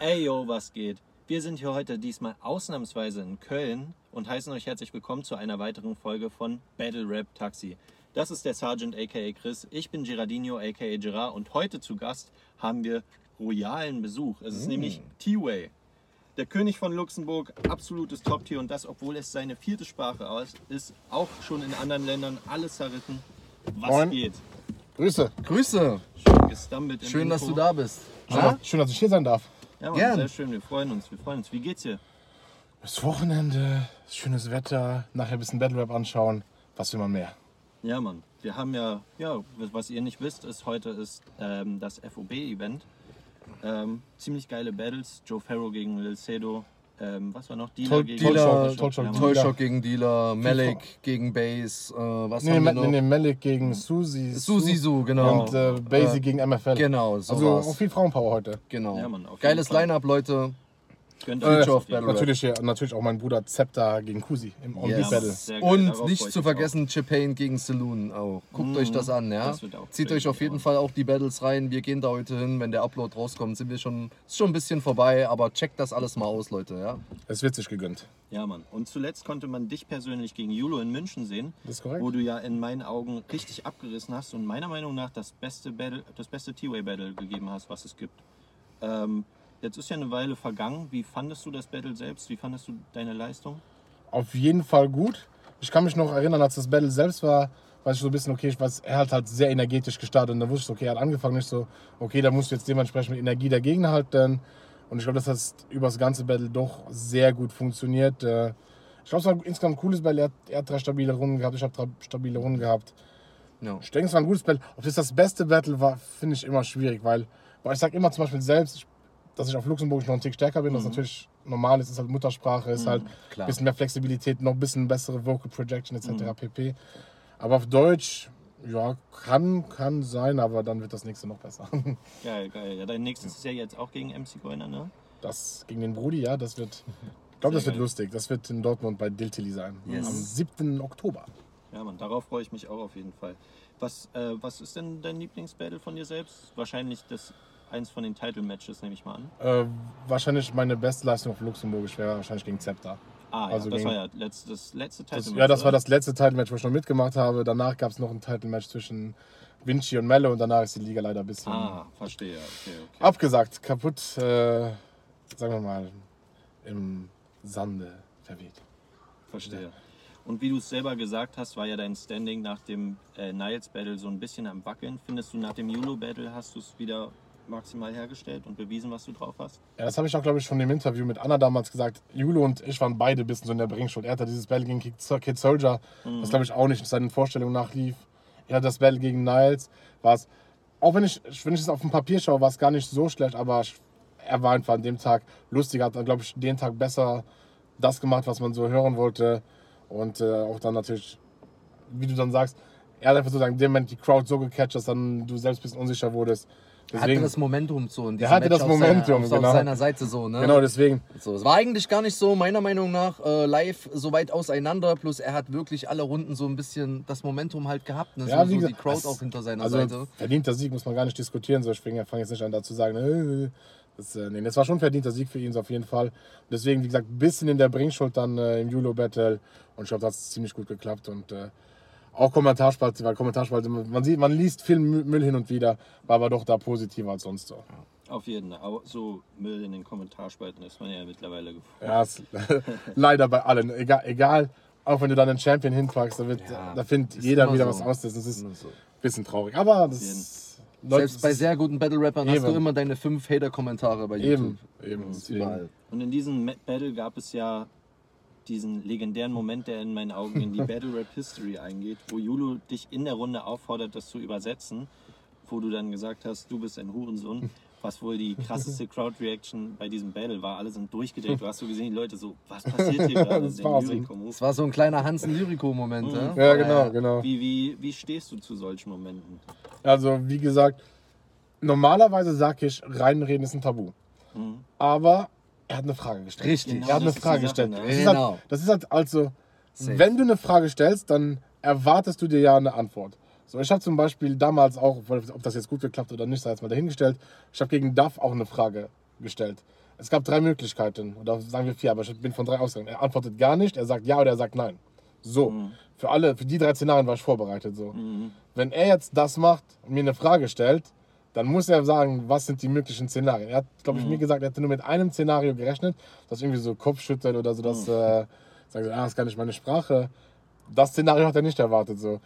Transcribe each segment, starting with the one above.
Ey yo, was geht? Wir sind hier heute diesmal ausnahmsweise in Köln und heißen euch herzlich willkommen zu einer weiteren Folge von Battle Rap Taxi. Das ist der Sergeant aka Chris, ich bin Gerardino aka Gerard und heute zu Gast haben wir royalen Besuch. Es ist nämlich T-Way. Der König von Luxemburg, absolutes Top-Tier und das, obwohl es seine vierte Sprache aus- ist, auch schon in anderen Ländern alles zerritten. Was Moin. geht? Grüße. Grüße. Schön Schön, dass du da bist. Schön, Ja? dass- schön, dass ich hier sein darf. Ja, Mann, Gern. sehr schön, wir freuen uns, wir freuen uns. Wie geht's dir? Das Wochenende, schönes Wetter, nachher ein bisschen Battle Rap anschauen. Was will man mehr? Ja, Mann. Wir haben ja, ja, was ihr nicht wisst, ist, heute ist ähm, das FOB-Event. Ähm, ziemlich geile Battles. Joe Farrow gegen Lil Cedo. Ähm, was war noch? Dealer Toll- gegen Dealer, Tollshot, Tollshot, Ja, Mann. Toll- Tollshot gegen Dealer, Malik gegen Base, äh, was Nee, haben wir nee, noch? nee, Malik gegen Susi. Susi Su, genau. Und äh, Basie Äh, gegen MFL. Genau, so Also auch viel Frauenpower heute. Genau. Ja, Mann, Geiles. Line-Up, Leute. Gönnt Äh, Battle. Natürlich, natürlich auch mein Bruder Zepta gegen Kusi im On Yes. Battle. Geil. Und nicht zu vergessen, Chapane gegen Saloon auch. Guckt euch das an, ja. das auch Zieht euch auf jeden ja. Fall auch die Battles rein. Wir gehen da heute hin. Wenn der Upload rauskommt, sind wir schon, ist schon ein bisschen vorbei, aber checkt das alles mal aus, Leute, ja. Es wird sich gegönnt. auch. Ja, Mann. Und zuletzt konnte man dich persönlich gegen Julo in München sehen. Das ist korrekt. Wo du ja in meinen Augen richtig abgerissen hast und meiner Meinung nach das beste Battle, das beste T-Way-Battle gegeben hast, was es gibt. Ähm, jetzt ist ja eine Weile vergangen. Wie fandest du das Battle selbst? Wie fandest du deine Leistung? Auf jeden Fall gut. Ich kann mich noch erinnern, als das Battle selbst war, weiß ich so ein bisschen, okay, ich weiß, er hat halt sehr energetisch gestartet und da wusste ich, okay, er hat angefangen, nicht so, okay, da musst du jetzt dementsprechend mit Energie dagegen halten. Und ich glaube, das hat über das ganze Battle doch sehr gut funktioniert. Äh, Ich glaube, es war insgesamt ein cooles Battle. Er hat, drei stabile Runden gehabt, ich habe drei stabile Runden gehabt. ja. Ich denke, es war ein gutes Battle. Ob das das beste Battle war, finde ich immer schwierig, weil, weil ich sage immer zum Beispiel selbst, ich, dass ich auf Luxemburgisch noch einen Tick stärker bin, was natürlich normal ist, ist halt Muttersprache, ist halt ein bisschen mehr Flexibilität, noch ein bisschen bessere Vocal Projection etc. pp. Aber auf Deutsch, ja, kann, kann sein, aber dann wird das nächste noch besser. Geil, geil. Ja, dein nächstes ist ja jetzt auch gegen MC Goiner, ne? Das gegen den Brudi, ja, das wird, ich glaube, das Sehr wird geil. lustig. Das wird in Dortmund bei Diltili sein. Yes. Am 7. Oktober. Ja, Mann, darauf freue ich mich auch auf jeden Fall. Was, äh, was ist denn dein Lieblingsbattle von dir selbst? Wahrscheinlich das eins von den Title-Matches, nehme ich mal an. Äh, wahrscheinlich meine beste Leistung auf Luxemburgisch wäre wahrscheinlich gegen Zepter. Ah, ja, Also das war ja letzt, das letzte Title-Match. ja, das war das letzte Title-Match, wo ich noch mitgemacht habe. Danach gab es noch ein Title-Match zwischen Vinci und Melle und danach ist die Liga leider ein bisschen Ah, verstehe. Okay, okay. abgesagt, kaputt, äh, sagen wir mal, im Sande verweht. Verstehe. Und wie du es selber gesagt hast, war ja dein Standing nach dem äh, Niles Battle so ein bisschen am Wackeln. Findest du nach dem Yulo Battle hast du es wieder maximal hergestellt und bewiesen, was du drauf hast? Ja, das habe ich auch, glaube ich, schon im Interview mit Anna damals gesagt. Julo und ich waren beide ein bisschen so in der Bringschuld. Er hatte dieses Battle gegen Kid Soldier, was, glaube ich, auch nicht seinen Vorstellungen nachlief. Er hat das Battle gegen Niles, war es, auch wenn ich, wenn ich es auf dem Papier schaue, war es gar nicht so schlecht, aber er war einfach an dem Tag lustig, hat, glaube ich, den Tag besser das gemacht, was man so hören wollte. Und äh, auch dann natürlich, wie du dann sagst, er hat einfach sozusagen in dem Moment die Crowd so gecatcht, dass dann du selbst ein bisschen unsicher wurdest. Er hatte das Momentum so in diesem hatte Match das auf Momentum, seiner, auf, genau. auf seiner Seite so, ne? genau deswegen. So, es war eigentlich gar nicht so, meiner Meinung nach, äh, live so weit auseinander. Plus er hat wirklich alle Runden so ein bisschen das Momentum halt gehabt. Ne? Ja, so, wie so die gesagt, Crowd das- auch hinter seiner Also Seite. verdienter Sieg muss man gar nicht diskutieren. So, ich fange fang jetzt nicht an da zu sagen, äh, das, äh, nee, das war schon ein verdienter Sieg für ihn so auf jeden Fall. Und deswegen, wie gesagt, ein bisschen in der Bringschuld dann äh, im Julo-Battle. Und ich glaube, das hat ziemlich gut geklappt. Und äh, auch Kommentarspalte, weil Kommentarspalte, man sieht, man liest viel Mü- Müll hin und wieder, war aber doch da positiver als sonst so. Auf jeden Fall. Aber so Müll in den Kommentarspalten ist man ja mittlerweile gefunden. Ja, ist leider bei allen. Egal, egal, auch wenn du dann einen Champion hinpackst, da, wird, Ja, da findet jeder wieder so. was aus. Das ist ein bisschen traurig. Aber das Leute, Selbst bei sehr guten Battle-Rappern hast du Eben. immer deine fünf Hater-Kommentare bei Eben, YouTube. eben. Überall. Und in diesem Battle gab es ja diesen legendären Moment, der in meinen Augen in die Battle Rap History eingeht, wo Julu dich in der Runde auffordert, das zu übersetzen, wo du dann gesagt hast, du bist ein Hurensohn, was wohl die krasseste Crowd-Reaction bei diesem Battle war. Alle sind durchgedreht. Du hast so gesehen, die Leute so, was passiert hier gerade? Das. Es war so ein kleiner Hansen-Lyrico-Moment. Mhm. Ja? Ja, genau, genau. Wie, wie, wie stehst du zu solchen Momenten? Also, wie gesagt, normalerweise sage ich, reinreden ist ein Tabu. Mhm. Aber er hat eine Frage gestellt. Richtig. Genau, er hat eine Frage gestellt. ne? Das, ist Genau. halt, das ist halt also, Safe. wenn du eine Frage stellst, dann erwartest du dir ja eine Antwort. So, ich habe zum Beispiel damals auch, ob das jetzt gut geklappt oder nicht, sei jetzt mal dahingestellt, ich habe gegen Duff auch eine Frage gestellt. es gab drei Möglichkeiten, oder sagen wir vier, aber ich bin von drei ausgegangen. Er antwortet gar nicht, er sagt ja oder er sagt nein. So, für alle, für die drei Szenarien war ich vorbereitet. So. Wenn er jetzt das macht und mir eine Frage stellt, dann muss er sagen, was sind die möglichen Szenarien. Er hat, glaube ich, mir gesagt, er hätte nur mit einem Szenario gerechnet, das irgendwie so Kopfschüttelt oder so, dass, äh, sagen sie, ah, das ist gar nicht meine Sprache. Das Szenario hat er nicht erwartet. So.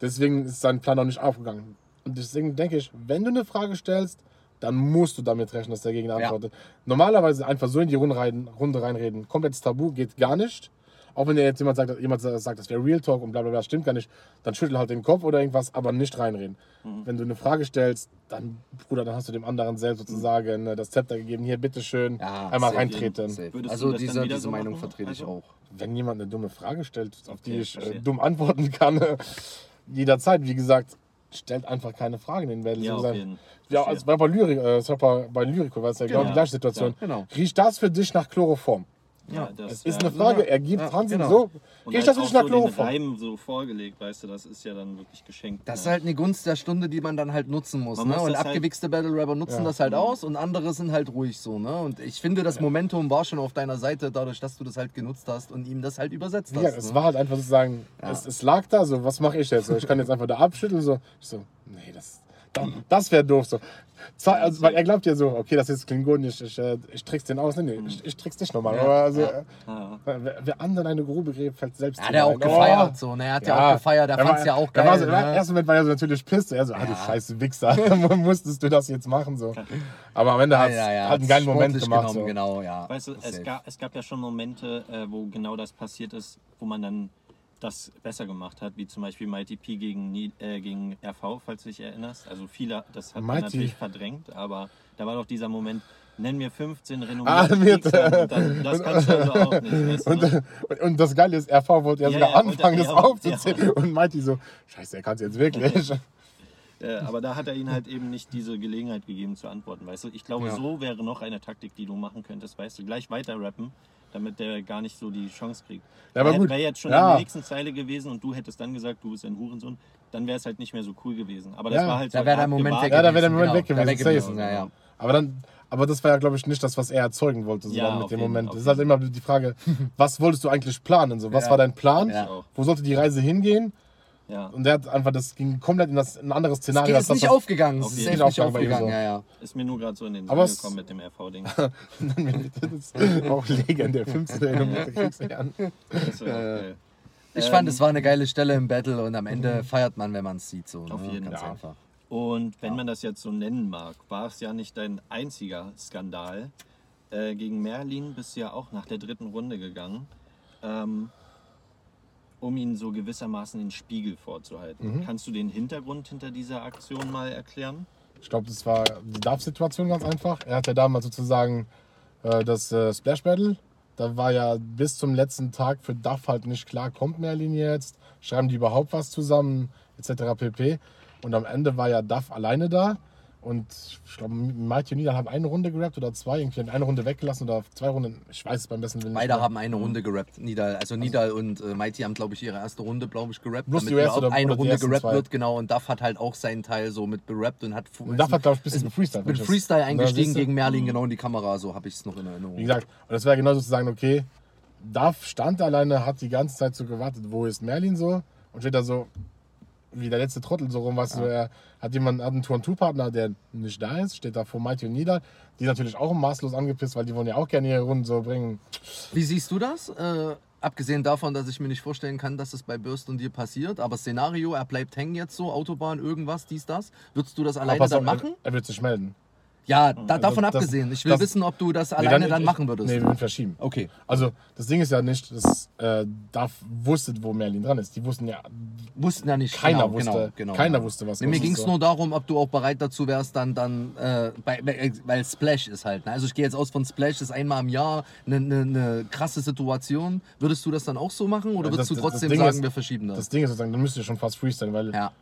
Deswegen ist sein Plan auch nicht aufgegangen. Und deswegen denke ich, wenn du eine Frage stellst, dann musst du damit rechnen, dass der Gegner Ja. antwortet. Normalerweise einfach so in die Runde, rein, Runde reinreden, komplettes Tabu, geht gar nicht. Auch wenn dir jetzt jemand sagt, jemand sagt, das wäre Real Talk und bla bla bla, stimmt gar nicht, dann schüttel halt den Kopf oder irgendwas, aber nicht reinreden. Wenn du eine Frage stellst, dann, Bruder, dann hast du dem anderen selbst sozusagen äh, das Zepter gegeben, hier, bitteschön, Ja, einmal safe. reintreten. Also diese, diese so Meinung machen? vertrete ich Also? auch. Wenn jemand eine dumme Frage stellt, auf die Okay, ich äh, dumm antworten kann, jederzeit, wie gesagt, stellt einfach keine Fragen in den Battle. Ja, So jeden Ja, also bei, bei Lyrik, äh, bei Lyrico war es ja genau, Genau. die gleiche Situation. Ja, genau. Riecht das für dich nach Chloroform? Ja, das Es ist eine Frage, er gibt Ja, Hansen genau. so. Und als das dich nach so den Chloroform? Reim so vorgelegt, weißt du, das ist ja dann wirklich geschenkt. Das ist ne? halt eine Gunst der Stunde, die man dann halt nutzen muss. Man ne? muss Und halt- abgewichste Battle Rapper nutzen Ja. das halt aus und andere sind halt ruhig so. Ne? Und ich finde, das Momentum war schon auf deiner Seite, dadurch, dass du das halt genutzt hast und ihm das halt übersetzt hast. Ja, es ne? war halt einfach sozusagen, Ja. es, es lag da so, was mache ich jetzt? So, ich kann jetzt einfach da abschütteln, so. Ich so, nee, das, das, wäre doof so. Also, weil er glaubt ja so, okay, das ist Klingonisch, ich, äh, ich trick's den aus. Nee, nee, ich, ich trick's dich nochmal. Ja, also, ja. äh, Ah, wer, wer anderen eine Grube gräbt, fällt selbst Ja, zu der auch gefeiert Oh. so. Ne? Er hat ja, auch gefeiert, der Er fand's ja auch er geil. War so, Im ne? ersten Moment war er so natürlich pisst. Er so, ah, du Ja. scheiß Wichser, musstest du das jetzt machen? So. Aber am Ende hat es ja, ja, halt einen geilen Moment gemacht. genommen, So. Genau, ja. Weißt du, es gab, es gab ja schon Momente, äh, wo genau das passiert ist, wo man dann das besser gemacht hat, wie zum Beispiel Mighty P gegen, äh, gegen RV, falls du dich erinnerst. Also viele, das hat man natürlich verdrängt, aber da war doch dieser Moment, nenn mir 15 Ah, renommierte mit, Kriegsherren. Und dann- Das kannst du also auch nicht, weißt du? Und, ne? und, das Geile ist, RV wollte ja Ja, sogar ja, anfangen, das ja, aufzuzählen. Und Mighty so, scheiße, er kann es jetzt wirklich. Äh, aber da hat er ihnen halt eben nicht diese Gelegenheit gegeben zu antworten, weißt du? Ich glaube, Ja. so wäre noch eine Taktik, die du machen könntest, weißt du? Gleich weiter rappen, damit der gar nicht so die Chance kriegt. Ja, aber Wäre jetzt schon Ja. in der nächsten Zeile gewesen und du hättest dann gesagt, du bist ein Hurensohn, dann wäre es halt nicht mehr so cool gewesen. Aber das Ja. war halt so. Da wäre der er Moment weg Ja, da wäre der gewesen, Moment weg genau. Da gewesen, weg safe. Ja, ja. Aber dann, aber das war ja, glaube ich, nicht das, was er erzeugen wollte, so Ja, mit dem jeden- Moment. Das ist halt immer die Frage, was wolltest du eigentlich planen? So, was Ja. war dein Plan? Wo sollte die Reise hingehen? Ja, Und der hat einfach, das ging komplett in das, in ein anderes Es Szenario. ist das, aufgegangen. Ist safe nicht aufgegangen, ja, ja. ist mir nur gerade so in den Aber Sinn es- gekommen mit dem RV-Ding. das ist auch legendär. 15 Renommierte Kriegsherren. Das wär auch geil. Ich Ähm, fand, es war eine geile Stelle im Battle und am Ende feiert man, wenn man es sieht. So, Auf ne? jeden Fall. einfach. Und wenn man das jetzt so nennen mag, war es ja nicht dein einziger Skandal. Äh, gegen Merlin bist du ja auch nach der dritten Runde gegangen, ähm, um ihn so gewissermaßen den Spiegel vorzuhalten. Kannst du den Hintergrund hinter dieser Aktion mal erklären? Ich glaube, das war die Darf-Situation ganz einfach. Er hat ja damals sozusagen äh, das äh, Splash Battle. Da war ja bis zum letzten Tag für Duff halt nicht klar, kommt Merlin jetzt, schreiben die überhaupt was zusammen, etc. pp. Und am Ende war ja Duff alleine da. Und ich glaube, Mighty und Nidal haben eine Runde gerappt oder zwei, irgendwie eine Runde weggelassen oder zwei Runden. Ich weiß es beim besten Willen. Beide haben eine Runde gerappt. Nidal, also Nidal und äh, Mighty haben, glaube ich, ihre erste Runde, glaube ich, gerappt. Bloß damit die oder- eine oder Runde gerappt zwei. wird, genau. Und Duff hat halt auch seinen Teil so mit berappt und hat Und Duff hat, glaube ich, ein bisschen Freestyle. mit Freestyle eingestiegen gegen Merlin, genau in die Kamera. So habe ich es noch in Erinnerung. Wie gesagt, und das wäre genauso zu sagen, okay, Duff stand alleine, hat die ganze Zeit so gewartet, wo ist Merlin so? Und steht da so, wie der letzte Trottel so rum, weißt du, er hat jemanden, hat einen Tour-Two-Partner, der nicht da ist, steht da vor Mighty und Nidal. Die natürlich auch maßlos angepisst, weil die wollen ja auch gerne ihre Runden so bringen. Wie siehst du das? Äh, abgesehen davon, dass ich mir nicht vorstellen kann, dass es bei Burst und dir passiert, aber Szenario, er bleibt hängen jetzt so, Autobahn, irgendwas, dies, das. Würdest du das alleine dann machen? Er, er wird sich melden. Ja, da, davon das- abgesehen. Ich will das- wissen, ob du das Nee, alleine dann, ich- machen würdest. Nee, wir würden verschieben. Okay. Also, das Ding ist ja nicht, dass äh, Duff wusste, wo Merlin dran ist. Die wussten ja, Wussten ja nicht. Keiner genau, wusste- genau, genau, keiner ja. wusste, was Nee, mir ging es so. nur darum, ob du auch bereit dazu wärst, dann, dann äh, bei, bei, weil Splash ist halt. Ne? Also ich gehe jetzt aus von Splash, ist einmal im Jahr eine, eine, eine krasse Situation. Würdest du das dann auch so machen oder Das- würdest du das- das trotzdem sagen, ist- wir verschieben das? das Ding ist sozusagen, dann müsst ihr schon fast freestylen, weil ja,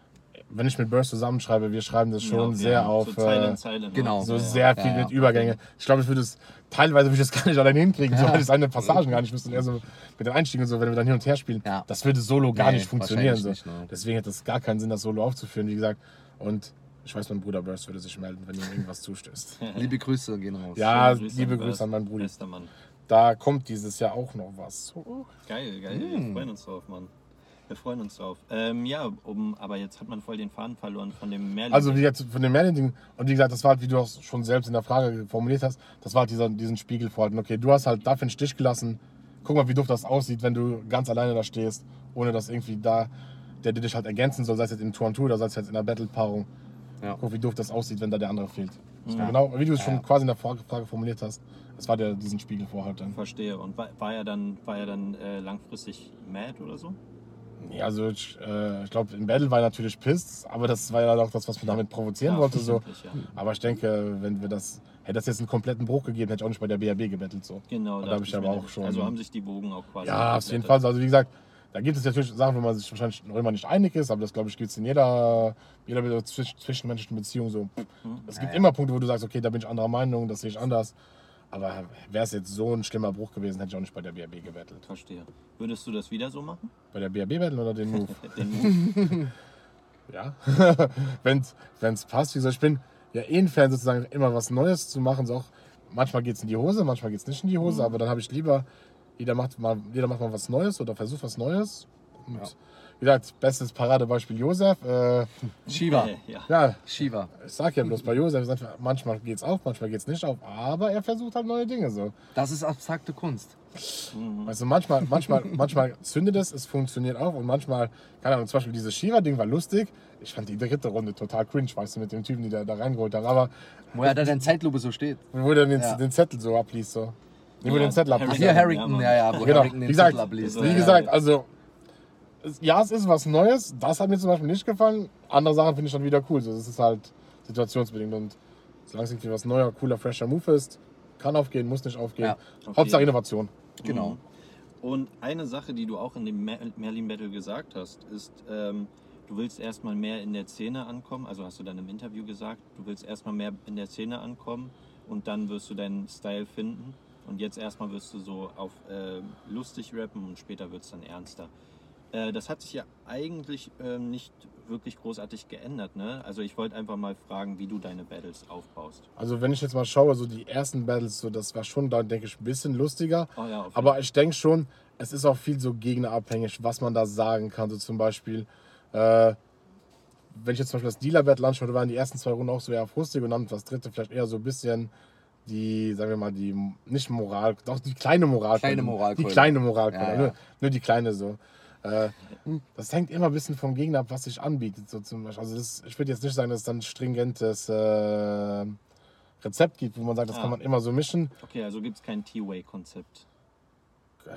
wenn ich mit Burst zusammenschreibe, wir schreiben das schon Ja, sehr ja, auf. So Zeile äh, in Zeile. ne? genau. so Ja, sehr viel ja, ja. mit Übergänge. Ich glaube, ich würde es teilweise würde ich das gar nicht alleine hinkriegen, so, weil ich seine Passagen gar nicht wüsste. Und eher so mit den Einstiegen und so, wenn wir dann hin und her spielen, Ja. das würde solo gar Nee, nicht funktionieren. So. nicht, ne. Deswegen hätte es gar keinen Sinn, das Solo aufzuführen, wie gesagt. Und Ich weiß, mein Bruder Burst würde sich melden, wenn ihm irgendwas zustößt. Liebe Grüße gehen raus. Ja, Schöne liebe an Grüße an meinen Bruder. Da kommt dieses Jahr auch noch was. Geil, geil. Hm. Wir freuen uns drauf, Mann. Wir freuen uns drauf. Ähm, ja, um, aber jetzt hat man voll den Faden verloren von dem Merlin. Also wie gesagt, von den Merlin-Dingen, und wie gesagt, das war halt, wie du auch schon selbst in der Frage formuliert hast, das war halt dieser, diesen Spiegel vorhalten. Okay, du hast halt dafür einen Stich gelassen. Guck mal, wie doof das aussieht, wenn du ganz alleine da stehst, ohne dass irgendwie da, der dir dich halt ergänzen soll, sei es jetzt im Tour und Tour oder sei es jetzt in der Battle-Paarung. Ja. Guck, wie doof das aussieht, wenn da der andere fehlt. Genau, wie du es schon quasi in der Frage, Frage formuliert hast, das war der diesen Spiegel vorhalten. Verstehe. Und war, war er dann, war er dann äh, langfristig mad oder so? Ja, also ich, äh, ich glaube, im Battle war natürlich pisst, aber das war ja auch das, was man damit provozieren Ja, wollte. So. ja. Aber ich denke, wenn wir das, hätte das jetzt einen kompletten Bruch gegeben, hätte ich auch nicht bei der BRB gebettelt. So. Genau, Da habe ich aber auch schon- Also haben sich die Bogen auch quasi. Ja, auf jeden. Fall. Also wie gesagt, da gibt es natürlich Sachen, wo man sich wahrscheinlich noch immer nicht einig ist, aber das glaube ich gibt es in jeder, jeder zwisch- zwischenmenschlichen Beziehung so. Es gibt immer Punkte, wo du sagst, okay, da bin ich anderer Meinung, das sehe ich anders. Aber wäre es jetzt so ein schlimmer Bruch gewesen, hätte ich auch nicht bei der BRB gebettelt. Verstehe. Würdest du das wieder so machen? Bei der BRB betteln oder den Move? Den Move? Ja, wenn es passt. Wie gesagt, ich bin ja eh ein Fan, sozusagen immer was Neues zu machen. So auch, manchmal geht es in die Hose, manchmal geht es nicht in die Hose, aber dann habe ich lieber, jeder macht, mal, jeder macht mal was Neues oder versucht was Neues. Und wie gesagt, bestes Paradebeispiel Josef. Äh, Shiva. Äh, ja. ja, Shiva. ich sag ja bloß bei Josef, manchmal geht es auf, manchmal geht es nicht auf, aber er versucht halt neue Dinge so. Das ist abstrakte Kunst. Also manchmal, manchmal, manchmal zündet es, es funktioniert auch und manchmal, keine Ahnung, zum Beispiel dieses Shiva-Ding war lustig. Ich fand die dritte Runde total cringe, weißt du, mit dem Typen, die da, da reingeholt haben. Aber Wo er dann in Zeitlupe so steht. wo der den, Ja. den Zettel so abliest, so. Wo Ja, den Zettel Harry Ach, abliest. hier Harrington, ja, ja, wo Genau. Harrington Wie den gesagt, Zettel abliest. Wie Ja, gesagt, also, ja, es ist was Neues. Das hat mir zum Beispiel nicht gefallen. Andere Sachen finde ich dann wieder cool. So, das ist halt situationsbedingt. Und solange es irgendwie was neuer, cooler, fresher Move ist, kann aufgehen, muss nicht aufgehen. Ja. Hauptsache jeden. Innovation. Genau. Und eine Sache, die du auch in dem Mer- Merlin Battle gesagt hast, ist, ähm, du willst erstmal mehr in der Szene ankommen. Also hast du dann im Interview gesagt, du willst erstmal mehr in der Szene ankommen und dann wirst du deinen Style finden. Und jetzt erstmal wirst du so auf äh, lustig rappen und später wird es dann ernster. Äh, das hat sich ja eigentlich ähm, nicht wirklich großartig geändert. Ne? Also ich wollte einfach mal fragen, wie du deine Battles aufbaust. Also, wenn ich jetzt mal schaue, so die ersten Battles, so, das war schon, da denke ich, ein bisschen lustiger. Oh ja, Aber ich denke schon, es ist auch viel so gegnerabhängig, was man da sagen kann. So zum Beispiel, äh, wenn ich jetzt zum Beispiel das Dealer-Battle anschaue, da waren die ersten zwei Runden auch so eher frustig und dann das dritte vielleicht eher so ein bisschen die, sagen wir mal, die, nicht Moral, doch die kleine Moral. Kleine Moralkeule. Die kleine Moral, Ja, ja. nur, nur die kleine so. Äh, das hängt immer ein bisschen vom Gegner ab, was sich anbietet. So zum Beispiel. Also das, ich würde jetzt nicht sagen, dass es dann ein stringentes äh, Rezept gibt, wo man sagt, das Ah. kann man immer so mischen. Okay, also gibt es kein T-Way-Konzept. Äh,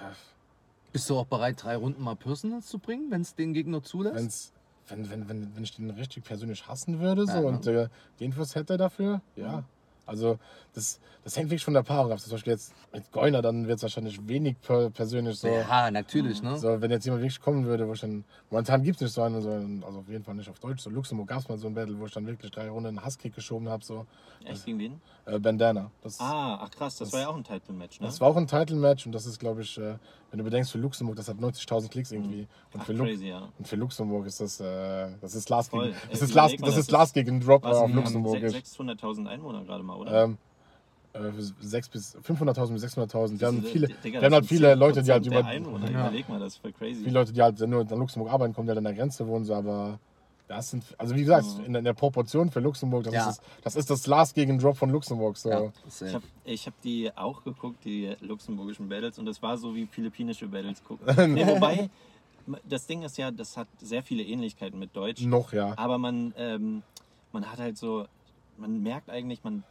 Bist du auch bereit, drei Runden mal Personals zu bringen, wenn es den Gegner zulässt? Wenn's, wenn, wenn, wenn, wenn ich den richtig persönlich hassen würde so, Ja. und äh, die Infos hätte er dafür, ja. Also das, das hängt wirklich von der Paarung ab. Zum Beispiel jetzt mit Goiner, dann wird es wahrscheinlich wenig per, persönlich so. Ja, natürlich, ne? So, wenn jetzt jemand wirklich kommen würde, wo ich dann, momentan gibt es nicht so einen, so einen, also auf jeden Fall nicht auf Deutsch, so Luxemburg gab es mal so ein Battle, wo ich dann wirklich drei Runden einen Hasskick geschoben habe, so Echt gegen wen? äh, Bandana. Das, Ah, ach krass, das, das- war ja auch ein Title-Match, ne? das war auch ein Title-Match und das ist, glaube ich, äh, wenn du bedenkst, für Luxemburg, das hat 90.000 Klicks irgendwie. Und, Ach, für crazy, ja. und für Luxemburg ist das, äh, das ist Last Voll. gegen, Ey, das ist Last, das das ist Last gegen Drop auf Luxemburg. se- ist. 600.000 Einwohner gerade mal, oder? Ähm, äh, 6 bis 500.000 bis 600.000. Wir haben Diese- viele, Digga, wir haben halt viele Leute, 10% die halt über, Einwohner, Ja. überleg mal, das ist voll crazy. viele Leute, die halt nur in Luxemburg arbeiten, kommen, die halt an der Grenze wohnen, so, aber das sind, also wie gesagt, in, in der Proportion für Luxemburg, das, Ja. ist, das, das ist das Last gegen Drop von Luxemburg. So. Ja, Ich habe ich hab die auch geguckt, die luxemburgischen Battles, und das war so wie philippinische Battles gucken. nee, wobei, das Ding ist ja, das hat sehr viele Ähnlichkeiten mit Deutsch, Noch, ja. aber man, ähm, man hat halt so, man merkt eigentlich, man.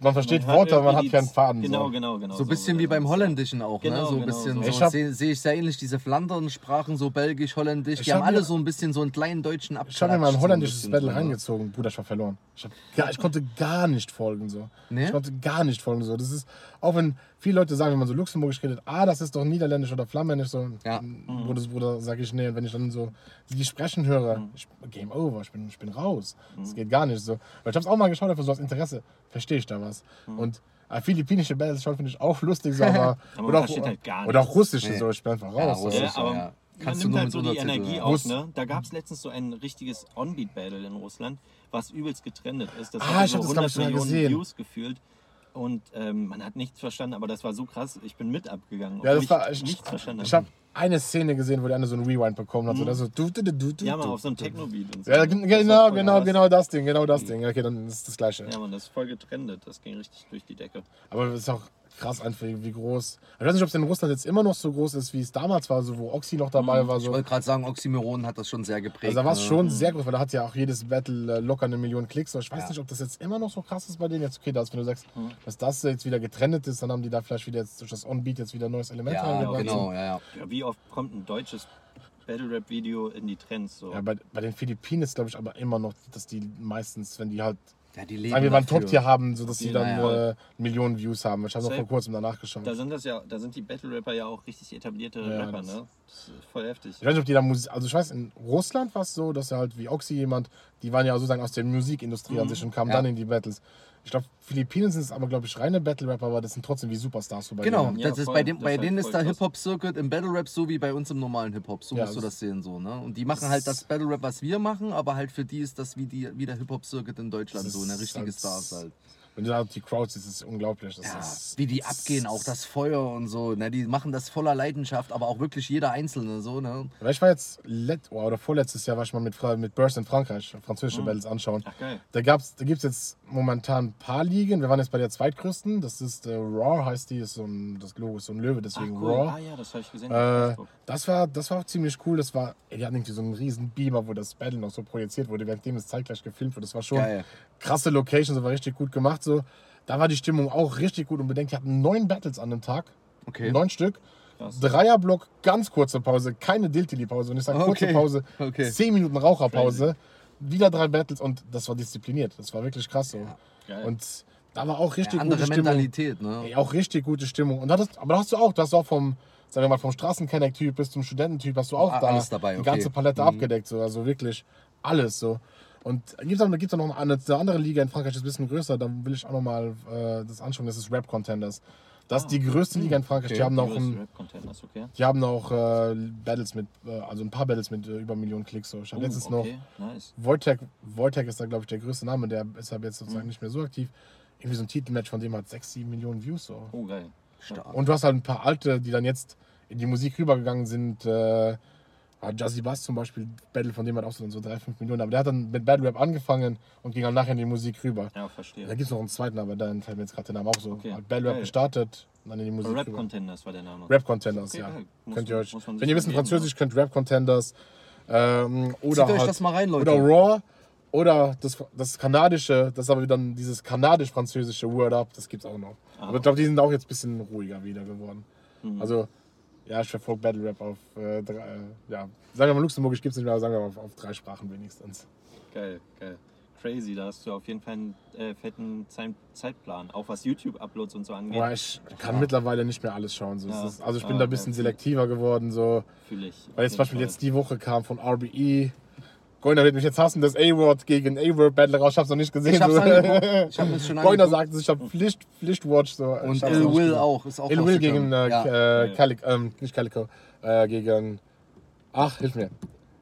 Man versteht man Worte, aber man hat keinen Faden. Genau, so. genau, genau. so ein bisschen wie das beim Holländischen auch, ne? Genau, So ein genau, bisschen, so. so, sehe seh ich sehr ähnlich, diese Flandern-Sprachen, so Belgisch, Holländisch, Ich die haben hab alle so ein bisschen so einen kleinen deutschen Abklatsch. Ich habe mir mal ein so holländisches bisschen Battle ne? reingezogen. Bruder, ich war verloren. Ich, hab ich konnte gar nicht folgen. So. Nee? Ich konnte gar nicht folgen. So. Das ist, auch wenn viele Leute sagen, wenn man so Luxemburgisch redet, ah, das ist doch Niederländisch oder Flammändisch. So. Ja. Bruder, Bruder, sage ich, nee. Und wenn ich dann so die sprechen höre, ich, Game over, ich bin, ich bin raus. Das geht gar nicht so. Weil ich habe es auch mal geschaut, einfach so aus Interesse, verstehe ich da was. Und äh, philippinische Battles schauen finde ich auch lustig, so, aber, man oder, auch, halt gar oder auch russische, Nee. so, ich bin einfach Ja, raus. so. Ja, so, aber ja. Kannst man du nimmt halt so die Energie ja. auf, ne? Da gab es letztens so ein richtiges On-Beat-Battle in Russland, was übelst getrennt ist. Das Ah, hatte ich hab so das, glaub ich, 100 sogar Millionen gesehen. Views gefühlt. Und ähm, man hat nichts verstanden, aber das war so krass. Ich bin mit abgegangen, Ja, das war. ich Ich, nichts verstanden ich habe. eine Szene gesehen, wo der eine so einen Rewind bekommen hat. So, der so, du, du, du, du, Ja, mal auf so einem Techno-Beat und so. Ja, Das genau, genau, genau das Ding, genau das Ding. Okay, dann ist es das Gleiche. Ja, man, das ist voll getrennt. Das ging richtig durch die Decke. Aber es ist auch krass einfach, wie groß. Ich weiß nicht, ob es in Russland jetzt immer noch so groß ist, wie es damals war, so wo Oxy noch dabei war. Ich So. wollte gerade sagen, Oxymoron hat das schon sehr geprägt. Also da war es ne? schon sehr groß, weil da hat ja auch jedes Battle äh, locker eine Million Klicks. Aber Ich weiß Ja. nicht, ob das jetzt immer noch so krass ist bei denen. Jetzt, okay, das, wenn du sagst, Mhm. dass das jetzt wieder getrennt ist, dann haben die da vielleicht wieder jetzt durch das On-Beat jetzt wieder ein neues Element Ja, reingebracht. genau, ja, ja. Ja, wie oft kommt ein deutsches Battle-Rap-Video in die Trends? So? Ja, bei, bei den Philippinen ist, glaube ich, aber immer noch, dass die meistens, wenn die halt, Ja, die leben sagen wir mal, ein dafür. Top-Tier haben, so dass die jeden dann Fall. äh, Millionen Views haben. Ich habe noch vor kurzem danach geschaut. Da sind das ja, da sind die Battle-Rapper ja auch richtig etablierte Ja, Rapper, das- ne? Das ist voll heftig. Ich weiß nicht, ob die da Musik. Also ich weiß, in Russland war es so, dass er halt wie Oxy jemand, die waren ja sozusagen aus der Musikindustrie an sich und kamen Ja. dann in die Battles. Ich glaube, Philippinen sind es aber, glaube ich, reine Battle-Rapper, aber das sind trotzdem wie Superstars so bei Genau, denen. Ja, das ist bei, dem, Das bei denen ist der. Hip-Hop-Circuit im Battle-Rap so wie bei uns im normalen Hip-Hop. So Ja, musst du das- das sehen. so ne? Und die machen halt das Battle-Rap, was wir machen, aber halt für die ist das wie, die, wie der Hip-Hop-Circuit in Deutschland Das so, eine richtige halt- Stars halt. Wenn du da die Crowds siehst, ist unglaublich. Das Ja, ist, wie die abgehen, auch das Feuer und so. Ne? Die machen das voller Leidenschaft, aber auch wirklich jeder Einzelne so. Ne? Weil ich war jetzt let oh, oder vorletztes Jahr war ich mal mit, mit Burst in Frankreich, Mhm. französische Battles anschauen. Ach geil. Da, gab's, da gibt es jetzt momentan ein paar Ligen. Wir waren jetzt bei der zweitgrößten. Das ist äh, Raw, heißt die. Ist so ein, das Logo ist so ein Löwe, Ach deswegen cool. Raw. Ah ja, das habe ich gesehen. Äh, das, war, das war auch ziemlich cool. Das war, ey, die hatten irgendwie so einen riesen Beamer, wo das Battle noch so projiziert wurde, währenddem es zeitgleich gefilmt wurde. Das war schon Geil. krasse Location, das war richtig gut gemacht. So. Da war die Stimmung auch richtig gut und bedenkt, die hatten neun Battles an dem Tag. Okay. Neun Stück. Krass. Dreierblock, ganz kurze Pause, keine Diltili-Pause. Und ich sage kurze Okay. Pause, Okay. zehn Minuten Raucherpause, wieder drei Battles und das war diszipliniert. Das war wirklich krass so. Geil. Und da war auch richtig Ja, andere gute Stimmung. Mentalität, ne? Ey, auch richtig gute Stimmung. Und das, aber da hast du auch, hast auch vom, sagen wir mal, vom Straßenkenneck-Typ bis zum Studententyp hast du auch Ah, da alles dabei, die okay. ganze Palette Mhm. abgedeckt. So. Also wirklich alles so. Und gibt es auch, gibt's auch noch eine, eine andere Liga in Frankreich, die ist ein bisschen größer, da will ich auch noch mal äh, das anschauen, das ist Rap Contenders. Das ist die größte Liga in Frankreich. Okay. Die haben auch, ein, okay. die haben auch äh, Battles mit, äh, also ein paar Battles mit äh, über Millionen Klicks. So. Ich habe Oh, letztens okay. noch Nice. Wojtek, Wojtek ist da, glaube ich, der größte Name, der ist aber jetzt sozusagen Mhm. nicht mehr so aktiv. Irgendwie so ein Titelmatch von dem hat 6, 7 Millionen Views. So. Oh, geil. Stark. Und du hast halt ein paar alte, die dann jetzt in die Musik rübergegangen sind. Äh, Jazzy Bass zum Beispiel, Battle von dem hat auch so, so 3, 5 Millionen. Aber der hat dann mit Battle Rap angefangen und ging dann nachher in die Musik rüber. Ja, verstehe. Da gibt es noch einen zweiten, aber dann fällt mir jetzt gerade der Name auch so. Okay, Hat Battle Rap gestartet und dann in die Musik Rap rüber. Contenders war der Name. Rap Contenders, Okay, ja. Muss Könnt ihr euch, wenn ihr geben, Französisch, könnt Rap Contenders ähm, oder Zieht euch halt, das mal rein, Leute. oder Raw oder das, das kanadische, das ist aber dann dieses kanadisch-französische Word Up, das gibt's auch noch. Ah. Aber ich glaube, die sind auch jetzt ein bisschen ruhiger wieder geworden. Mhm. Also, ja, ich verfolge Battle Rap auf äh, drei, äh, ja, sagen wir mal Luxemburgisch gibt es nicht mehr, aber sagen wir mal auf, auf drei Sprachen wenigstens. Geil, geil. Crazy, da hast du auf jeden Fall einen äh, fetten Zeit Zeitplan, auch was YouTube-Uploads und so angeht. Aber ich kann mittlerweile nicht mehr alles schauen. So. Ja. ist, also ich bin Ah, da ein bisschen okay. selektiver geworden. So. Fühle ich. Weil jetzt zum Beispiel jetzt die Woche kam von RBE. Goiner wird mich jetzt hassen, das A-Word gegen A-Word Battle raus. Ich hab's noch nicht gesehen. Ich hab's so. angeguckt. Ich hab es schon Goiner angeguckt. sagt es, ich hab Pflicht, Pflichtwatch. So. Und Ill noch nicht Will gesehen. auch. Ist auch Ill Will gegen äh, ja. äh, Calico, ähm, nicht Calico, äh, gegen, ach, hilf mir.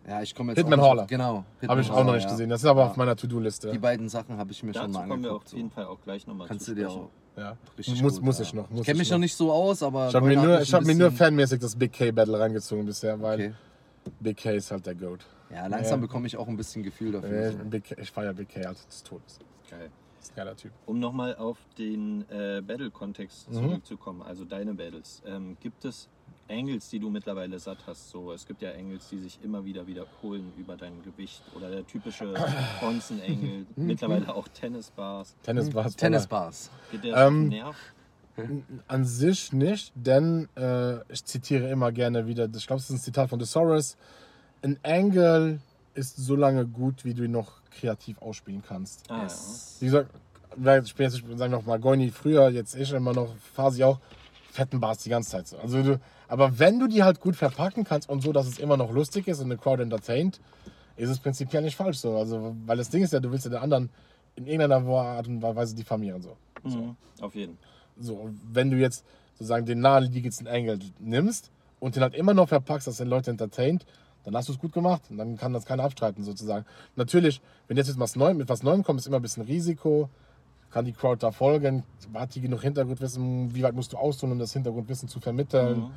ja, ich komme jetzt Hitman Holler. Genau. Habe ich auch noch nicht ja. gesehen. Das ist aber Ja. auf meiner To-Do-Liste. Die beiden Sachen habe ich mir schon Dazu mal kommen wir angeguckt. auf jeden. Fall auch gleich nochmal Kannst zu du dir auch Ja. richtig muss, gut, muss ja. ich noch. Muss Ich kenne mich ich noch nicht so aus, aber Ich habe mir nur, ich hab mir nur fanmäßig das Big K-Battle reingezogen bisher, weil Okay. Big K ist halt der Goat. Ja, langsam Ja. bekomme ich auch ein bisschen Gefühl dafür. Äh, so. Big K, ich feiere Big K halt des Todes. Geil. Das ist ein geiler Typ. Um nochmal auf den äh, Battle-Kontext Mhm. zurückzukommen, also deine Battles. Ähm, gibt es Angles, die du mittlerweile satt hast? So, es gibt ja Angles, die sich immer wieder wiederholen über dein Gewicht. Oder der typische Bronzen-Angle, mittlerweile auch Tennisbars. Tennis war es. Tennisbars. Geht der Ähm, den Nerv? An sich nicht, denn äh, ich zitiere immer gerne wieder, ich glaube, es ist ein Zitat von Thesaurus. Ein Angle ist so lange gut, wie du ihn noch kreativ ausspielen kannst. Ah, Yes. Wie gesagt, ich bin jetzt, ich sagen wir noch mal Goini früher, jetzt ich immer noch, Phasi auch, fetten Bars die ganze Zeit so. Also du, aber wenn du die halt gut verpacken kannst und so, dass es immer noch lustig ist und eine Crowd entertaint, ist es prinzipiell nicht falsch so. Also, weil das Ding ist ja, du willst ja den anderen in irgendeiner Art und Weise diffamieren so. Mhm. Auf jeden. So, wenn du jetzt sozusagen den naheliegendsten Angle nimmst und den halt immer noch verpackst, dass den Leute entertaint, dann hast du es gut gemacht und dann kann das keiner abstreiten sozusagen. Natürlich, wenn jetzt was Neuem, mit was Neuem kommt, ist immer ein bisschen Risiko. Kann die Crowd da folgen? Hat die genug Hintergrundwissen? Wie weit musst du ausholen, um das Hintergrundwissen zu vermitteln? Mhm.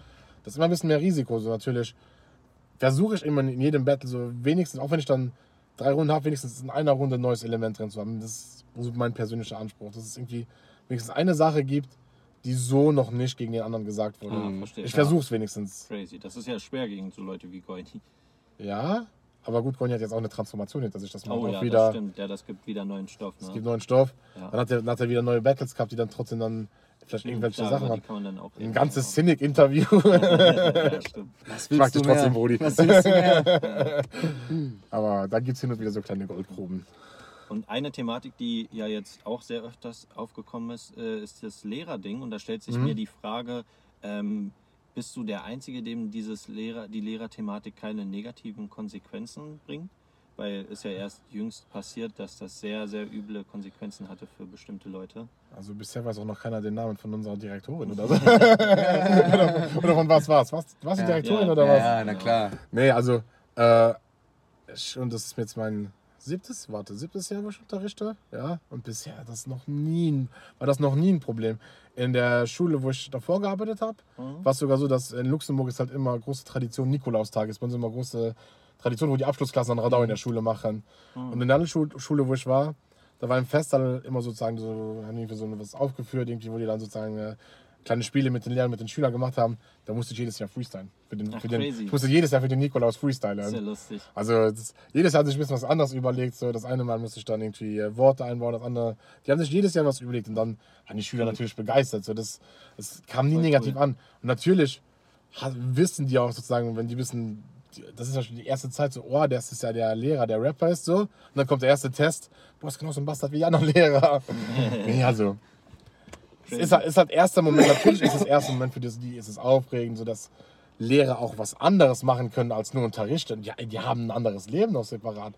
Das ist immer ein bisschen mehr Risiko. So natürlich versuche ich immer in jedem Battle so wenigstens, auch wenn ich dann drei Runden habe, wenigstens in einer Runde ein neues Element drin zu haben. Das ist mein persönlicher Anspruch. Dass es irgendwie wenigstens eine Sache gibt, die so noch nicht gegen den anderen gesagt wurde. Ah, verstehe. Ich Ja. versuche es wenigstens. Crazy. Das ist ja schwer gegen so Leute wie Goini. Ja, aber gut, Conny hat jetzt auch eine Transformation hinter sich. Das macht Oh auch ja, wieder. das stimmt. Ja, das gibt wieder neuen Stoff. Ne? Es gibt neuen Stoff. Ja. Dann, hat er, dann hat er wieder neue Battles gehabt, die dann trotzdem dann vielleicht irgendwelche Klar, Sachen haben. die kann man dann auch Ein ganzes Cynic-Interview. ja, stimmt. Was Ich mag dich trotzdem, Brody. Was willst du mehr? Aber da gibt es hin und wieder so kleine Goldgruben. Und eine Thematik, die ja jetzt auch sehr öfters aufgekommen ist, äh, ist das Lehrerding. Und da stellt sich Mhm. mir die Frage, ähm, bist du der Einzige, dem dieses Lehrer, die Lehrerthematik keine negativen Konsequenzen bringt? Weil es ja erst jüngst passiert, dass das sehr, sehr üble Konsequenzen hatte für bestimmte Leute. Also bisher weiß auch noch keiner den Namen von unserer Direktorin oder so. oder, oder von was war's? Was, was die Ja. Direktorin Ja. oder Ja, was? ja, na klar. Nee, also, äh, und das ist jetzt mein siebtes, warte, siebtes Jahr, wo ich unterrichte. Ja, und bisher hat das noch nie, war das noch nie ein Problem. In der Schule, wo ich davor gearbeitet habe, Mhm. war es sogar so, dass in Luxemburg ist halt immer große Tradition Nikolaustag. ist bei uns immer große Tradition, wo die Abschlussklassen an Radau in der Schule machen. Mhm. Und in der anderen Schule, wo ich war, da war im Festsaal immer sozusagen so, haben irgendwie so was aufgeführt, irgendwie, wo die dann sozusagen äh, kleine Spiele mit den Lehrern, mit den Schülern gemacht haben. Da musste ich jedes Jahr freestylen. Für den, Ach, für den, ich musste jedes Jahr für den Nikolaus freestylen. Sehr lustig. Also das, jedes Jahr hat sich ein bisschen was anderes überlegt. So, das eine Mal musste ich dann irgendwie äh, Worte einbauen, das andere. Die haben sich jedes Jahr was überlegt und dann waren die Schüler natürlich begeistert. So, das, das kam nie Voll negativ cool. an. Und natürlich ha- wissen die auch sozusagen, wenn die wissen, das ist ja schon die erste Zeit so, oh, das ist ja der Lehrer, der Rapper ist so. Und dann kommt der erste Test, boah, ist genau so ein Bastard wie die anderen Lehrer. nee, also. Es ist, halt- ist halt erster Moment, natürlich ist es erster Moment für die, die ist es aufregend, so dass Lehrer auch was anderes machen können als nur unterrichten. Ja, die haben ein anderes Leben noch separat.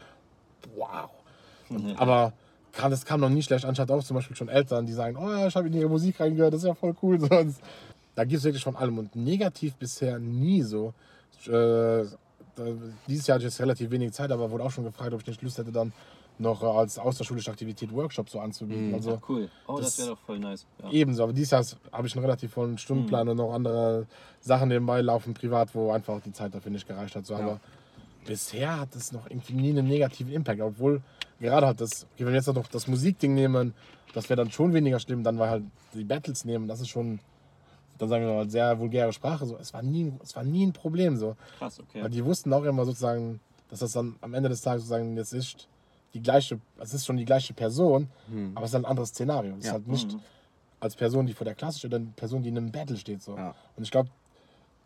Wow. Und, aber kann, das kam noch nie schlecht an. Ich hatte auch zum Beispiel schon Eltern, die sagen, oh ja, ich habe in ihre Musik reingehört, das ist ja voll cool. So, und da gibt es wirklich von allem und negativ bisher nie so. Äh, dieses Jahr hatte ich jetzt relativ wenig Zeit, aber wurde auch schon gefragt, ob ich nicht Lust hätte, dann noch als außerschulische Aktivität Workshops so anzubieten. Also, Ja, cool. Oh, das, das- wäre doch voll nice. Ja. Ebenso, aber dieses Jahr habe ich einen relativ vollen Stundenplan und noch andere Sachen nebenbei laufen, privat, wo einfach die Zeit dafür nicht gereicht hat. So. Aber bisher hat es noch irgendwie nie einen negativen Impact, obwohl gerade hat das, wenn wir jetzt noch das Musikding nehmen, das wäre dann schon weniger schlimm, dann war halt die Battles nehmen, das ist schon, dann sagen wir mal, sehr vulgäre Sprache. So. Es, war nie, es war nie ein Problem. So. Krass, okay. Weil die wussten auch immer sozusagen, dass das dann am Ende des Tages sozusagen jetzt ist die gleiche, es ist schon die gleiche Person, aber es ist halt ein anderes Szenario. Es ist Ja. halt nicht als Person, die vor der Klasse steht, oder eine Person, die in einem Battle steht. So. Ja. Und ich glaube,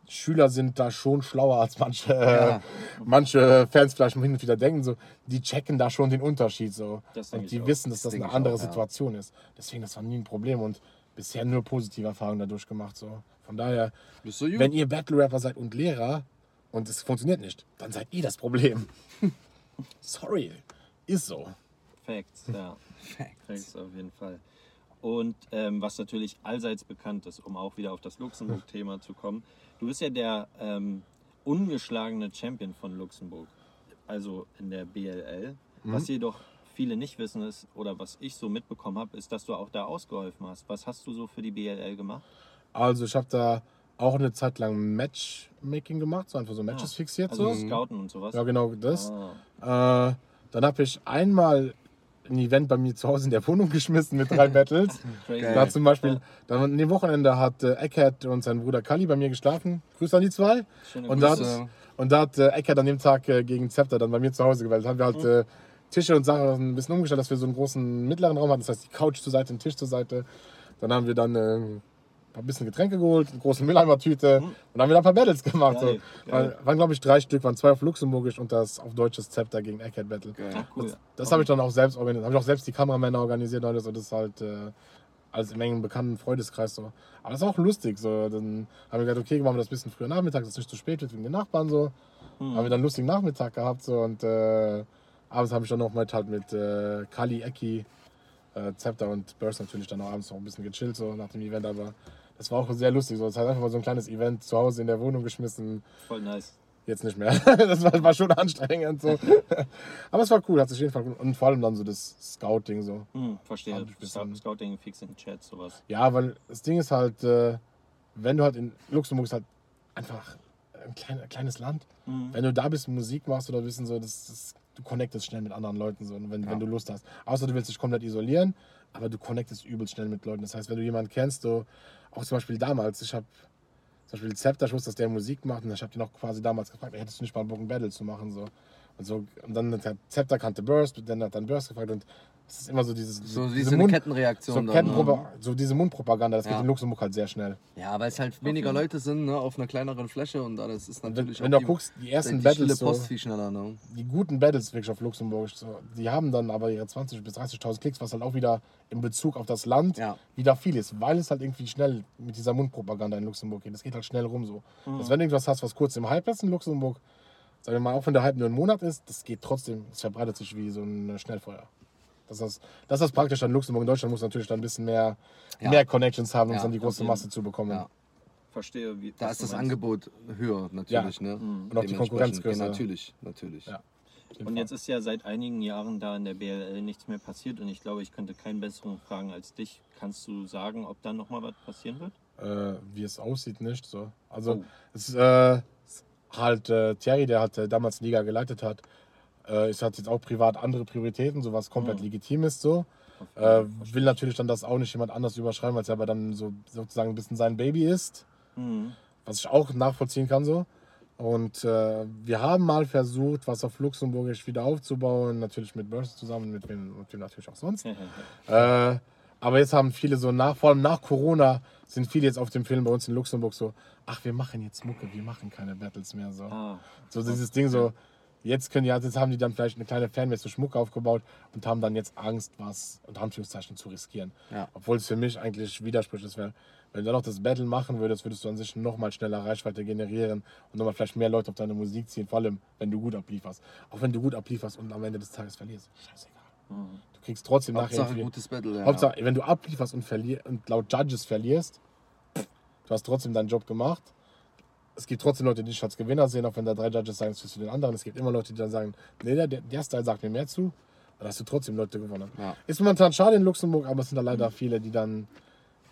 Schüler sind da schon schlauer als manche, äh, Ja. manche Fans vielleicht hin und wieder denken. So, die checken da schon den Unterschied. So. Und die wissen, dass Das das eine andere auch, ja. Situation ist. Deswegen, das war nie ein Problem und bisher nur positive Erfahrungen dadurch gemacht. So. Von daher, wenn ihr Battle-Rapper seid und Lehrer und es funktioniert nicht, dann seid ihr das Problem. Sorry, ist so. Facts, ja. Facts auf jeden Fall. Und ähm, was natürlich allseits bekannt ist, um auch wieder auf das Luxemburg-Thema zu kommen, du bist ja der ähm, ungeschlagene Champion von Luxemburg, also in der BLL. Was jedoch viele nicht wissen ist, oder was ich so mitbekommen habe, ist, dass du auch da ausgeholfen hast. Was hast du so für die BLL gemacht? Also ich habe da auch eine Zeit lang Matchmaking gemacht, so einfach so Matches Ah, fixiert. Also so. Scouten und sowas? Ja, genau das. Ah, Äh, dann habe ich einmal ein Event bei mir zu Hause in der Wohnung geschmissen mit drei Battles. Da zum Beispiel, dann an dem Wochenende hat äh, Eckert und sein Bruder Kali bei mir geschlafen. Grüße an die zwei. Schöne Und da hat, Grüße. und da hat äh, Eckert an dem Tag äh, gegen Zepter dann bei mir zu Hause gewählt. Haben wir halt äh, Tische und Sachen ein bisschen umgestellt, dass wir so einen großen mittleren Raum hatten. Das heißt, die Couch zur Seite, den Tisch zur Seite. Dann haben wir dann äh, ein bisschen Getränke geholt, eine große Mülleimertüte und dann haben wir dann ein paar Battles gemacht. Geil, so. geil. Waren, glaube ich, drei Stück, waren zwei auf Luxemburgisch und das auf deutsches Zepter gegen Eckert Battle. Ah, cool. Das, das habe ich dann auch selbst organisiert. Habe ich auch selbst die Kameramänner organisiert und das ist halt äh, alles im engen bekannten Freundeskreis so. Aber das ist auch lustig. So. Dann haben wir gesagt, okay, machen wir das ein bisschen früher Nachmittag, dass es nicht zu spät wird wegen den Nachbarn so. Hm. Haben wir dann einen lustigen Nachmittag gehabt so und äh, abends habe ich dann noch mit halt mit äh, Kali, Eki, äh, Zepter und Burst natürlich dann auch abends noch ein bisschen gechillt so nach dem Event. Aber Das war auch sehr lustig. So. Das hat einfach mal so ein kleines Event zu Hause in der Wohnung geschmissen. Voll nice. Jetzt nicht mehr. Das war, war schon anstrengend. So. Aber es war cool, hat sich jeden Fall gut. Und vor allem dann so das Scouting so. Hm, verstehe. Ein bisschen- Scouting, Fixing, Chat, sowas. Ja, weil das Ding ist halt, äh, wenn du halt in Luxemburg ist halt einfach ein klein, kleines Land. Mhm. Wenn du da bist, Musik machst oder wissen so, das, das, du connectest schnell mit anderen Leuten so, wenn, wenn du Lust hast. Außer du willst dich komplett isolieren, aber du connectest übelst schnell mit Leuten. Das heißt, wenn du jemanden kennst, so, auch zum Beispiel damals, ich habe zum Beispiel Zepter, ich wusste, dass der Musik macht und ich habe den auch quasi damals gefragt, ey, hättest du nicht mal Bock, ein Battle zu machen? So. Und, so, und dann hat Zepter kannte Burst, dann hat dann Burst gefragt und es ist immer so dieses So diese so Mund- Kettenreaktion. so, dann, Kettenpropa ne? so diese Mundpropaganda, das Ja. geht in Luxemburg halt sehr schnell. Ja, weil es halt weniger Fall. Leute sind, ne, auf einer kleineren Fläche und das ist Wenn, natürlich wenn du auch auch guckst, die ersten die Battles, so, Post viel schneller, ne? die guten Battles wirklich auf Luxemburg, so, die haben dann aber ihre 20.000 bis 30.000 Klicks, was halt auch wieder in Bezug auf das Land Ja. wieder viel ist, weil es halt irgendwie schnell mit dieser Mundpropaganda in Luxemburg geht. Das geht halt schnell rum so. Dass wenn du irgendwas hast, was kurz im Hype ist in Luxemburg, sagen wir mal, auch wenn der Hype nur einen Monat ist, das geht trotzdem, es verbreitet sich wie so ein Schnellfeuer. Das ist, das ist praktisch an Luxemburg. In Deutschland muss natürlich dann ein bisschen mehr, Ja. mehr Connections haben, um Ja, dann die große Masse zu bekommen. Ja. Verstehe, wie. Da ist das meinst. Angebot höher, natürlich, ne? Und auch die. Konkurrenz Ja, größer. natürlich, natürlich. Ja. Und jetzt ist ja seit einigen Jahren da in der BLL nichts mehr passiert und ich glaube, ich könnte keinen besseren fragen als dich. Kannst du sagen, ob da nochmal was passieren wird? äh, wie es aussieht, nicht so. Also Oh. es ist äh, halt äh, Thierry, der hat äh, damals Liga geleitet hat, äh, ist hat jetzt auch privat andere Prioritäten, so was komplett legitim ist so. Äh, will natürlich dann das auch nicht jemand anders überschreiben, weil es aber dann so sozusagen ein bisschen sein Baby ist, Mhm. was ich auch nachvollziehen kann so. Und äh, wir haben mal versucht, was auf Luxemburgisch wieder aufzubauen, natürlich mit Burst zusammen, mit wem, mit wem natürlich auch sonst. Äh, aber jetzt haben viele so nach, vor allem nach Corona, sind viele jetzt auf dem Film bei uns in Luxemburg so, ach, wir machen jetzt Mucke, wir machen keine Battles mehr. So, ah, so dieses Ding so, jetzt können die, jetzt haben die dann vielleicht eine kleine Fanbase durch Mucke aufgebaut und haben dann jetzt Angst, was unter Anführungszeichen zu riskieren. Ja. Obwohl es für mich eigentlich widersprüchlich wäre. Wenn du dann noch das Battle machen würdest, würdest du an sich nochmal schneller Reichweite generieren und nochmal vielleicht mehr Leute auf deine Musik ziehen, vor allem wenn du gut ablieferst. Auch wenn du gut ablieferst und am Ende des Tages verlierst. Scheißegal. Du kriegst trotzdem nachher Hauptsache irgendwie- gutes Battle, ja. Hauptsache, wenn du ablieferst und, verlier und laut Judges verlierst, du hast trotzdem deinen Job gemacht. Es gibt trotzdem Leute, die dich als Gewinner sehen, auch wenn da drei Judges sagen, es ist für den anderen. Es gibt immer Leute, die dann sagen, nee, der, der Style sagt mir mehr zu. Dann hast du trotzdem Leute gewonnen. Ja. Ist momentan schade in Luxemburg, aber es sind da leider viele, die dann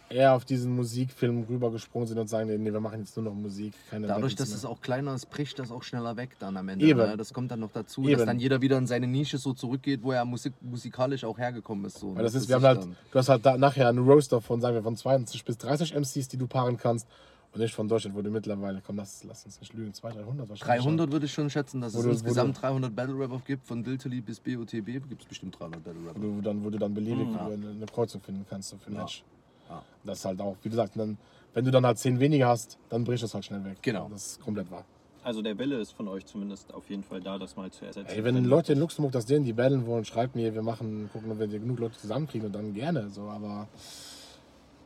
eher auf diesen Musikfilm rübergesprungen sind und sagen, nee, wir machen jetzt nur noch Musik, keine Dadurch, dass es auch kleiner ist, bricht das auch schneller weg dann am Ende. Eben. Ne? Das kommt dann noch dazu, dass Eben. dann jeder wieder in seine Nische so zurückgeht, wo er musik musikalisch auch hergekommen ist. So, ne? Weil das ist, wir haben halt, du hast halt da nachher einen Roaster von, sagen wir, von 20 bis 30 MCs, die du paaren kannst. Und nicht von Deutschland, wo du mittlerweile, komm, lass, lass uns nicht lügen, 200, 300 wahrscheinlich. 300 würde ich schon schätzen, dass Wo es du- wo insgesamt du- 300 300 Battle Rapper gibt, von Diltily bis BOTB gibt es bestimmt 300 Battle Wo Rapper. du dann, wo du dann beliebig Mhm. eine, eine Kreuzung finden kannst so für ein Ja. Match. Ja. Das ist halt auch, wie gesagt, dann, wenn du dann halt 10 weniger hast, dann bricht es halt schnell weg. Genau. Das ist komplett wahr. Also der Wille ist von euch zumindest auf jeden Fall da, das mal zu ersetzen. Ey, wenn Leute in Luxemburg das sehen, die battlen wollen, schreibt mir, wir machen, gucken, ob wir genug Leute zusammenkriegen und dann gerne, so, aber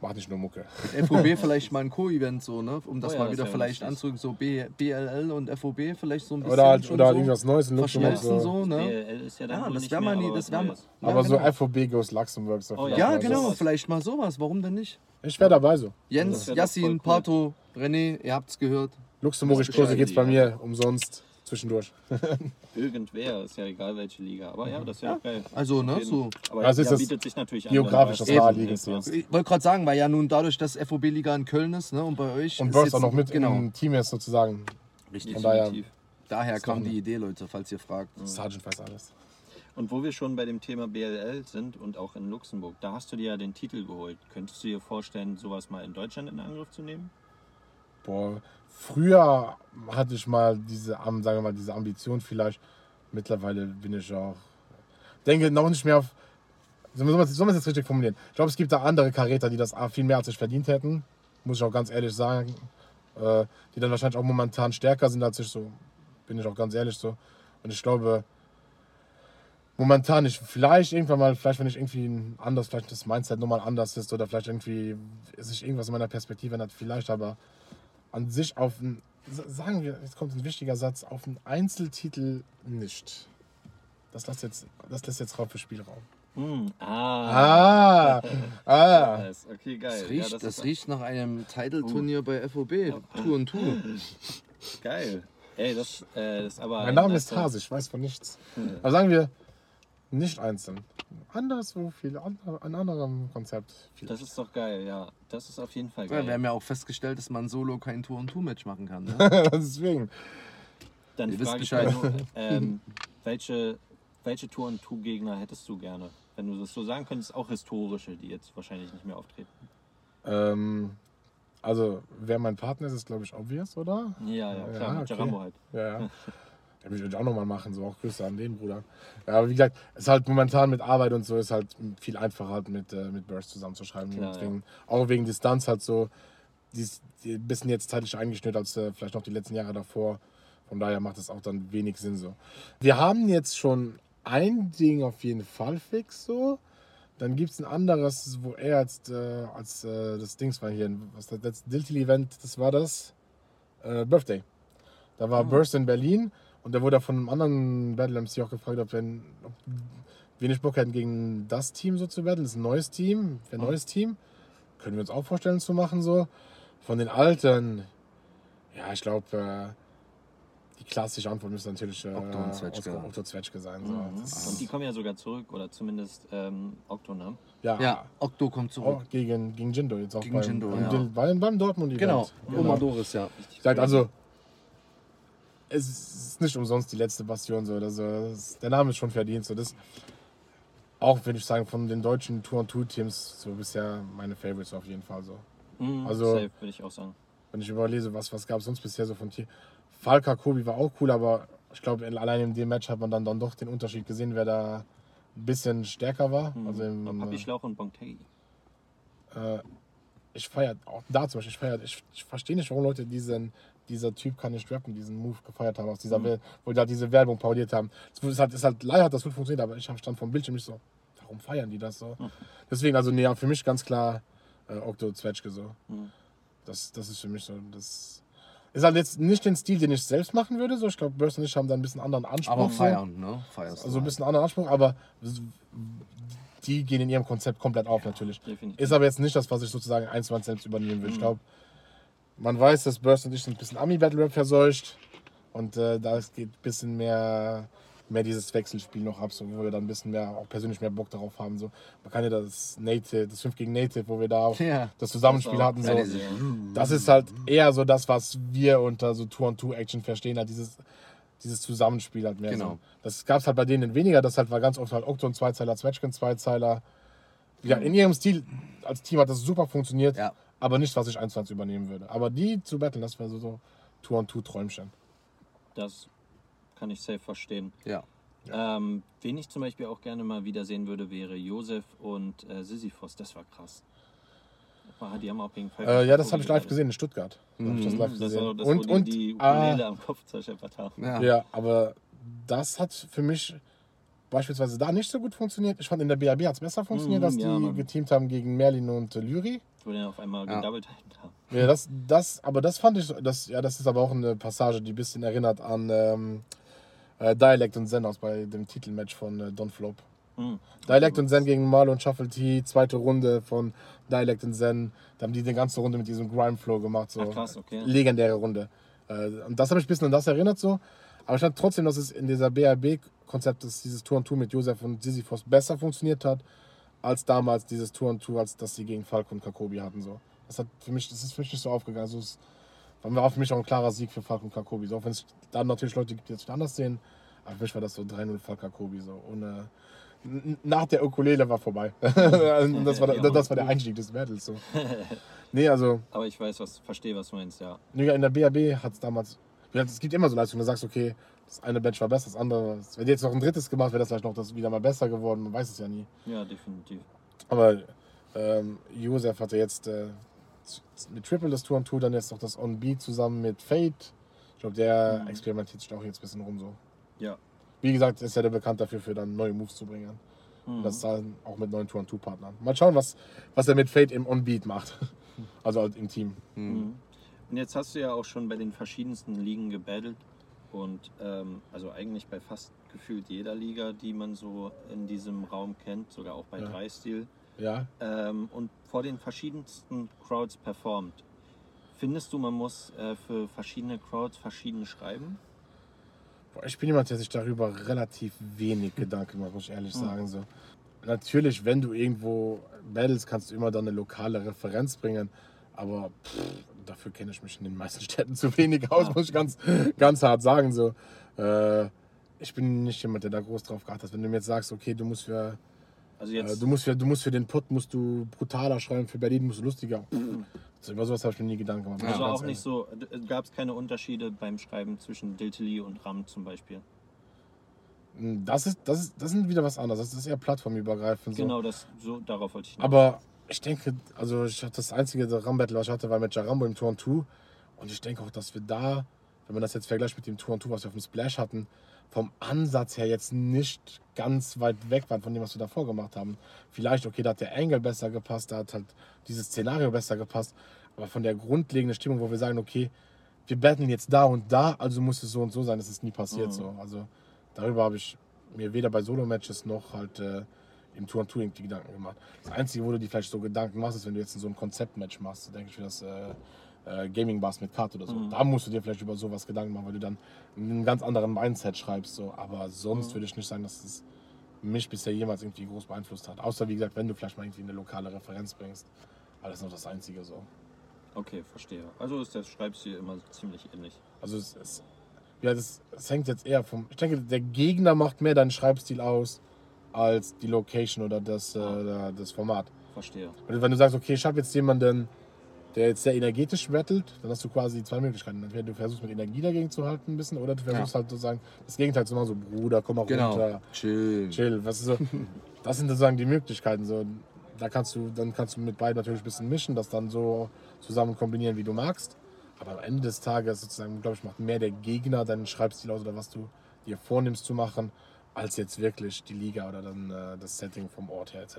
mach nicht nur Mucke. FOB vielleicht mal ein Co-Event so, ne? Um das Oh ja, mal das wieder wär vielleicht anzugehen, so B, BLL und FOB vielleicht so ein bisschen Oder halt, oder halt so irgendwas Neues in Luxemburg. So. so, ne? DLL ist ja dann Ja, wohl das wäre mal nie, aber das wäre mal. Ja, Aber genau. so FOB goes Luxemburg. So Oh Ja, mal genau, sowas. vielleicht mal sowas, warum denn nicht? Ich wäre dabei so. Jens, Das Yassin, cool. Pato, René, ihr habt's gehört. Luxemburgisch Das ist Kurse geht's bei ja. mir umsonst zwischendurch. Irgendwer, ist ja egal welche Liga. Aber ja, das ist ja, geil. Also, ne, so. Aber Ja, ist ja, das bietet sich natürlich an. geografisch das naheliegendste jetzt. Ich wollte gerade sagen, weil ja nun dadurch, dass FOB-Liga in Köln ist, ne, und bei euch. Und ist Burst jetzt- auch noch mit Genau. im Team ist sozusagen. Richtig. Von daher- Definitiv. Daher Ist kam die Idee, Leute, falls ihr fragt. Sergeant weiß alles. Und wo wir schon bei dem Thema BLL sind und auch in Luxemburg, da hast du dir ja den Titel geholt. Könntest du dir vorstellen, sowas mal in Deutschland in Angriff zu nehmen? Boah, früher hatte ich mal diese, sagen wir mal, diese Ambition vielleicht. Mittlerweile bin ich auch, denke noch nicht mehr auf, soll man es jetzt richtig formulieren? Ich glaube, es gibt da andere Karäter, die das viel mehr als ich verdient hätten, muss ich auch ganz ehrlich sagen, äh, die dann wahrscheinlich auch momentan stärker sind als ich, so bin ich auch ganz ehrlich so. Und ich glaube, momentan nicht, vielleicht irgendwann mal, vielleicht wenn ich irgendwie anders, vielleicht das Mindset nochmal anders ist oder vielleicht irgendwie sich irgendwas in meiner Perspektive ändert, vielleicht, aber an sich auf ein, sagen wir, jetzt kommt ein wichtiger Satz, auf einen Einzeltitel nicht. Das lässt jetzt, das lässt jetzt Raum für Spielraum. Hm, ah. Ah, ah. Nice. Okay, geil. Das riecht, ja, das ist riecht nach einem Title-Turnier bei FOB. Tour und Tour. geil. Ey, das, äh, das ist aber. Mein ein Name ist Hase, ich weiß von nichts. Aber sagen wir, nicht einzeln. Anderswo viel, an- ein anderem Konzept. Das Vielleicht. ist doch geil, ja. Das ist auf jeden Fall Ja, geil. wir haben ja auch festgestellt, dass man solo kein Tour und Tour Match machen kann. Ne? Deswegen. Dann Ihr wisst frage ich Bescheid. nur, ähm, welche, welche Tour- und Tour-Gegner hättest du gerne? Wenn du das so sagen könntest, auch historische, die jetzt wahrscheinlich nicht mehr auftreten. Ähm, also, wer mein Partner ist, ist glaube ich obvious, oder? Ja, ja, klar, Ja, mit okay. Jarambo halt. Ja, ja. Ja, will ich auch nochmal machen, so auch Grüße an den Bruder. Ja, aber wie gesagt, es ist halt momentan mit Arbeit und so ist halt viel einfacher halt mit, äh, mit Burst zusammenzuschreiben. Klar, wegen, Auch wegen Distanz halt so, die ist ein bisschen jetzt zeitlich eingeschnürt als äh, vielleicht noch die letzten Jahre davor. Von daher macht es auch dann wenig Sinn so. Wir haben jetzt schon ein Ding auf jeden Fall fix so. Dann gibt es ein anderes, wo er jetzt äh, als äh, das Dings war hier, was das letzte Diltil-Event, das war das äh, Birthday. Da war Burst in Berlin und da wurde von einem anderen Battle MC auch gefragt, ob wir, ob nicht Bock hätten, gegen das Team so zu battlen. Das ist ein neues Team, ein neues Team. Können wir uns auch vorstellen zu machen so. Von den Alten, ja, ich glaube, äh, die klassische Antwort müsste natürlich äh, Okto und Zwetschge. Oskar- Okto Zwetschge sein. So. Mhm. Und die kommen ja sogar zurück, oder zumindest ähm, Octonam. ja, Ja, Okto kommt zurück. auch gegen, gegen Jindo jetzt auch Gegen beim, Jindo, beim, ja. Beim, beim Dortmund Genau, Event. Oma Doris, ja. Also, es ist nicht umsonst die letzte Bastion. So. Also, es- der Name ist schon verdient. So. Das, auch würde ich sagen, von den deutschen Tour- und Tour-Teams so bisher meine Favorites auf jeden Fall. So. Mhm, also- safe, würde ich auch sagen. Wenn ich überlese, was, was gab es sonst bisher so von Tier. Falka Kobi war auch cool, aber ich glaube, allein in dem Match hat man dann, dann doch den Unterschied gesehen, wer da ein bisschen stärker war. Mhm. Also im, Papi Schlauch und Bontegi. äh, ich feiere auch da zum Beispiel, ich feiere, ich, ich verstehe nicht, warum Leute diesen, dieser Typ kann nicht rappen, diesen Move gefeiert haben, aus dieser Welt, wo die da diese Werbung parodiert haben. Es ist halt, ist halt leider hat das gut funktioniert, aber ich stand vom Bildschirm nicht so, warum feiern die das so? Deswegen, also nee, für mich ganz klar äh, Okto Zwetschge so. Mhm. Das, das ist für mich so, das ist halt jetzt nicht den Stil, den ich selbst machen würde, so. Ich glaube, Burst und ich haben da ein bisschen anderen Anspruch. Aber so. feiern, ne? Feierst Also ein bisschen anderen Anspruch, aber die gehen in ihrem Konzept komplett auf natürlich. Definitiv. Ist aber jetzt nicht das, was ich sozusagen eins zu eins selbst übernehmen Mhm. will. Ich glaube, man weiß, dass Burst und ich sind ein bisschen Ami-Battle-Rap verseucht. Und äh, da geht ein bisschen mehr, mehr dieses Wechselspiel noch ab, so, wo wir dann ein bisschen mehr, auch persönlich mehr Bock darauf haben. So. Man kann ja das Native, das 5 gegen Native, wo wir da auch Ja. das Zusammenspiel Das auch- hatten. So. Das ist halt eher so das, was wir unter so Tour-on-Tour-Action verstehen, halt dieses, dieses Zusammenspiel halt mehr. Genau. So. Das gab es halt bei denen weniger, das halt war ganz oft halt Okto und Zweizeiler, Zwetschgen Zweizeiler. Ja, in ihrem Stil als Team hat das super funktioniert, Ja. Aber nicht, was ich eins zu eins übernehmen würde. Aber die zu battlen, das wäre so, so Tour-on-Tour-Träumchen. Das kann ich safe verstehen. Ja. Ähm, wen ich zum Beispiel auch gerne mal wiedersehen würde, wäre Josef und äh, Sisyphos. Das war krass. War- Die haben auch gegen Äh, ja, das habe ich live gesehen in Stuttgart. Das live gesehen. das, und die, die ah, Ukulele am Kopf zerscheppert haben. Ja. Ja, aber das hat für mich beispielsweise da nicht so gut funktioniert. Ich fand in der BAB hat es besser funktioniert, Mhm, dass die ja, Mann. geteamt haben gegen Merlin und äh, Lyri. Wo die dann auf einmal Ja. gedoubled haben. Ja, das, das, aber das fand ich, das, ja, das ist aber auch eine Passage, die ein bisschen erinnert an ähm, äh, Dialect und Zen aus bei dem Titelmatch von äh, Don Flop. Mhm. Dialect und Zen gegen Marlon und Shuffle T, zweite Runde von Dialect und Zen. Da haben die die ganze Runde mit diesem Grime Flow gemacht. So. Ach, krass, okay. Legendäre Runde. Äh, und das habe ich ein bisschen an das erinnert so. Aber ich fand trotzdem, dass es in dieser BRB-Konzept, dass dieses Tour und Tour mit Josef und Sisyphos besser funktioniert hat, als damals dieses Tour und Tour, als das sie gegen Falk und Kakobi hatten. So. Das, hat für mich, das ist für mich nicht so aufgegangen. Also es war für mich auch ein klarer Sieg für Falk und Kakobi. So, auch wenn es dann natürlich Leute gibt, die das anders sehen. Aber für mich war das so 3-0 Falk Kakobi. So. Ohne, n- nach der Ukulele war vorbei. Und das, war, der- das war der Einstieg des Battles. So. Nee, also Aber ich weiß, was, verstehe, was du meinst, ja. in der BAB hat es damals. Es gibt immer so Leistungen, du sagst, okay, das eine Bench war besser, das andere. Wenn jetzt noch ein drittes gemacht, wäre das vielleicht noch das wieder mal besser geworden, man weiß es ja nie. Ja, definitiv. Aber ähm, Josef hatte jetzt äh, mit Triple das Tour und Tour, dann jetzt noch das On Beat zusammen mit Fate. Ich glaube, der experimentiert sich auch jetzt ein bisschen rum so. Ja. Wie gesagt, ist ja der bekannt dafür, für dann neue Moves zu bringen. Mhm. Und das dann auch mit neuen Tour und Tour Partnern. Mal schauen, was, was er mit Fate im On Beat macht. Also halt im Team. Mhm. Und jetzt hast du ja auch schon bei den verschiedensten Ligen gebattelt. Und ähm, also eigentlich bei fast gefühlt jeder Liga, die man so in diesem Raum kennt, sogar auch bei Ja. Dreistil, Ja, ähm, und vor den verschiedensten Crowds performt. Findest du, man muss äh, für verschiedene Crowds verschieden schreiben? Ich bin jemand, der sich darüber relativ wenig Gedanken macht, muss ich ehrlich Mhm. sagen. So. Natürlich, wenn du irgendwo battles, kannst du immer dann eine lokale Referenz bringen. Aber pff, dafür kenne ich mich in den meisten Städten zu wenig aus, Ja. muss ich ganz, ganz hart sagen. So. Äh, ich bin nicht jemand, der da groß drauf geachtet hat. Wenn du mir jetzt sagst, okay, du musst für, Also äh, du musst für, du musst für den Put musst du brutaler schreiben, für Berlin musst du lustiger. So, über sowas habe ich mir nie Gedanken gemacht. also auch nicht so, gab es keine Unterschiede beim Schreiben zwischen Diltily und Ram zum Beispiel? Das, ist, das, ist, das sind wieder was anderes. Das ist eher plattformübergreifend. So. Genau, das, so, darauf wollte ich hinaus. Aber ich denke, also ich hatte das einzige Ram-Battle, was ich hatte, war mit Jarambo im Tour 2. Und ich denke auch, dass wir da, wenn man das jetzt vergleicht mit dem Tour 2, was wir auf dem Splash hatten, vom Ansatz her jetzt nicht ganz weit weg waren von dem, was wir davor gemacht haben. Vielleicht, okay, da hat der Angle besser gepasst, da hat halt dieses Szenario besser gepasst. Aber von der grundlegenden Stimmung, wo wir sagen, okay, wir battlen jetzt da und da, also muss es so und so sein, das ist nie passiert Mhm. so. Also darüber habe ich mir weder bei Solo-Matches noch halt äh, im Tour und Touring die Gedanken gemacht. Das Einzige, wo du dir vielleicht so Gedanken machst, ist, wenn du jetzt so ein Konzept-Match machst, denke ich für das äh, äh, Gaming-Bars mit Karte oder so. Mhm. Da musst du dir vielleicht über sowas Gedanken machen, weil du dann einen ganz anderen Mindset schreibst. So. Aber sonst Mhm. würde ich nicht sagen, dass es mich bisher jemals irgendwie groß beeinflusst hat. Außer, wie gesagt, wenn du vielleicht mal irgendwie eine lokale Referenz bringst. Aber das ist noch das Einzige so. Okay, verstehe. Also ist der Schreibstil immer ziemlich ähnlich. Also es, es, ja, das, es hängt jetzt eher vom. Ich denke, der Gegner macht mehr deinen Schreibstil aus als die Location oder das, äh, das Format. Verstehe. Und wenn du sagst, okay, ich habe jetzt jemanden, der jetzt sehr energetisch battelt, dann hast du quasi zwei Möglichkeiten. Entweder du versuchst mit Energie dagegen zu halten ein bisschen oder du versuchst halt sozusagen das Gegenteil zu machen, so Bruder, komm mal Genau. runter, Chill. chill. Was so, das sind sozusagen die Möglichkeiten. So. Da kannst du, dann kannst du mit beiden natürlich ein bisschen mischen, das dann so zusammen kombinieren, wie du magst. Aber am Ende des Tages sozusagen, glaube ich, macht mehr der Gegner deinen Schreibstil aus oder was du dir vornimmst zu machen, als jetzt wirklich die Liga oder dann äh, das Setting vom Ort her etc.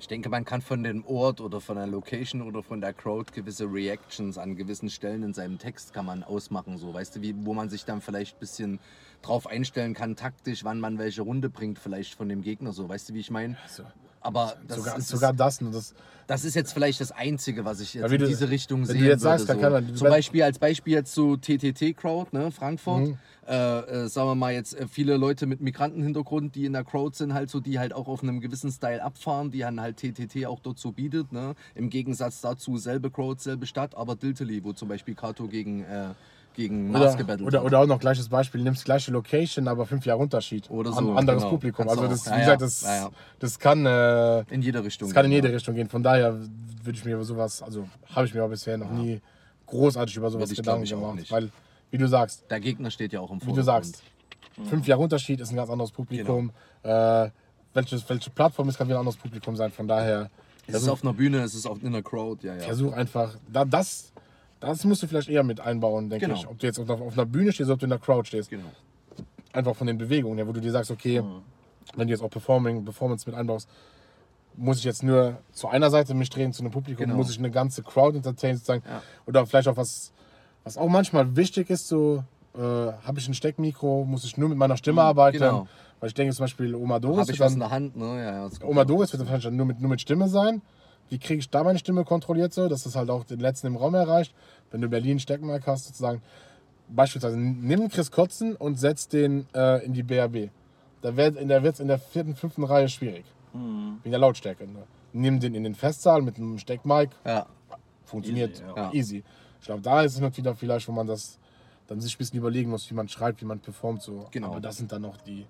Ich denke, man kann von dem Ort oder von der Location oder von der Crowd gewisse Reactions an gewissen Stellen in seinem Text kann man ausmachen, so weißt du, wie, wo man sich dann vielleicht ein bisschen drauf einstellen kann, taktisch, wann man welche Runde bringt, vielleicht von dem Gegner, so weißt du, wie ich meine? So. Aber das, sogar, ist, sogar das, das, das ist jetzt vielleicht das Einzige, was ich jetzt in du- diese Richtung sehe. Zum Beispiel als Beispiel jetzt so TTT-Crowd, ne, Frankfurt. Mhm. Äh, äh, sagen wir mal jetzt äh, viele Leute mit Migrantenhintergrund, die in der Crowd sind, halt so, die halt auch auf einem gewissen Style abfahren, die dann halt TTT auch dort so bietet. Ne? Im Gegensatz dazu selbe Crowd, selbe Stadt, aber Diltily, wo zum Beispiel Kato gegen, äh, gegen Mars oder, gebettelt oder, oder auch noch gleiches Beispiel, nimmst gleiche Location, aber fünf Jahre Unterschied. Oder An- so, anderes genau. Publikum. Kannst Also das, wie gesagt, das, Ja, ja. das kann, äh, in jede Richtung. das kann in gehen, jede ja. Richtung gehen. Von daher würde ich mir über sowas, also habe ich mir auch bisher noch nie großartig über sowas Gedanken gemacht. Weil, wie du sagst, Der Gegner steht ja auch im wie Vordergrund. du sagst, fünf Jahre Unterschied ist ein ganz anderes Publikum. Äh, welches, welche Plattform ist, kann wieder ein anderes Publikum sein. Von daher Es ist auf einer Bühne, es ist auf, in einer Crowd, ja, ja. versuch einfach, da, das, das musst du vielleicht eher mit einbauen, denke Genau. ich. Ob du jetzt auf einer, auf einer Bühne stehst oder ob du in der Crowd stehst. Genau. einfach von den Bewegungen her, wo du dir sagst, okay, wenn du jetzt auch Performing, Performance mit einbaust, muss ich jetzt nur zu einer Seite mich drehen, zu einem Publikum, Genau. muss ich eine ganze Crowd entertainen sozusagen. Ja. Oder vielleicht auch was, was auch manchmal wichtig ist, so äh, habe ich ein Steckmikro, muss ich nur mit meiner Stimme arbeiten. genau. Weil ich denke zum Beispiel, Oma Doris, Habe ich was in der Hand, ne? Ja, ja, Oma Doris wird dann wahrscheinlich nur mit, nur mit Stimme sein. Wie kriege ich da meine Stimme kontrolliert so, dass das halt auch den letzten im Raum erreicht? Wenn du Berlin Steckmark hast, sozusagen, beispielsweise nimm Chris Kotzen und setz den äh, in die BRB. Da wird in der wird's in der vierten, fünften Reihe schwierig. Mhm. Wegen der Lautstärke. Ne? Nimm den in den Festsaal mit einem Steckmic, Ja, funktioniert Easy, ja. easy. Ich glaube, da ist es noch wieder vielleicht, wo man das dann sich ein bisschen überlegen muss, wie man schreibt, wie man performt. So. Genau. Aber das sind dann noch die.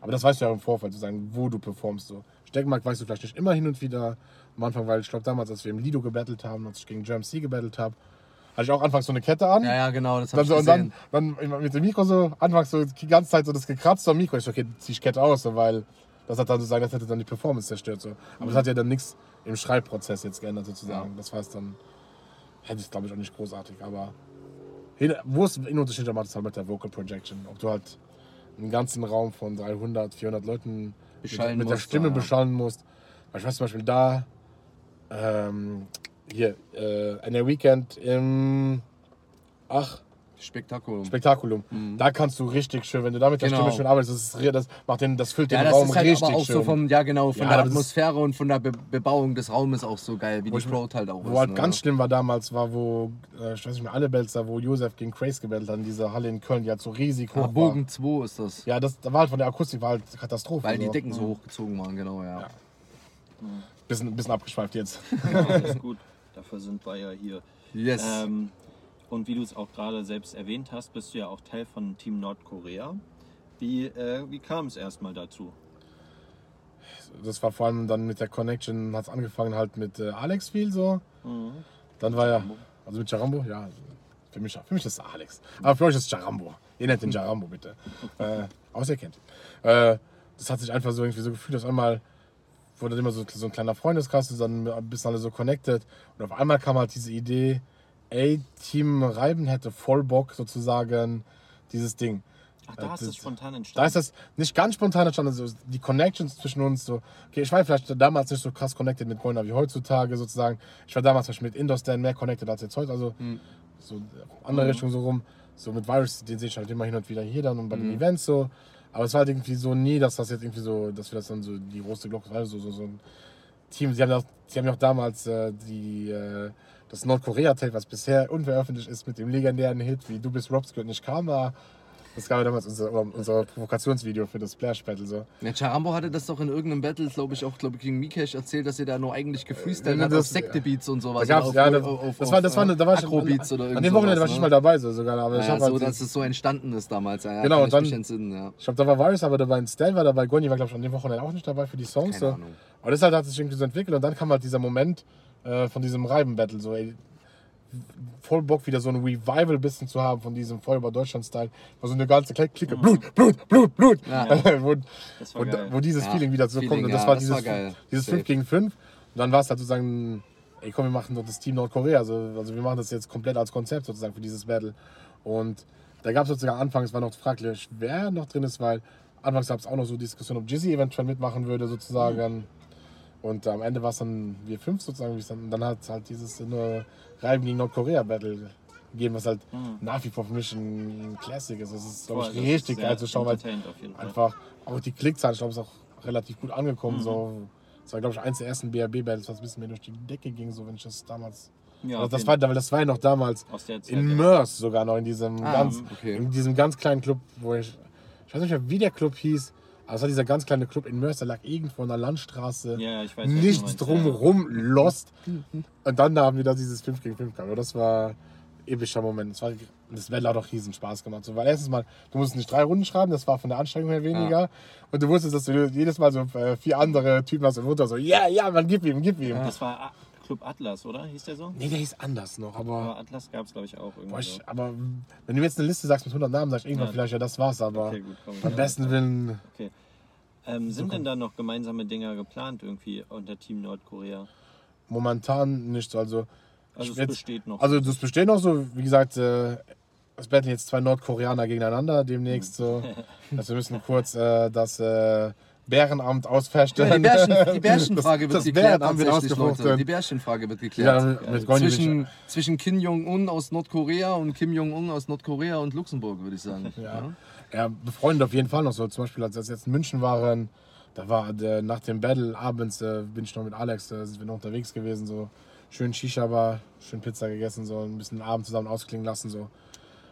Aber das weißt du ja im Vorfeld, sozusagen, wo du performst. So. Steckmark weißt du vielleicht nicht immer hin und wieder. Am Anfang, weil ich glaube, damals, als wir im Lido gebettelt haben, als ich gegen Germ C gebettelt habe, hatte ich auch anfangs so eine Kette an. ja, ja, genau, das habe ich so, und gesehen. dann, dann mit dem Mikro so, anfangs so die ganze Zeit so das gekratzt am Mikro. Ich so, okay, zieh ich Kette aus, so, weil das hat dann sozusagen, das hätte dann die Performance zerstört. So. Aber das hat ja dann nichts im Schreibprozess jetzt geändert sozusagen. Das heißt dann, hätte ich glaube ich auch nicht großartig. Aber wo es einen Unterschied macht, ist halt mit der Vocal Projection. Ob du halt einen ganzen Raum von 300, 400 Leuten mit, mit der Stimme ja. beschallen musst. Weil ich weiß zum Beispiel da, ähm, hier, äh, in der Weekend im, ach, Spektakulum. Spektakulum. Da kannst du richtig schön, wenn du da mit der Genau. Stimme schön arbeitest, das, das macht den, das füllt ja, den das Raum ist halt richtig aber auch schön. so vom, ja genau, von Ja, der Atmosphäre und von der Be Bebauung des Raumes auch so geil, wie Wo die ich- Crowd halt auch Wo ist. halt ne? ganz schlimm war damals, war, wo, äh, ich weiß nicht mehr, alle da, wo Josef gegen Craze gebettelt hat, in dieser Halle in Köln, die halt so riesig hoch Ah, war. Bogen 2 ist das. Ja, das da war halt von der Akustik war halt Katastrophe. Weil die so. Decken so hochgezogen waren, genau, ja. Ja. Bisschen, bisschen abgeschweift jetzt. Ja, alles gut. Dafür sind wir ja hier. Yes. Ähm, und wie du es auch gerade selbst erwähnt hast, bist du ja auch Teil von Team Nordkorea. Wie, äh, wie kam es erstmal dazu? Das war vor allem dann mit der Connection, hat es angefangen halt mit äh, Alex viel so. Mhm. Dann war ja, also mit Jarambo, ja, für mich, für mich ist es Alex. Aber für euch ist es Jarambo. Ihr nennt den Jarambo bitte. äh, außer ihr kennt. Äh, das hat sich einfach so irgendwie so gefühlt, auf einmal wurde immer so, so ein kleiner Freundeskreis, dann ein bisschen alle so connected. Und auf einmal kam halt diese Idee, ey, Team Reiben hätte voll Bock sozusagen dieses Ding. Ach, da Äh, ist das- spontan Da entstanden. ist das nicht ganz spontan entstanden, also die Connections zwischen uns so. Okay, ich war vielleicht damals nicht so krass connected mit Goina wie heutzutage sozusagen. Ich war damals zum Beispiel mit Indostan mehr connected als jetzt heute, also so andere Richtung so rum. So mit Virus, den sehe ich halt immer hin und wieder hier dann und bei den Events so. Aber es war halt irgendwie so nie, dass das jetzt irgendwie so, dass wir das dann so die große Glocke, also so, so ein Team. Sie haben ja auch, sie haben ja auch damals äh, die, äh, das Nordkorea-Tape, was bisher unveröffentlicht ist, mit dem legendären Hit wie Du bist Robs gehört nicht Karma. Das gab ja damals unser, unser Provokationsvideo für das Splash Battle. So. Ja, Charambo hatte das doch in irgendeinem Battle, glaube ich, auch glaub ich, gegen Mikesh erzählt, dass er da nur eigentlich gefreestylt hat das- auf Sekte-Beats und sowas. Da gab's, oder ja, auf, das, auf, auf, das war, das war, da war ich, Acro-Beats oder an dem Wochenende war ich ne? mal dabei so sogar, aber ich Ja, habe so, halt, dass es so entstanden ist damals. Ja, Genau, und ich dann- entsinnen, ja. ich glaube, da war Virus aber dabei, Stan war dabei, Goni war glaube ich an dem Wochenende auch nicht dabei für die Songs. Keine So. Aber das halt hat sich irgendwie so entwickelt und dann kam halt dieser Moment äh, von diesem Reiben-Battle, so ey, voll Bock wieder so ein Revival bisschen zu haben von diesem voll über Deutschland-Style, wo so eine ganze Clique, Blut, Blut, Blut, Blut, Ja. wo, Das war wo, geil. wo dieses Ja, Feeling wieder so Feeling, kommt. Und das ja, war das dieses, war dieses Safe. 5 gegen 5 und dann war es halt sozusagen, ey komm, wir machen doch das Team Nordkorea, also, also wir machen das jetzt komplett als Konzept sozusagen für dieses Battle. Und da gab es sozusagen anfangs war noch fraglich, wer noch drin ist, weil anfangs gab es auch noch so Diskussion, ob Jizzy eventuell mitmachen würde sozusagen und am Ende war es dann wir fünf sozusagen wie es dann, und dann hat es halt dieses nur Reiben gegen Nordkorea Battle gegeben, was halt nach wie vor für mich ein Classic ist. Das ist, glaube ich, richtig geil zu schauen, weil einfach auch die Klickzahlen, ich glaube, ist auch relativ gut Mhm. angekommen. So. Das war, glaube ich, eins der ersten BRB-Battles, was ein bisschen mehr durch die Decke ging, so wenn ich das damals. Ja, also das, war, das war ja noch damals Aus der Zeit, in ja. Mörs sogar noch, in diesem, Ah, ganz, okay. in diesem ganz kleinen Club, wo ich. Ich weiß nicht mehr, wie der Club hieß, aber es war dieser ganz kleine Club in Mörs, der lag irgendwo an der Landstraße. Ja, ja, ich weiß, Nichts drumherum, lost. Und dann haben wir da dieses 5 gegen 5 gehabt. Das war ein epischer Moment. Das, war, das Battle hat auch riesen Spaß gemacht. So, weil erstens mal, du musst nicht drei Runden schreiben, das war von der Anstrengung her weniger. Und du wusstest, dass du jedes Mal so äh, vier andere Typen hast und runter so, ja, ja, man, gib ihm, gib ihm. Ja. Das war Club Atlas, oder? Hieß der so? Nee, der hieß anders noch, aber. Aber Atlas gab es, glaube ich, auch irgendwie. ich, aber wenn du mir jetzt eine Liste sagst mit 100 Namen, sag ich irgendwann Ja. vielleicht, ja, das war's, aber Okay, gut, komm. am besten Willen. Okay. Ähm, sind denn da noch gemeinsame Dinger geplant irgendwie unter Team Nordkorea? Momentan nicht so. Also, Also es jetzt- besteht noch. Also das besteht noch so, wie gesagt, äh, es betteln jetzt zwei Nordkoreaner gegeneinander demnächst so. Also wir müssen kurz äh, das äh, Bärenamt ausfechten. Ja, die, Bärchen, die Bärchenfrage Das- wird das geklärt tatsächlich, Leute. Die Bärchenfrage wird Ja, geklärt. mit Gondi zwischen, zwischen Kim Jong-un aus Nordkorea und Kim Jong-un aus Nordkorea und Luxemburg, würde ich sagen. Ja. Ja, befreundet auf jeden Fall noch so. Zum Beispiel, als wir jetzt in München waren, da war der, nach dem Battle abends, äh, bin ich noch mit Alex, äh, sind wir noch unterwegs gewesen, so schön Shisha-Bar, schön Pizza gegessen, so ein bisschen den Abend zusammen ausklingen lassen, so.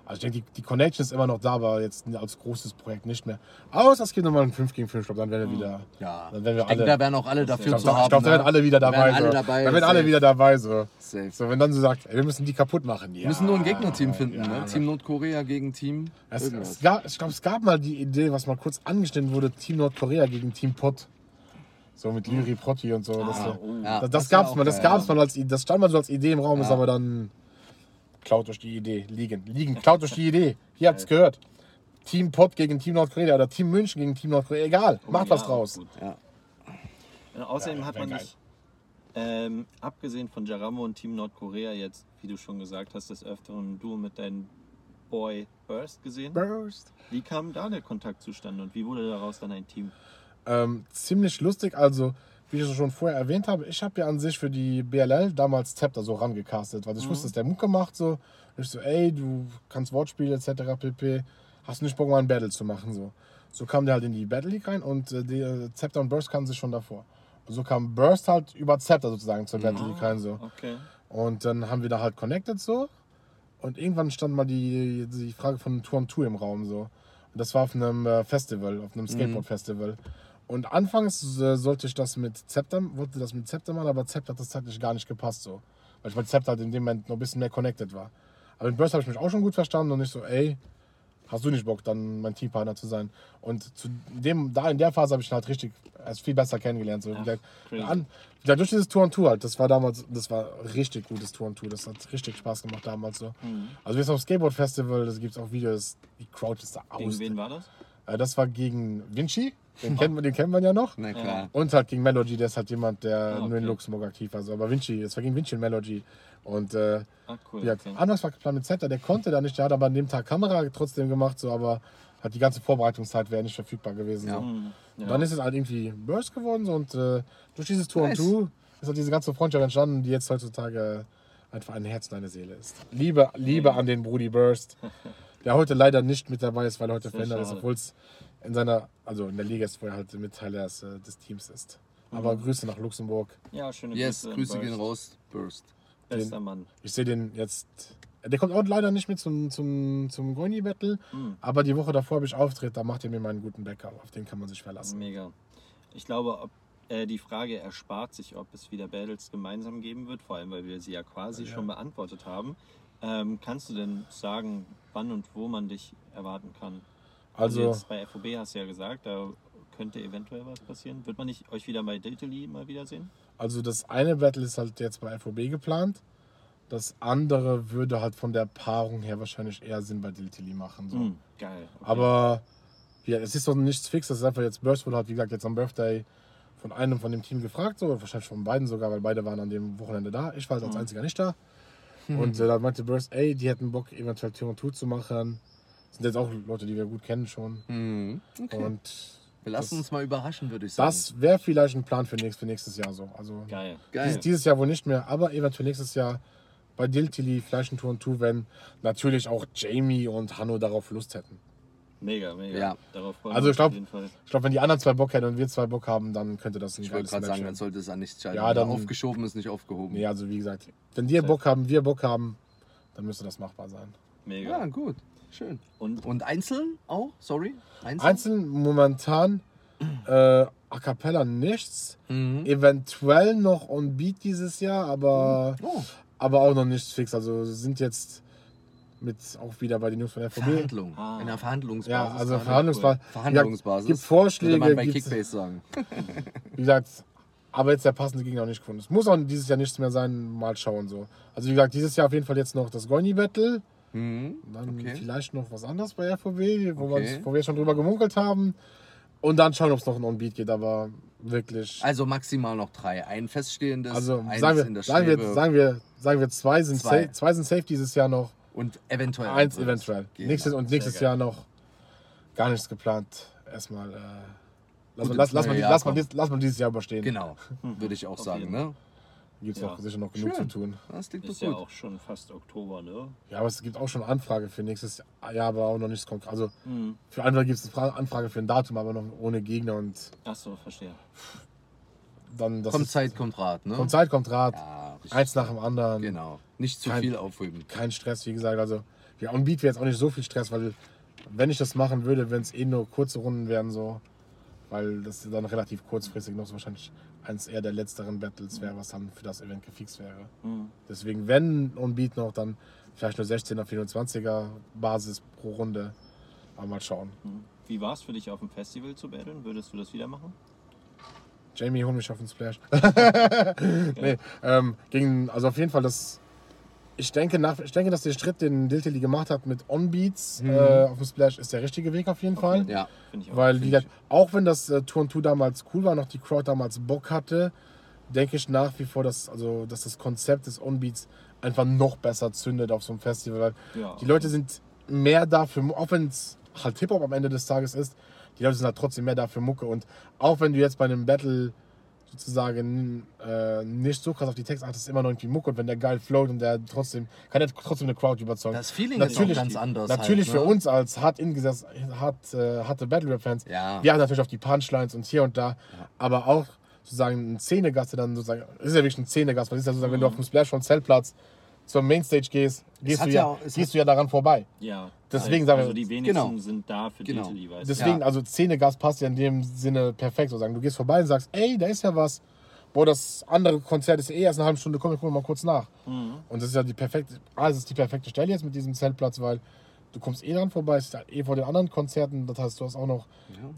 Also ich denke, die, die Connection ist immer noch da, aber jetzt als großes Projekt nicht mehr. Außer es gibt nochmal ein 5 gegen 5, ich glaube, dann werden wir wieder. Ja, Dann werden wir ich denke, alle- da wären auch alle Ich dafür glaube, zu haben. glaub, da werden ne? alle wieder Da dabei. werden alle so. dabei, Da werden alle wieder dabei. So. Safe. so, wenn dann so sagt, ey, wir müssen die kaputt machen. Ja. Wir müssen nur ein Gegnerteam finden, ja. ne? Team Nordkorea gegen Team. Es, es gab, ich glaube, es gab mal die Idee, was mal kurz angeschnitten wurde: Team Nordkorea gegen Team Pot. So mit Lyri Protti und so. das, Ah, oh. Ja, das, das das gab's mal, das gab's mal als das stand mal so als Idee im Raum, ist aber dann klaut euch die Idee. Liegen, liegen, klaut euch die Idee. Ihr habt's gehört. Team Pot gegen Team Nordkorea oder Team München gegen Team Nordkorea, egal, Oh, macht ja, was draus. Ja. Außerdem Ja, hat wär man geil. dich, ähm, abgesehen von Jaramo und Team Nordkorea, jetzt, wie du schon gesagt hast, des Öfteren ein Duo mit deinem Boy Burst gesehen. Burst. Wie kam da der Kontakt zustande und wie wurde daraus dann ein Team? Ähm, ziemlich lustig. Also, wie ich es schon vorher erwähnt habe, ich habe ja an sich für die BLL damals Zepter so rangecastet, weil ich wusste, dass der Mucke macht so. Und ich so, ey, du kannst Wortspiele etc. pp. Hast du nicht Bock mal ein Battle zu machen so. So kam der halt in die Battle League rein und äh, die äh, Zepter und Burst kannten sich schon davor. Und so kam Burst halt über Zepter sozusagen zur Battle League rein so. Okay. Und dann haben wir da halt connected so. Und irgendwann stand mal die, die Frage von Tour on Tour im Raum so. Und das war auf einem äh, Festival, auf einem Skateboard-Festival. Und anfangs äh, sollte ich das mit Zepter, wollte das mit Zepter machen, aber Zepter hat das zeitlich gar nicht gepasst so. Weil ich mit Zepter halt in dem Moment noch ein bisschen mehr connected war. Aber mit Burst habe ich mich auch schon gut verstanden und ich so, ey, hast du nicht Bock, dann mein Teampartner zu sein? Und zu dem, da in der Phase habe ich ihn halt richtig, erst viel besser kennengelernt. So. Crazy. an, ja, durch dieses Tour on Tour halt, das war damals, das war richtig gutes Tour on Tour, das hat richtig Spaß gemacht damals so. Mhm. Also wir sind auf dem Skateboard Festival, das gibt es auch Videos, die Crowd ist da Gegen aus. wen war das? Äh, Das war gegen Vinci, den kennt man, den kennt man ja noch. Na klar. Und halt gegen Melody, der ist halt jemand, der Ah, nur in okay. Luxemburg aktiv war. Also, aber Vinci, das war gegen Vinci und Melody. Und äh, Ah, cool. ja, okay. anders war geplant mit Zeta, der konnte da nicht, der hat aber an dem Tag Kamera trotzdem gemacht, so, aber hat die ganze Vorbereitungszeit wäre nicht verfügbar gewesen. Ja. So. Mhm. Und dann ist es halt irgendwie Burst geworden und äh, durch dieses Tour Nice. Tour ist halt diese ganze Freundschaft entstanden, die jetzt heutzutage einfach ein Herz und eine Seele ist. Liebe, Liebe an den Brudi Burst, der heute leider nicht mit dabei ist, weil er heute verändert ist, obwohl es in seiner, also in der Liga ist, wo er halt Mitteiler des, äh, des Teams ist. Aber Grüße nach Luxemburg. Ja, schöne Yes, Grüße. Grüße gehen raus. Burst. Bester Mann. Ich sehe den jetzt. Der kommt auch leider nicht mit zum, zum, zum Goini-Battle, Mhm. aber die Woche davor habe ich Auftritt, da macht er mir meinen guten Backup. Auf den kann man sich verlassen. Mega. Ich glaube, ob, äh, die Frage erspart sich, ob es wieder Battles gemeinsam geben wird, vor allem weil wir sie ja quasi Ja. schon beantwortet haben. Ähm, kannst du denn sagen, wann und wo man dich erwarten kann? Also, jetzt bei FOB hast du ja gesagt, da könnte eventuell was passieren. Wird man nicht euch wieder bei Diltily mal wiedersehen? also das eine Battle ist halt jetzt bei FOB geplant. Das andere würde halt von der Paarung her wahrscheinlich eher Sinn bei Diltili machen. So. Mhm, geil. Okay. Aber ja, es ist doch nichts fix. Das ist einfach jetzt Burst wurde halt, wie gesagt, jetzt am Birthday von einem von dem Team gefragt, so, wahrscheinlich von beiden sogar, weil beide waren an dem Wochenende da. Ich war halt als Mhm. einziger nicht da. Und äh, da meinte Burst, ey, die hätten Bock, eventuell Tour und Tour zu machen. Das sind jetzt auch Leute, die wir gut kennen schon. Mhm. Okay. Und Wir lassen das- uns mal überraschen, würde ich sagen. das wäre vielleicht ein Plan für, nächst, für nächstes Jahr so. Also Geil. Geil. dieses, dieses Jahr wohl nicht mehr, aber eventuell nächstes Jahr bei Diltili vielleicht ein Tour und Tour, wenn natürlich auch Jamie und Hanno darauf Lust hätten. Mega, mega. Ja. Darauf freuen Also wir ich uns auf glaub- glaube, wenn die anderen zwei Bock hätten und wir zwei Bock haben, dann könnte das ein ich wollte geiles gerade Match sagen, dann sollte es an nichts scheitern. Ja, dann- aufgeschoben ist nicht aufgehoben. Nee, also wie gesagt, wenn die Bock haben, wir Bock haben, dann müsste das machbar sein. Mega. Ja, gut. Schön. Und Und einzeln auch? Sorry? Einzeln? Einzeln momentan äh, A Cappella nichts. Mhm. Eventuell noch on Beat dieses Jahr, aber, Oh, aber auch noch nichts fix. Also sind jetzt mit auch wieder bei den Jungs von der FOB. Verhandlung. Ah. In der Verhandlungsbasis. Ja, also. Verhandlungsbasis. Verhandlungsbasis. Gibt Würde Vorschläge, man bei gibt, Kickbase sagen. wie gesagt, aber jetzt der passende Gegner noch nicht gefunden. Es muss auch dieses Jahr nichts mehr sein, mal schauen so. Also wie gesagt, dieses Jahr auf jeden Fall jetzt noch das Goini Battle. Mhm. Dann Okay. vielleicht noch was anderes bei FOW, wo, Okay. wir wo wir schon drüber gemunkelt haben. Und dann schauen, ob es noch ein On-Beat geht, aber wirklich. Also maximal noch drei. Ein feststehendes, Also eins sagen in wir, der sagen, Schwebe wir, sagen, wir, sagen wir, zwei sind, Zwei. Safe, zwei sind safe dieses Jahr noch. und eventuell Eins eventuell. Nächstes, und nächstes. Jahr noch gar nichts geplant. Erstmal. Äh, lass, mal, lass, lass, mal, lass, mal, lass mal dieses Jahr überstehen. Genau, würde ich auch sagen. Ne? Gibt es Ja. noch sicher noch genug Schön. zu tun. Das klingt ist doch ja gut. auch schon fast Oktober, ne? Ja, aber es gibt auch schon Anfrage für nächstes Jahr, aber auch noch nichts konkret. Also Mhm. für andere gibt es eine Fra- Anfrage für ein Datum, aber noch ohne Gegner und Achso, verstehe. dann das kommt ist, Zeit, kommt Rat. Ne? Kommt Zeit, kommt Rat. Ja. Eins nach dem anderen. Genau. Nicht zu Kein- viel aufheben. Kein Stress, wie gesagt. Also, ja, Beat wäre jetzt auch nicht so viel Stress, weil, wenn ich das machen würde, wenn es eh nur kurze Runden wären, so, weil das dann relativ kurzfristig noch so wahrscheinlich eins eher der letzteren Battles wäre, was dann für das Event gefixt wäre. Mhm. Deswegen, wenn on Beat noch, dann vielleicht nur 16er, 24er Basis pro Runde. Aber mal schauen. Mhm. Wie war es für dich auf dem Festival zu battlen? Würdest du das wieder machen? Jamie, hol mich auf den Splash. nee, ähm, gegen, also auf jeden Fall das. Ich denke, nach, ich denke, dass der Schritt, den Diltily gemacht hat mit On-Beats Mhm. äh, auf dem Splash, ist der richtige Weg auf jeden Fall. Ja, Finde ich auch. Weil, auch wenn das äh, Tour 2 damals cool war, noch die Crowd damals Bock hatte, denke ich nach wie vor, dass, also, dass das Konzept des On-Beats einfach noch besser zündet auf so einem Festival. Ja. die Leute sind mehr dafür, auch wenn es halt Hip-Hop am Ende des Tages ist, die Leute sind halt trotzdem mehr dafür Mucke. Und auch wenn du jetzt bei einem Battle sozusagen äh, nicht so krass auf die Texte achtest, ist immer noch irgendwie Muck und wenn der geil float und der trotzdem, kann der trotzdem eine Crowd überzeugen. Das Feeling ist auch ganz anders. Natürlich halt, für ne? uns als hart ingesetzt, hart, äh, harte Battle Rap Fans, Ja. wir haben natürlich auf die Punchlines und hier und da, aber auch sozusagen ein Szenegast, der dann sozusagen, ist ja wirklich ein Szenegast, das ist ja sozusagen, wenn du auf dem Splash von Zeltplatz zur Mainstage gehst, gehst, du ja ja, auch- gehst du ja daran vorbei. Ja. Deswegen sagen wir- also die wenigsten Genau. sind da für Genau. Device. Deswegen, Ja. also Szenegast passt ja in dem Sinne perfekt. Sozusagen. Du gehst vorbei und sagst, ey, da ist ja was. Boah, das andere Konzert ist eh erst eine halbe Stunde, komm, wir gucken mal kurz nach. Mhm. Und das ist ja die perfekte, ah, das ist die perfekte Stelle jetzt mit diesem Zeltplatz, weil du kommst eh dran vorbei, es ist ja eh vor den anderen Konzerten, das heißt, du hast auch noch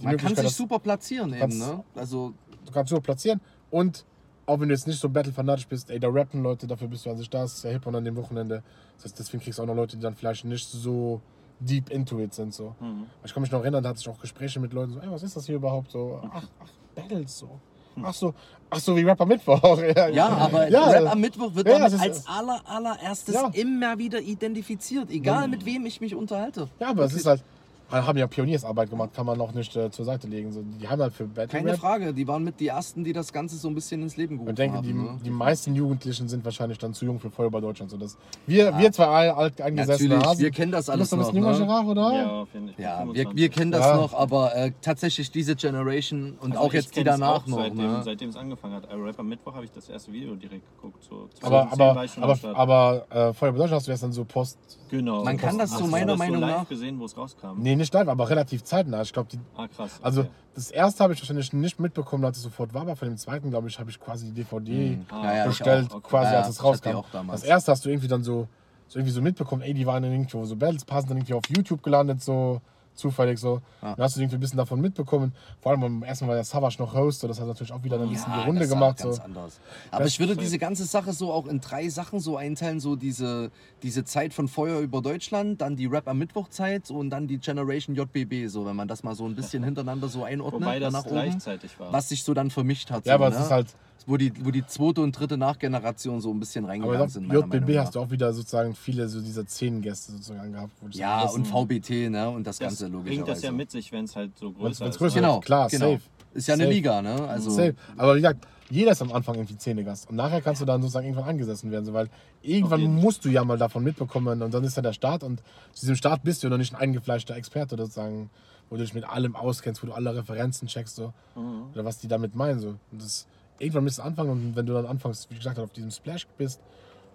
die Man kann sich super platzieren eben, ne? Also, du kannst so platzieren und auch wenn du jetzt nicht so battle-fanatisch bist, ey, da rappen Leute, dafür bist du an sich da, es ist ja hip und an dem Wochenende. Das heißt, deswegen kriegst du auch noch Leute, die dann vielleicht nicht so deep into it sind. So. Mhm. Ich kann mich noch erinnern, da hatte ich auch Gespräche mit Leuten so, ey, was ist das hier überhaupt so? Ach, ach Battles so. Ach so, ach so wie Rapper Mittwoch. ja, ja, aber ja, Rap am Mittwoch wird Ja, damit als aller, allererstes immer wieder identifiziert, egal mit wem ich mich unterhalte. Ja, aber es ist halt, haben ja Pioniersarbeit gemacht, kann man auch nicht äh, zur Seite legen. So, die haben halt für Battle Keine Rap. Frage, die waren mit die ersten, die das Ganze so ein bisschen ins Leben gerufen Und ich denke, haben. die, ne? die meisten Jugendlichen sind wahrscheinlich dann zu jung für Feuerball Deutschland. So, das, wir, wir zwei alt, eingesessene Natürlich, Hasen. wir kennen das Du alles bist ein noch. bisschen jünger, Ne? Gerard, oder? Ja, auf jeden Fall. Ja, wir, 25. wir kennen das Ja. noch, aber äh, tatsächlich diese Generation und Also auch jetzt die danach auch noch. Seitdem, ne? seitdem es angefangen hat. Äh, Rap am Mittwoch habe ich das erste Video direkt geguckt. So Aber, 2010 war aber, aber, aber äh, Feuerball Deutschland hast du erst dann so Post. Genau. Man kann das Hast so meiner das Meinung so live nach- gesehen, wo es rauskam. Nee, nicht live, aber relativ zeitnah. Ich glaube, die. Ah, krass. Also, okay. das erste habe ich wahrscheinlich nicht mitbekommen, als es sofort war, aber von dem zweiten, glaube ich, habe ich quasi die DVD Ah, Ja, ja, ich bestellt, auch, okay. quasi Ja, als ja, es rauskam. Das erste hast du irgendwie dann so, so irgendwie so mitbekommen, ey, die waren dann irgendwo so Battles, passen dann irgendwie auf YouTube gelandet, so zufällig so. Ja. Dann hast du irgendwie ein bisschen davon mitbekommen. Vor allem am ersten Mal der Savage noch Host, so, das hat natürlich auch wieder ein bisschen die Runde das war gemacht. Ganz So. anders. Aber Das- ich würde diese ganze Sache so auch in drei Sachen so einteilen: so diese, diese Zeit von Feuer über Deutschland, dann die Rap am Mittwochzeit und dann die Generation JBB, so wenn man das mal so ein bisschen hintereinander so einordnet, Wobei das nach oben, gleichzeitig war. was sich so dann vermischt hat. Ja, so, aber ne? es ist halt, wo die, wo die zweite und dritte Nachgeneration so ein bisschen aber reingegangen ich sind. JBB hast du auch wieder sozusagen viele so dieser zehn Gäste sozusagen gehabt. wo du Ja, und VBT, ne? Und das, das Ganze bringt logischerweise. das ja mit sich, wenn es halt so größer wenn's ist. größer ne? Genau, Klar, genau. safe. Ist ja eine Safe. Liga, ne? Also, Safe. Aber wie gesagt, jeder ist am Anfang irgendwie Zähnegast. Und nachher kannst du dann sozusagen irgendwann angesessen werden. So, weil irgendwann musst du ja mal davon mitbekommen und dann ist ja der Start. Und zu diesem Start bist du ja noch nicht ein eingefleischter Experte, sozusagen, wo du dich mit allem auskennst, wo du alle Referenzen checkst, so. Mhm. Oder was die damit meinen. So. Und das, irgendwann müsst du anfangen und wenn du dann anfängst, wie gesagt, auf diesem Splash bist,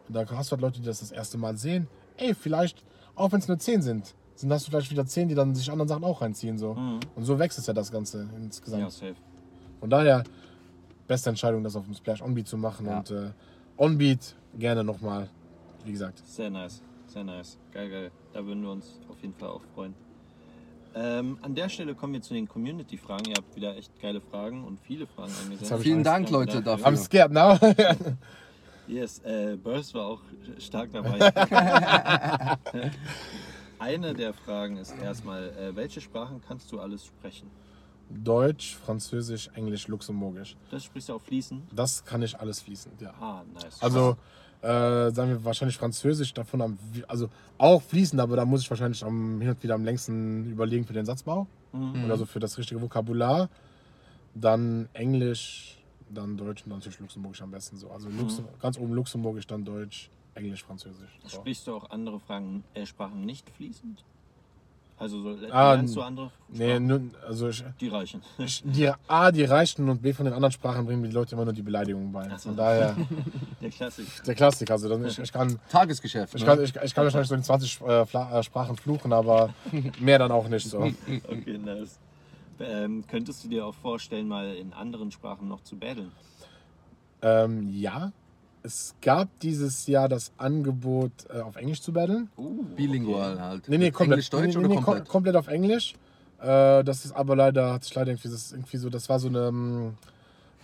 und da hast du halt Leute, die das das erste Mal sehen, ey, vielleicht, auch wenn es nur 10 sind, sind hast du vielleicht wieder 10, die dann sich anderen Sachen auch reinziehen. So. Mhm. Und so wächst es ja das Ganze insgesamt. Ja, safe. Von daher, beste Entscheidung, das auf dem Splash Onbeat zu machen. Ja. Und äh, Onbeat gerne nochmal, wie gesagt. Sehr nice. Sehr nice. Geil, geil. Da würden wir uns auf jeden Fall auch freuen. Ähm, an der Stelle kommen wir zu den Community-Fragen. Ihr habt wieder echt geile Fragen und viele Fragen ich Vielen. Dank, Leute, dafür. dafür. I'm scared now. Yes, äh, Burst war auch stark dabei. Eine der Fragen ist erstmal, äh, welche Sprachen kannst du alles sprechen? Deutsch, Französisch, Englisch, Luxemburgisch. Das sprichst du auch fließend? Das kann ich alles fließend, ja. Ah, nice. Also, äh, sagen wir wahrscheinlich Französisch, davon am, also auch fließend, aber da muss ich wahrscheinlich am, hin und wieder am längsten überlegen für den Satzbau. Mhm. Oder so für das richtige Vokabular. Dann Englisch, dann Deutsch und dann natürlich Luxemburgisch am besten so. Also Luxem ganz oben Luxemburgisch, dann Deutsch, Englisch, Französisch. So. Sprichst du auch andere Fragen, äh, Sprachen nicht fließend? Also so, Ah, lernst du andere Nee, Sprachen? nur, also ich, Die reichen. ich, die A, die reichten und B, von den anderen Sprachen bringen mir die Leute immer nur die Beleidigungen bei. So. Von daher, Der Klassik. der Klassiker. Also dann, ich, ich, kann, Tagesgeschäft. ich, ne? kann, ich, ich kann wahrscheinlich so in 20 äh, äh, Sprachen fluchen, aber mehr dann auch nicht so. Okay, nice. Ähm, könntest du dir auch vorstellen, mal in anderen Sprachen noch zu battlen? Ähm, ja, es gab dieses Jahr das Angebot, äh, auf Englisch zu battlen. Uh, Bilingual halt. Nee, nee, komplett. Englisch-Deutsch nee, nee, oder nee, komplett? komplett auf Englisch. Äh, das ist aber leider, hat sich leider irgendwie, das irgendwie so, das war so eine ähm,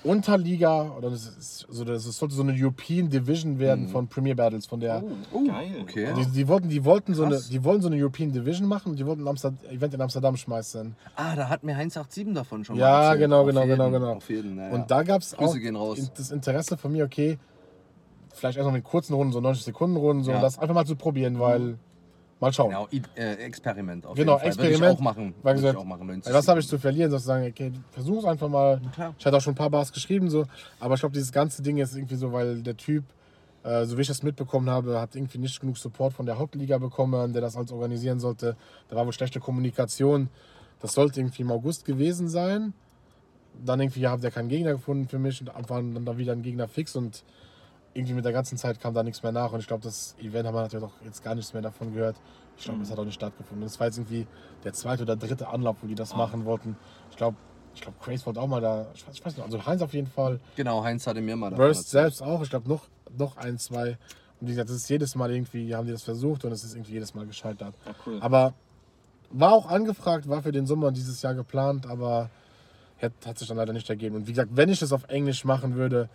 Unterliga, oder das, ist so, das sollte so eine European Division werden von Premier Battles, von der. Oh, geil. okay. Die, die, wollten, die, wollten so eine, die wollten so eine European Division machen und die wollten ein Amsterdam, Event in Amsterdam schmeißen. Ah, da hat mir Heinz 87 davon schon Ja, mal erzählt. genau, genau, jeden, genau, genau. Auf jeden, ja, ja. Und da gab es auch gehen raus. in- das Interesse von mir, okay, vielleicht erst noch in kurzen Runden, so 90 Sekunden Runden, so Ja. das einfach mal zu probieren, weil Mal schauen. Genau, äh, Experiment auf Genau, jeden Fall. Experiment. Würde ich auch machen. Weil Würde gesagt, ich auch machen. 90 Ey, was habe ich zu verlieren? Sozusagen, okay, versuch's einfach mal. klar. Ich hatte auch schon ein paar Bars geschrieben, so, aber ich glaube, dieses ganze Ding ist irgendwie so, weil der Typ, äh, so wie ich das mitbekommen habe, hat irgendwie nicht genug Support von der Hauptliga bekommen, der das alles organisieren sollte. Da war wohl schlechte Kommunikation. Das sollte irgendwie im August gewesen sein. Dann irgendwie habt ihr keinen Gegner gefunden für mich und dann da wieder ein Gegner fix und irgendwie mit der ganzen Zeit kam da nichts mehr nach und ich glaube, das Event haben wir natürlich auch jetzt gar nichts mehr davon gehört. Ich glaube, das hat auch nicht stattgefunden. Das war jetzt irgendwie der zweite oder dritte Anlauf, wo die das machen wollten. Ich glaube, ich glaube, Craze wollte auch mal da, ich weiß, ich weiß nicht, also Heinz auf jeden Fall, Genau, Heinz hatte mir mal davon Burst selbst auch, ich glaube noch, noch ein, zwei. Und wie gesagt, das ist jedes Mal irgendwie, haben die das versucht und es ist irgendwie jedes Mal gescheitert. Ja, cool. Aber war auch angefragt, war für den Sommer dieses Jahr geplant, aber hat, hat sich dann leider nicht ergeben. Und wie gesagt, wenn ich das auf Englisch machen würde,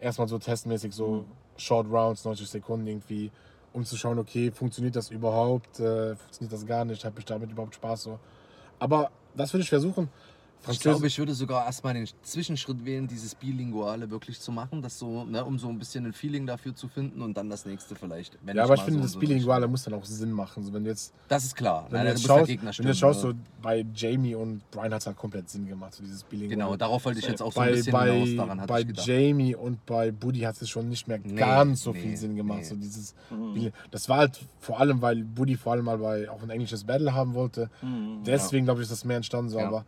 erstmal so testmäßig, so Short Rounds, 90 Sekunden irgendwie, um zu schauen, okay, funktioniert das überhaupt, äh, funktioniert das gar nicht, habe ich damit überhaupt Spaß so. Aber das würde ich versuchen. Ich glaube, ich würde sogar erstmal den Zwischenschritt wählen, dieses Bilinguale wirklich zu machen, das so, ne, um so ein bisschen ein Feeling dafür zu finden und dann das nächste vielleicht. Wenn ja, aber ich finde, so- das so Bilinguale muss dann auch Sinn machen. So, wenn jetzt, Das ist klar. wenn Nein, du jetzt schaust, Gegner wenn du jetzt schaust, ne? so bei Jamie und Brian hat es halt komplett Sinn gemacht, so dieses Bilinguale. Genau, darauf wollte ich jetzt auch so ein bei, bisschen bei, hinaus, daran bei. Jamie und bei Buddy hat es schon nicht mehr Nee, ganz so nee, viel Sinn gemacht. nee. So dieses, Das war halt vor allem, weil Buddy vor allem mal bei, auch ein englisches Battle haben wollte. Deswegen glaube ich, ist das mehr entstanden so. Ja. Aber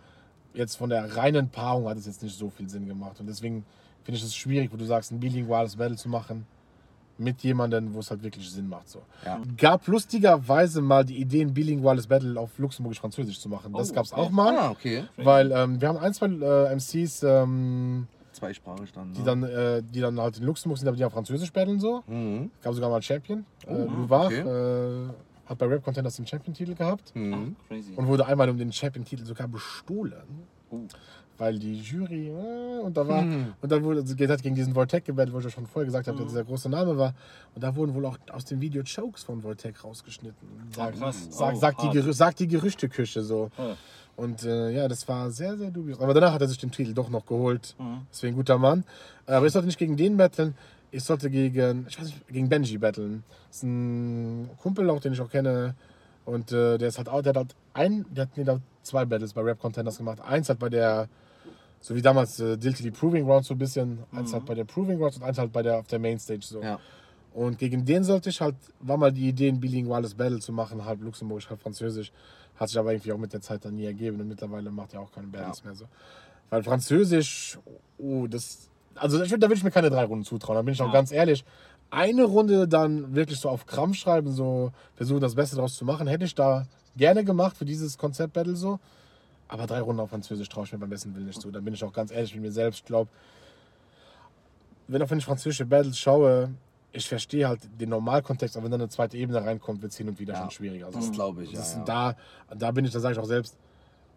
jetzt von der reinen Paarung hat es jetzt nicht so viel Sinn gemacht. Und deswegen finde ich es schwierig, wo du sagst, ein bilinguales Battle zu machen mit jemandem, wo es halt wirklich Sinn macht. So. Ja. Gab lustigerweise mal die Idee, ein bilinguales Battle auf Luxemburgisch-Französisch zu machen. Das Oh, gab es okay. auch mal. Ah, okay. Weil ähm, wir haben ein, zwei äh, MCs, ähm, Zweisprachig dann. die, ne? dann, äh, die dann halt in Luxemburg sind, aber die auf Französisch battlen so. Mhm. Gab sogar mal einen Champion. Oh, äh, Louvre okay. äh, hat bei Rap Contenders den Champion-Titel gehabt Mhm. Crazy. und wurde einmal um den Champion-Titel sogar bestohlen. Oh. Weil die Jury, äh, und da war, Hm. und dann wurde, also, geht hat gegen diesen Voltec gebettelt, wo ich ja schon vorher gesagt habe, Mhm. der dieser große Name war. Und da wurden wohl auch aus dem Video Chokes von Voltec rausgeschnitten. Sag, krass. sag, Oh, sagt, die. Gerü sagt die Gerüchteküche so. Ja. Und äh, ja, das war sehr, sehr dubios. Aber danach hat er sich den Titel doch noch geholt. Mhm. Deswegen guter Mann. Äh, Aber ich sollte nicht gegen den battlen. Ich sollte gegen, ich weiß nicht, gegen Benji battlen. Das ist ein Kumpel auch, den ich auch kenne. Und äh, der ist halt auch, der hat halt ein, der hat nee, der hat zwei Battles bei Rap Contenders gemacht. Eins halt bei der, so wie damals äh, Diltily Proving Ground so ein bisschen. Eins halt bei der Proving Grounds und eins halt bei der auf der Mainstage so. Ja. Und gegen den sollte ich halt, war mal die Idee, ein bilinguales Battle zu machen, halb luxemburgisch, halb französisch. Hat sich aber irgendwie auch mit der Zeit dann nie ergeben und mittlerweile macht er auch keine Battles mehr so. Weil französisch, oh, das, also da würde ich mir keine drei Runden zutrauen, da bin ich auch Ja. ganz ehrlich. Eine Runde dann wirklich so auf Krampf schreiben, so versuchen das Beste daraus zu machen, hätte ich da gerne gemacht für dieses Konzept-Battle so. Aber drei Runden auf Französisch traue ich mir beim besten Willen nicht zu. Da bin ich auch ganz ehrlich mit mir selbst. Ich glaube, wenn auch wenn ich französische Battles schaue, ich verstehe halt den Normalkontext, aber wenn dann eine zweite Ebene reinkommt, wird es hin und wieder Ja, schon schwieriger. Also, Das glaube ich, ja. das ist, ja. Da, da bin ich, da sage ich auch selbst,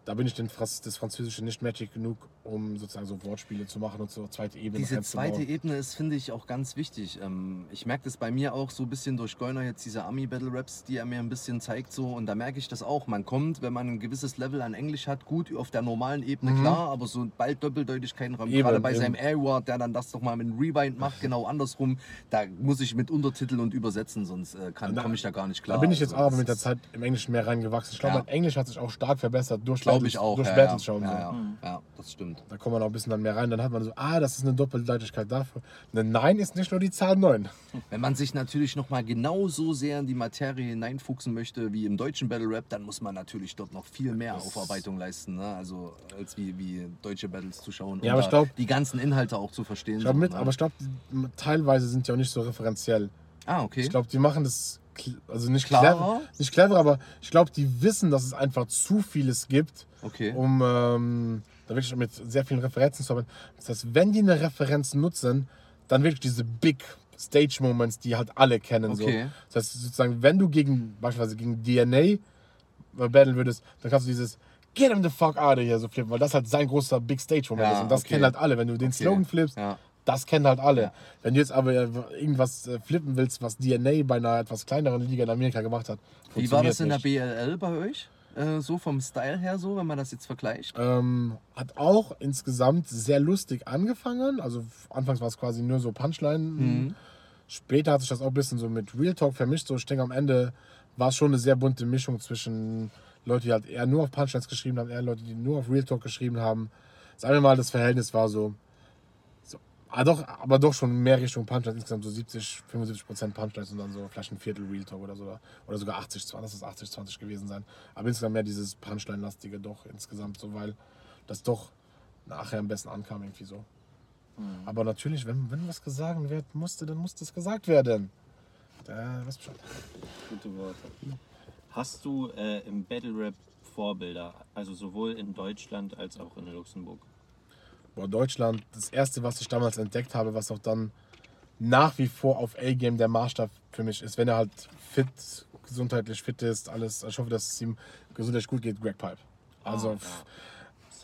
da bin ich den, Fras- das Französische nicht magic genug, um sozusagen so Wortspiele zu machen und so zweite Ebene Diese zweite Ebene ist, finde ich, auch ganz wichtig. Ähm, ich merke das bei mir auch so ein bisschen durch Goiner jetzt diese Army-Battle-Raps, die er mir ein bisschen zeigt so und da merke ich das auch. Man kommt, wenn man ein gewisses Level an Englisch hat, gut auf der normalen Ebene, klar, aber so bald Doppeldeutigkeiten, Mhm. Eben, gerade bei eben. seinem A-Word, der dann das doch mal mit einem Rewind macht, genau andersrum, da muss ich mit Untertitel und übersetzen, sonst äh, komme ich da gar nicht klar. Da bin ich jetzt Also, aber mit der Zeit im Englischen mehr reingewachsen. Ich glaube, Ja. mein Englisch hat sich auch stark verbessert durch Glaube ich auch. durch ja, ja, schauen. ja, so. ja, ja, das stimmt. Da kommt man auch ein bisschen dann mehr rein. Dann hat man so, ah, das ist eine Doppeldeutigkeit dafür. Eine 9 ist nicht nur die Zahl 9. Wenn man sich natürlich nochmal genauso sehr in die Materie hineinfuchsen möchte wie im deutschen Battle Rap, dann muss man natürlich dort noch viel mehr Das- Aufarbeitung leisten, ne? also als wie, wie deutsche Battles zu schauen Ja, aber ich glaub- die ganzen Inhalte auch zu verstehen. Ich glaub, so, mit, ne? aber ich glaube, teilweise sind die auch nicht so referenziell. ah, okay. Ich glaube, die machen das, also nicht clever, nicht clever, aber ich glaube, die wissen, dass es einfach zu vieles gibt, okay. um ähm, da wirklich mit sehr vielen Referenzen zu arbeiten. Das heißt, wenn die eine Referenz nutzen, dann wirklich diese Big Stage Moments, die halt alle kennen. Okay. So. Das heißt, sozusagen, wenn du gegen, beispielsweise gegen DNA äh, battlen würdest, dann kannst du dieses Get him the fuck out of here so flippen, weil das halt sein großer Big Stage Moment Ja, ist. Und das okay. kennen halt alle. Wenn du den Okay. Slogan flippst, Ja. Das kennen halt alle. Wenn du jetzt aber äh, irgendwas äh, flippen willst, was DNA bei einer etwas kleineren Liga in Amerika gemacht hat, Wie war das in der BLL bei euch? Äh, so vom Style her so, wenn man das jetzt vergleicht? Ähm, hat auch insgesamt sehr lustig angefangen. Also anfangs war es quasi nur so Punchline. Mhm. Später hat sich das auch ein bisschen so mit Real Talk vermischt. So, ich denke, am Ende war es schon eine sehr bunte Mischung zwischen Leute, die halt eher nur auf Punchlines geschrieben haben, eher Leute, die nur auf Real Talk geschrieben haben. Sagen wir mal, das Verhältnis war so ah, doch, aber doch schon mehr Richtung Punchlines, insgesamt so 70, 75 Prozent Punchlines und dann so vielleicht ein Viertel Real Talk oder so. Oder sogar 80, 20, das ist 80, 20 gewesen sein. Aber insgesamt mehr dieses Punchline-lastige doch insgesamt so, weil das doch nachher am besten ankam irgendwie so. Aber natürlich, wenn, wenn was gesagt werden musste, dann musste es gesagt werden. Da, was Bescheid. Gute Worte. Hast du äh, im Battle Rap Vorbilder, also sowohl in Deutschland als auch in Luxemburg? Boah, Deutschland, das erste, was ich damals entdeckt habe, was auch dann nach wie vor auf A-Game der Maßstab für mich ist, wenn er halt fit, gesundheitlich fit ist, alles, ich hoffe, dass es ihm gesundheitlich gut geht, Greg Pipe. Also, pff, Safe.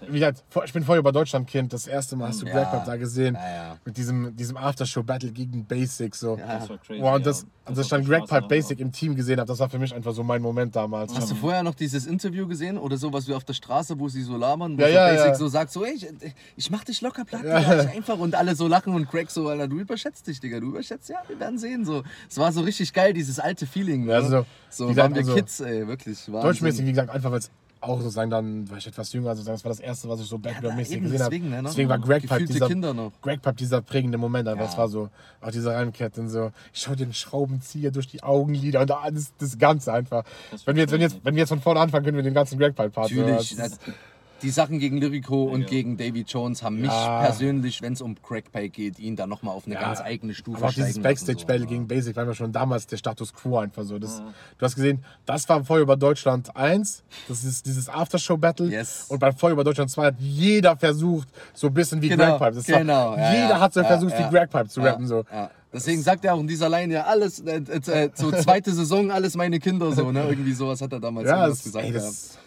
Wie gesagt, ich bin vorher über Deutschland-Kind, das erste Mal hast du Ja. Greg Pipe da gesehen, Ja, ja. mit diesem, diesem Aftershow-Battle gegen Basic, so. Ja. Das war crazy. Boah, und das, ja. als ich dann Greg Pipe Basic im Team gesehen habe, das war für mich einfach so mein Moment damals. Hast du vorher noch dieses Interview gesehen oder so, was wir auf der Straße, wo sie so labern, wo Ja, Basic ja. so sagt, so, ey, ich, ich mach dich locker platt, einfach und alle so lachen und Craig so, Alter, du überschätzt dich, Digga, du überschätzt, ja, wir werden sehen, so. Es war so richtig geil, dieses alte Feeling, ne? Ja, also, so wie waren gesagt, wir also, Kids, ey, wirklich. Wahnsinn. Deutschmäßig, wie gesagt, einfach weil es auch sozusagen dann, war ich etwas jünger, sozusagen, das war das erste, was ich so Backdoor-mäßig eben, gesehen habe. deswegen, ne? Deswegen war Greg Pipe dieser, Kinder noch. Greg Pipe dieser prägende Moment, aber Ja. es war so, auch diese Reimketten, so, ich schau den Schraubenzieher durch die Augenlider und alles, das Ganze einfach. Das Wenn wir, jetzt, wenn, jetzt, wenn wir jetzt von vorne anfangen, können wir den ganzen Greg Pipe Part. Natürlich. So, das das- die Sachen gegen Lyrico und Ja. gegen Davy Jones haben mich Ja. persönlich, wenn es um Pike geht, ihn dann nochmal auf eine Ja. ganz eigene Stufe Aber auch dieses Backstage-Battle so. gegen Basic war schon damals der Status quo einfach so. Das, Ja. Du hast gesehen, das war Feuer über Deutschland 1, das ist dieses Aftershow-Battle. Yes. Und bei Feuer über Deutschland 2 hat jeder versucht, so ein bisschen wie Genau, Greg Pipe. Genau, war, jeder hat so versucht, wie Greg Pipe zu rappen. So. Deswegen sagt er auch in dieser Line ja alles, äh, äh, äh, so zweite Saison, alles meine Kinder so, ne? Irgendwie sowas hat er damals Ja, das, gesagt ey, das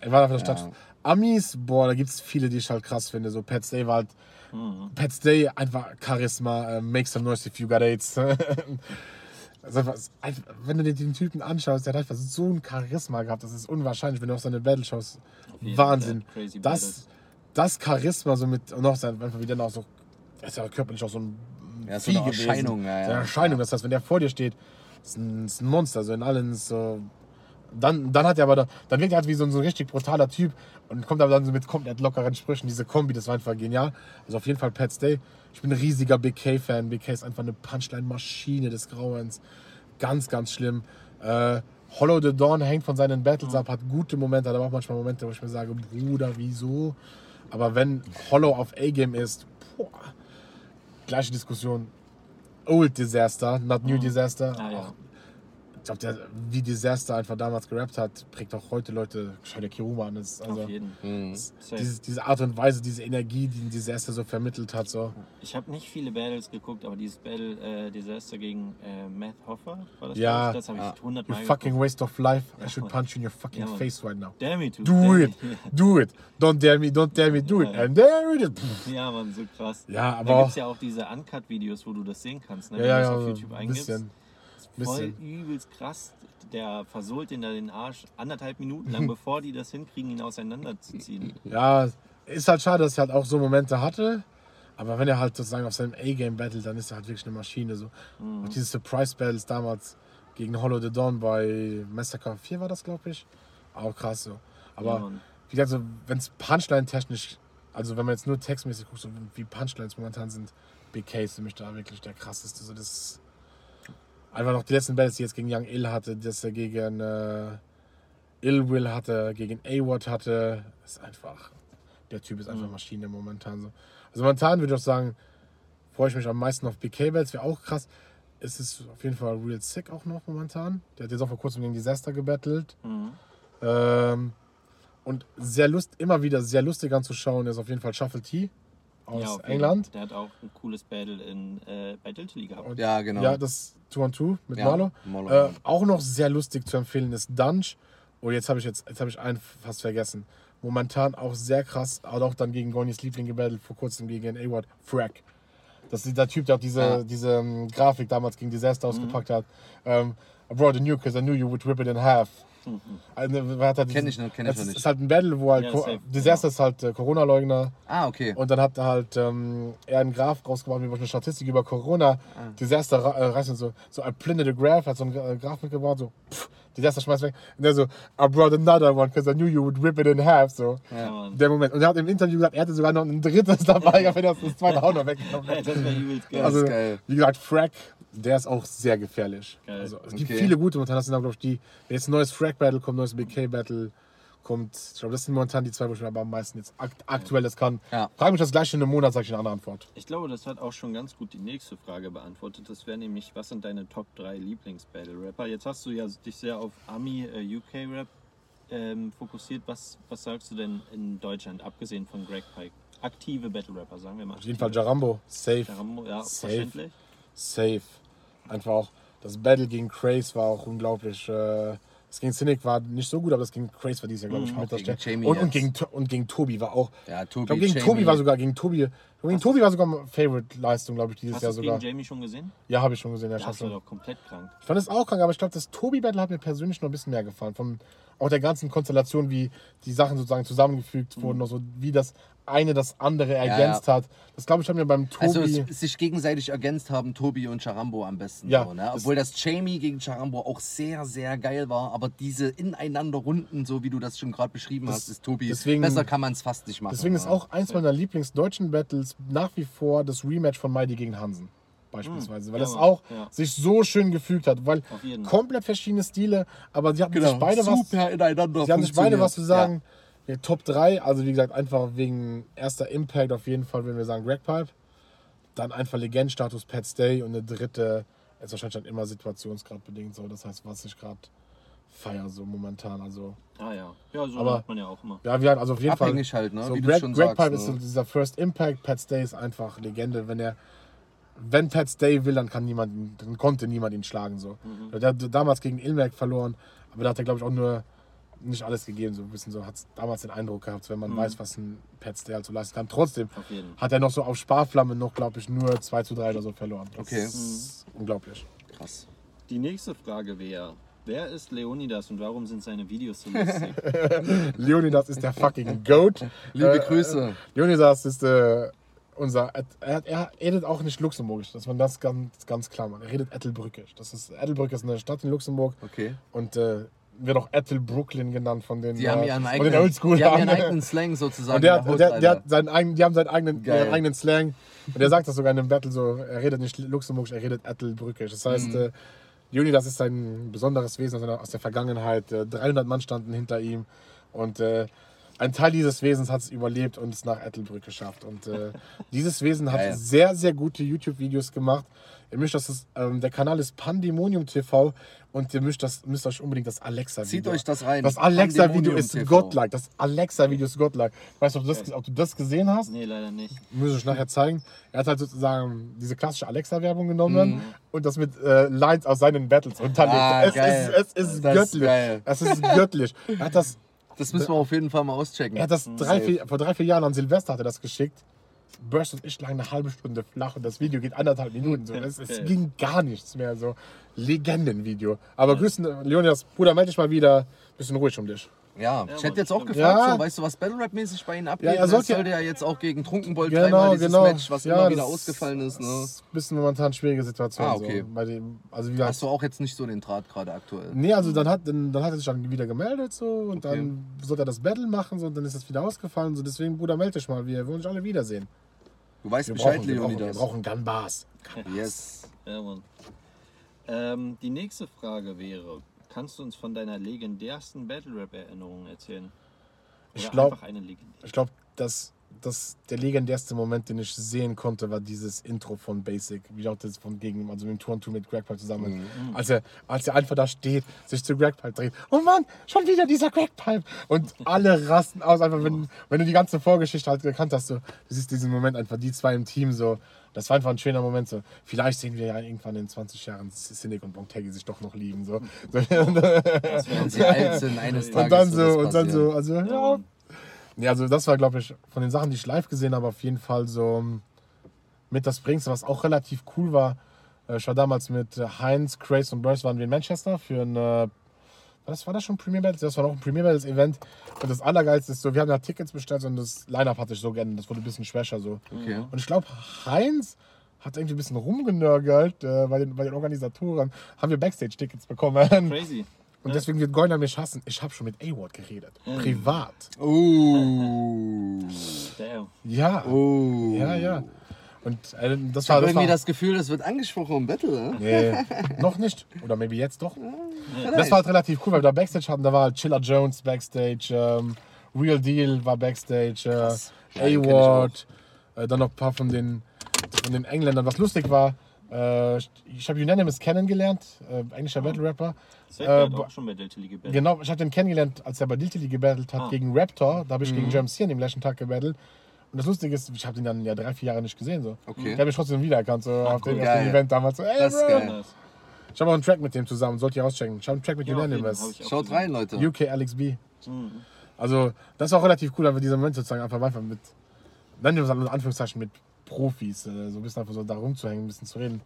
er war einfach der Stadt. Amis, boah, da gibt es viele, die ich halt krass finde. So Pat Stay war halt. Mhm. Pat Stay einfach Charisma, äh, make some noise if you got AIDS. Also einfach, wenn du dir den Typen anschaust, der hat einfach so ein Charisma gehabt, das ist unwahrscheinlich, wenn du auf seine Battle schaust. Wahnsinn. Das, das Charisma so mit, und auch sein, einfach wie dann auch so, er ist ja körperlich auch so ein Ja, so eine. Erscheinung, ja, ja. So eine Erscheinung, das heißt, wenn der vor dir steht, ist ein, ist ein Monster, so in allen so. Dann, dann hat er aber, da, dann wirkt er halt wie so ein, so ein richtig brutaler Typ und kommt aber dann so mit komplett lockeren Sprüchen. Diese Kombi, das war einfach genial. Also auf jeden Fall Pat Stay. Ich bin ein riesiger Big K-Fan. Big K ist einfach eine Punchline-Maschine des Grauens. Ganz, ganz schlimm. Äh, Hollow the Dawn hängt von seinen Battles ab, hat gute Momente, hat aber auch manchmal Momente, wo ich mir sage, Bruder, wieso? Aber wenn Hollow auf A-Game ist, boah, gleiche Diskussion. Old Disaster, not New Disaster. Ah, ja. Ich glaube, der, wie Disaster einfach damals gerappt hat, prägt auch heute Leute. Schau dir Kiruma an. Ist also, Auf jeden. Mhm. Safe. dieses, diese Art und Weise, diese Energie, die ein Disaster so vermittelt hat. So. Ich habe nicht viele Battles geguckt, aber dieses Battle äh, Disaster gegen äh, Matt Hoffer, war das? Ja. Das habe Ja. ich 100 You Mal fucking geguckt. waste of life. I Ja, should Mann. punch you in your fucking Ja, face right now. Dare me to. Do dare it. me. Do it. Don't dare me, don't dare me, do it. And there it is. Pff. Ja, Mann, so krass. Ja, aber da auch. gibt es ja auch diese Uncut-Videos, wo du das sehen kannst, ne? Ja, wenn ja, du das auf YouTube ein eingibst. bisschen. Voll übelst krass. Der versohlt den da den Arsch anderthalb Minuten lang, bevor die das hinkriegen, ihn auseinanderzuziehen. Ja, ist halt schade, dass er halt auch so Momente hatte. Aber wenn er halt sozusagen auf seinem A-Game battelt, dann ist er halt wirklich eine Maschine. So. Mhm. Auch diese Surprise Battles damals gegen Hollow the Dawn bei Massacre 4 war das, glaube ich. Auch krass so. Aber Ja, wie gesagt, so, wenn es Punchline-technisch, also wenn man jetzt nur textmäßig guckt, so wie Punchlines momentan sind, Big K ist für mich da wirklich der krasseste. So, das einfach noch die letzten Battles, die jetzt gegen Young Ill hatte, dass er gegen äh, Ill Will hatte, gegen A-Watt hatte, ist einfach, der Typ ist einfach Mhm. Maschine momentan so. Also momentan würde ich auch sagen, freue ich mich am meisten auf Big K-Battles, wäre auch krass. Es ist auf jeden Fall Real Sick auch noch momentan. Der hat jetzt auch vor kurzem gegen Disaster gebettelt. Mhm. Ähm, und sehr lust, immer wieder sehr lustig anzuschauen ist auf jeden Fall Shuffle T aus Ja, England. Der hat auch ein cooles Battle in, äh, bei Diltily gehabt. Und Ja, genau. Ja, das 2 on 2 mit Ja, Marlo. Marlo, Äh, auch noch sehr lustig zu empfehlen ist Dunge. Oh, jetzt habe ich jetzt, jetzt habe ich einen fast vergessen. Momentan auch sehr krass, aber auch dann gegen Gonis Liebling gebettelt, vor kurzem gegen A-Ward, Frack. Das ist der Typ, der auch diese, Ja. diese ähm, Grafik damals gegen Disaster Mhm. ausgepackt hat. Ähm, I brought a new because I knew you would rip it in half. Also, wer hat halt Kenn ich nicht, kenn ich es noch ist- nicht. ist halt ein Battle, wo halt Ja, safe, Disaster ist halt äh, Corona-Leugner. Ah, okay. Und dann hat er halt ähm, er einen Graph rausgebracht, wie eine Statistik über Corona. Ah. Disaster äh, reißt und so, so I printed a graph, hat so einen äh, Graph mitgebracht, so, pff, Disaster schmeißt weg. Und der so, I brought another one, because I knew you would rip it in half, so. Ja. Der Moment. Und er hat im Interview gesagt, er hatte sogar noch ein drittes dabei, wenn er das zweite auch noch weggenommen hätte. das wäre übelst geil. Also, wie gesagt, Frack, der ist auch sehr gefährlich. Geil. Also, es gibt Okay. viele gute momentan. Das sind, glaube ich, die, wenn jetzt ein neues Frack-Battle kommt, neues BK-Battle kommt, ich glaube, das sind momentan die zwei, wo ich mir aber am meisten jetzt akt aktuell das kann. Ja. Frag mich das gleich in einem Monat, sag ich eine andere Antwort. Ich glaube, das hat auch schon ganz gut die nächste Frage beantwortet. Das wäre nämlich, was sind deine Top 3 Lieblings-Battle-Rapper? Jetzt hast du ja dich sehr auf Ami äh, UK-Rap ähm, fokussiert. Was, was sagst du denn in Deutschland, abgesehen von Greg Pike? Aktive Battle-Rapper, sagen wir mal. Auf jeden Fall Jarambo, safe, Jarambo, ja, Safe. verständlich. safe. Einfach auch, das Battle gegen Craze war auch unglaublich. Äh, das gegen Cynic war nicht so gut, aber das gegen Craze war dieses Jahr, glaube ich, Mhm, mit gegen Jamie und, und, gegen, und gegen Tobi war auch. Ja, Ich Tobi, glaube, gegen Jamie. Tobi war sogar, gegen Tobi, gegen Tobi war sogar Favorite-Leistung, glaube ich, dieses Hast Jahr du sogar. gegen Jamie schon gesehen? Ja, habe ich schon gesehen. Ja, ich, Das war doch komplett krank. ich fand es auch krank, aber ich glaube, das Tobi-Battle hat mir persönlich noch ein bisschen mehr gefallen. Von auch der ganzen Konstellation, wie die Sachen sozusagen zusammengefügt Mhm. wurden, also wie das eine das andere ergänzt hat. Das glaube ich, hat mir beim Tobi. Also es, sich gegenseitig ergänzt haben Tobi und Charambo am besten. Ja, so, ne? das- Obwohl das Jamie gegen Charambo auch sehr, sehr geil war. Aber diese Ineinander-Runden, so wie du das schon gerade beschrieben Das- hast, ist Tobi. deswegen- besser kann man es fast nicht machen. Deswegen ist ja. auch eins meiner Lieblingsdeutschen Battles nach wie vor das Rematch von Mighty gegen Hansen. Beispielsweise, weil Ja, das auch Ja. sich so schön gefügt hat, weil komplett verschiedene Stile, aber sie hatten genau, sich beide was, super ineinander sie haben sich beide was zu sagen. Ja. Top 3, also wie gesagt, einfach wegen erster Impact auf jeden Fall, wenn wir sagen Greg Pipe. Dann einfach Legendstatus Pat Stay und eine dritte ist wahrscheinlich dann immer situationsgradbedingt so. Das heißt, was ich gerade feier so momentan. Also Ah ja. Ja, so Aber- macht man ja auch immer. ja, wir haben also auf jeden Abhängig Fall. halt, ne? So wie du Greg, schon Greg sagst. Pipe ist so dieser First Impact. Pat Stay ist einfach Legende. Wenn er, wenn Pat Stay will, dann kann niemand, dann konnte niemand ihn schlagen so. Mhm. Der hat damals gegen Ilmerk verloren, aber da hat er glaube ich auch nur nicht alles gegeben. So ein bisschen so hat damals den Eindruck gehabt, wenn Mhm. man weiß, was ein Pat halt so leisten kann. Trotzdem hat er noch so auf Sparflamme noch glaube ich nur 2 zu 3 oder so verloren. Das Okay. ist unglaublich. Krass. Die nächste Frage wäre, wer ist Leonidas und warum sind seine Videos so lustig? Leonidas ist der fucking Goat. Liebe Äh, Grüße. Leonidas ist äh, unser. Er, er redet auch nicht luxemburgisch, dass man das ganz, ganz klar macht. Er redet Ettelbrückisch. Das ist, Ettelbrück ist eine Stadt in Luxemburg Okay. und äh, wird auch Ettel Brooklyn genannt von den, Die haben äh, ihren eigenen, Oldschool. die haben ihren eigenen Slang sozusagen. und der, hat- der der, hat seinen eigenen, die haben seinen eigenen, ihren eigenen Slang. Und er sagt das sogar in einem Battle so, er redet nicht luxemburgisch, er redet Ettelbrückisch. Das heißt, Mhm. äh, Leonidas ist ein besonderes Wesen aus der- Vergangenheit. Äh, 300 Mann standen hinter ihm und äh, ein Teil dieses Wesens hat es überlebt und es nach Ettelbrück geschafft. Und äh, dieses Wesen hat Geil. sehr, sehr gute YouTube-Videos gemacht. Ihr müsst das, ist, ähm, der Kanal ist Pandemonium TV und ihr müsst, das, müsst euch unbedingt das Alexa-Video Zieht euch das rein. Das Alexa-Video ist TV. godlike. Das Alexa-Video ist godlike. Weißt du, ob du das, ob du das gesehen hast? nee, leider nicht. Muss ich nachher zeigen. Er hat halt sozusagen diese klassische Alexa-Werbung genommen und das mit äh, Lines aus seinen Battles unterlegt. Mhm. Ah, es, geil. ist, es ist Das ist göttlich. geil. Es ist göttlich. Er hat das, Das müssen wir auf jeden Fall mal auschecken. er hat das drei, Safe. vier, vor drei, vier Jahren an Silvester hat er das geschickt. Burst und ich lagen eine halbe Stunde flach und das Video geht anderthalb Minuten. So. Es, es Okay. ging gar nichts mehr. So Legendenvideo. Aber grüßen, Leonidas, Bruder, melde dich mal wieder. Bisschen ruhig um dich. Ja, ich Mann, hätte jetzt auch gefragt, Ja. so, weißt du, was Battle Rap mäßig bei Ihnen abgeht? Ja, er sollte ja- sollte ja jetzt auch gegen Trunkenbold Genau, dreimal dieses genau. Match, was Ja, immer wieder ausgefallen ist. Ne? Das ist ein bisschen momentan schwierige Situation. Ah, okay. So. Bei dem, also wie gesagt, Hast du auch jetzt nicht so den Draht gerade aktuell? Nee, also dann hat, dann, dann hat er sich dann wieder gemeldet so und dann sollte er das Battle machen so, und dann ist das wieder ausgefallen. So, deswegen, Bruder, melde dich mal. Wir wollen uns alle wiedersehen. Du weißt Wir Bescheid, brauchen, wir brauchen, wir Leonidas. brauchen Gunbars. Yes. Ja, Mann. Ähm, die nächste Frage wäre, kannst du uns von deiner legendärsten Battle-Rap-Erinnerung erzählen? Oder Ich glaube, ich glaub, dass, dass der legendärste Moment, den ich sehen konnte, war dieses Intro von Basic. Wie auch das von gegen, also mit dem Tour Tour mit Greg Pipe zusammen. Mhm. Als, er, als er einfach da steht, sich zu Greg Pipe dreht. Oh Mann, schon wieder dieser Greg Pipe. Und alle rasten aus, einfach wenn, wenn du die ganze Vorgeschichte halt gekannt hast. So, du siehst diesen Moment einfach, die zwei im Team so. Das war einfach ein schöner Moment. So. Vielleicht sehen wir ja irgendwann in 20 Jahren Cynic und Bontegi sich doch noch lieben. So. Wenn sie alt sind, eines Tages und dann so, das und dann so, also Ja, ja. Also das war, glaube ich, von den Sachen, die ich live gesehen habe, auf jeden Fall so ähm, mit das Bringste, was auch relativ cool war. Äh, Ich war damals mit äh, Heinz, Craze und Burst waren wir in Manchester für ein, äh, Was war das schon Premier Battles? Das war noch ein Premier Battles Event. Und das Allergeilste ist so, wir haben da Tickets bestellt und das Line-Up hat sich so geändert. Das wurde ein bisschen schwächer so. Okay. Und ich glaube, Heinz hat irgendwie ein bisschen rumgenörgelt äh, bei, den, bei den Organisatoren. Haben wir Backstage-Tickets bekommen. Crazy. Und deswegen wird Goiner mich hassen. Ich habe schon mit A-Ward geredet. Privat. Oh. Damn. Ja. Oh. Ja, ja. Und äh, das Ich war habe das irgendwie war, das Gefühl, das wird angesprochen im Battle. Ne? Nee, noch nicht. Oder maybe jetzt doch. Das war halt relativ cool, weil wir da Backstage hatten. Da war halt Chiller Jones Backstage, ähm, Real Deal war Backstage, äh, Ja, ich A-Ward, äh, dann noch ein paar von den, von den Engländern. Was lustig war, äh, ich habe Unanimous kennengelernt, äh, englischer Battle-Rapper. Zack Äh, hat auch schon bei Delta League gebettelt. Genau, ich habe den kennengelernt, als er bei Diltily gebattelt hat Ah. gegen Raptor. Da habe ich Mhm. gegen James hier an dem gleichen Tag gebattelt. Und das Lustige ist, ich habe den dann ja drei, vier Jahre nicht gesehen. So. Okay. Der hat mich trotzdem wiedererkannt, so auf, dem, auf dem Event damals. So, ey, Das ist geil. Ich habe auch einen Track mit dem zusammen, sollt ihr auschecken. Ich habe einen Track mit Ja, Unanimous. ich Schaut gesehen. rein, Leute. UK Alex B. Mhm. Also, das war auch relativ cool, aber dieser Moment sozusagen einfach, einfach mit, es in Anführungszeichen mit Profis, äh, so ein bisschen einfach so da rumzuhängen, ein bisschen zu reden.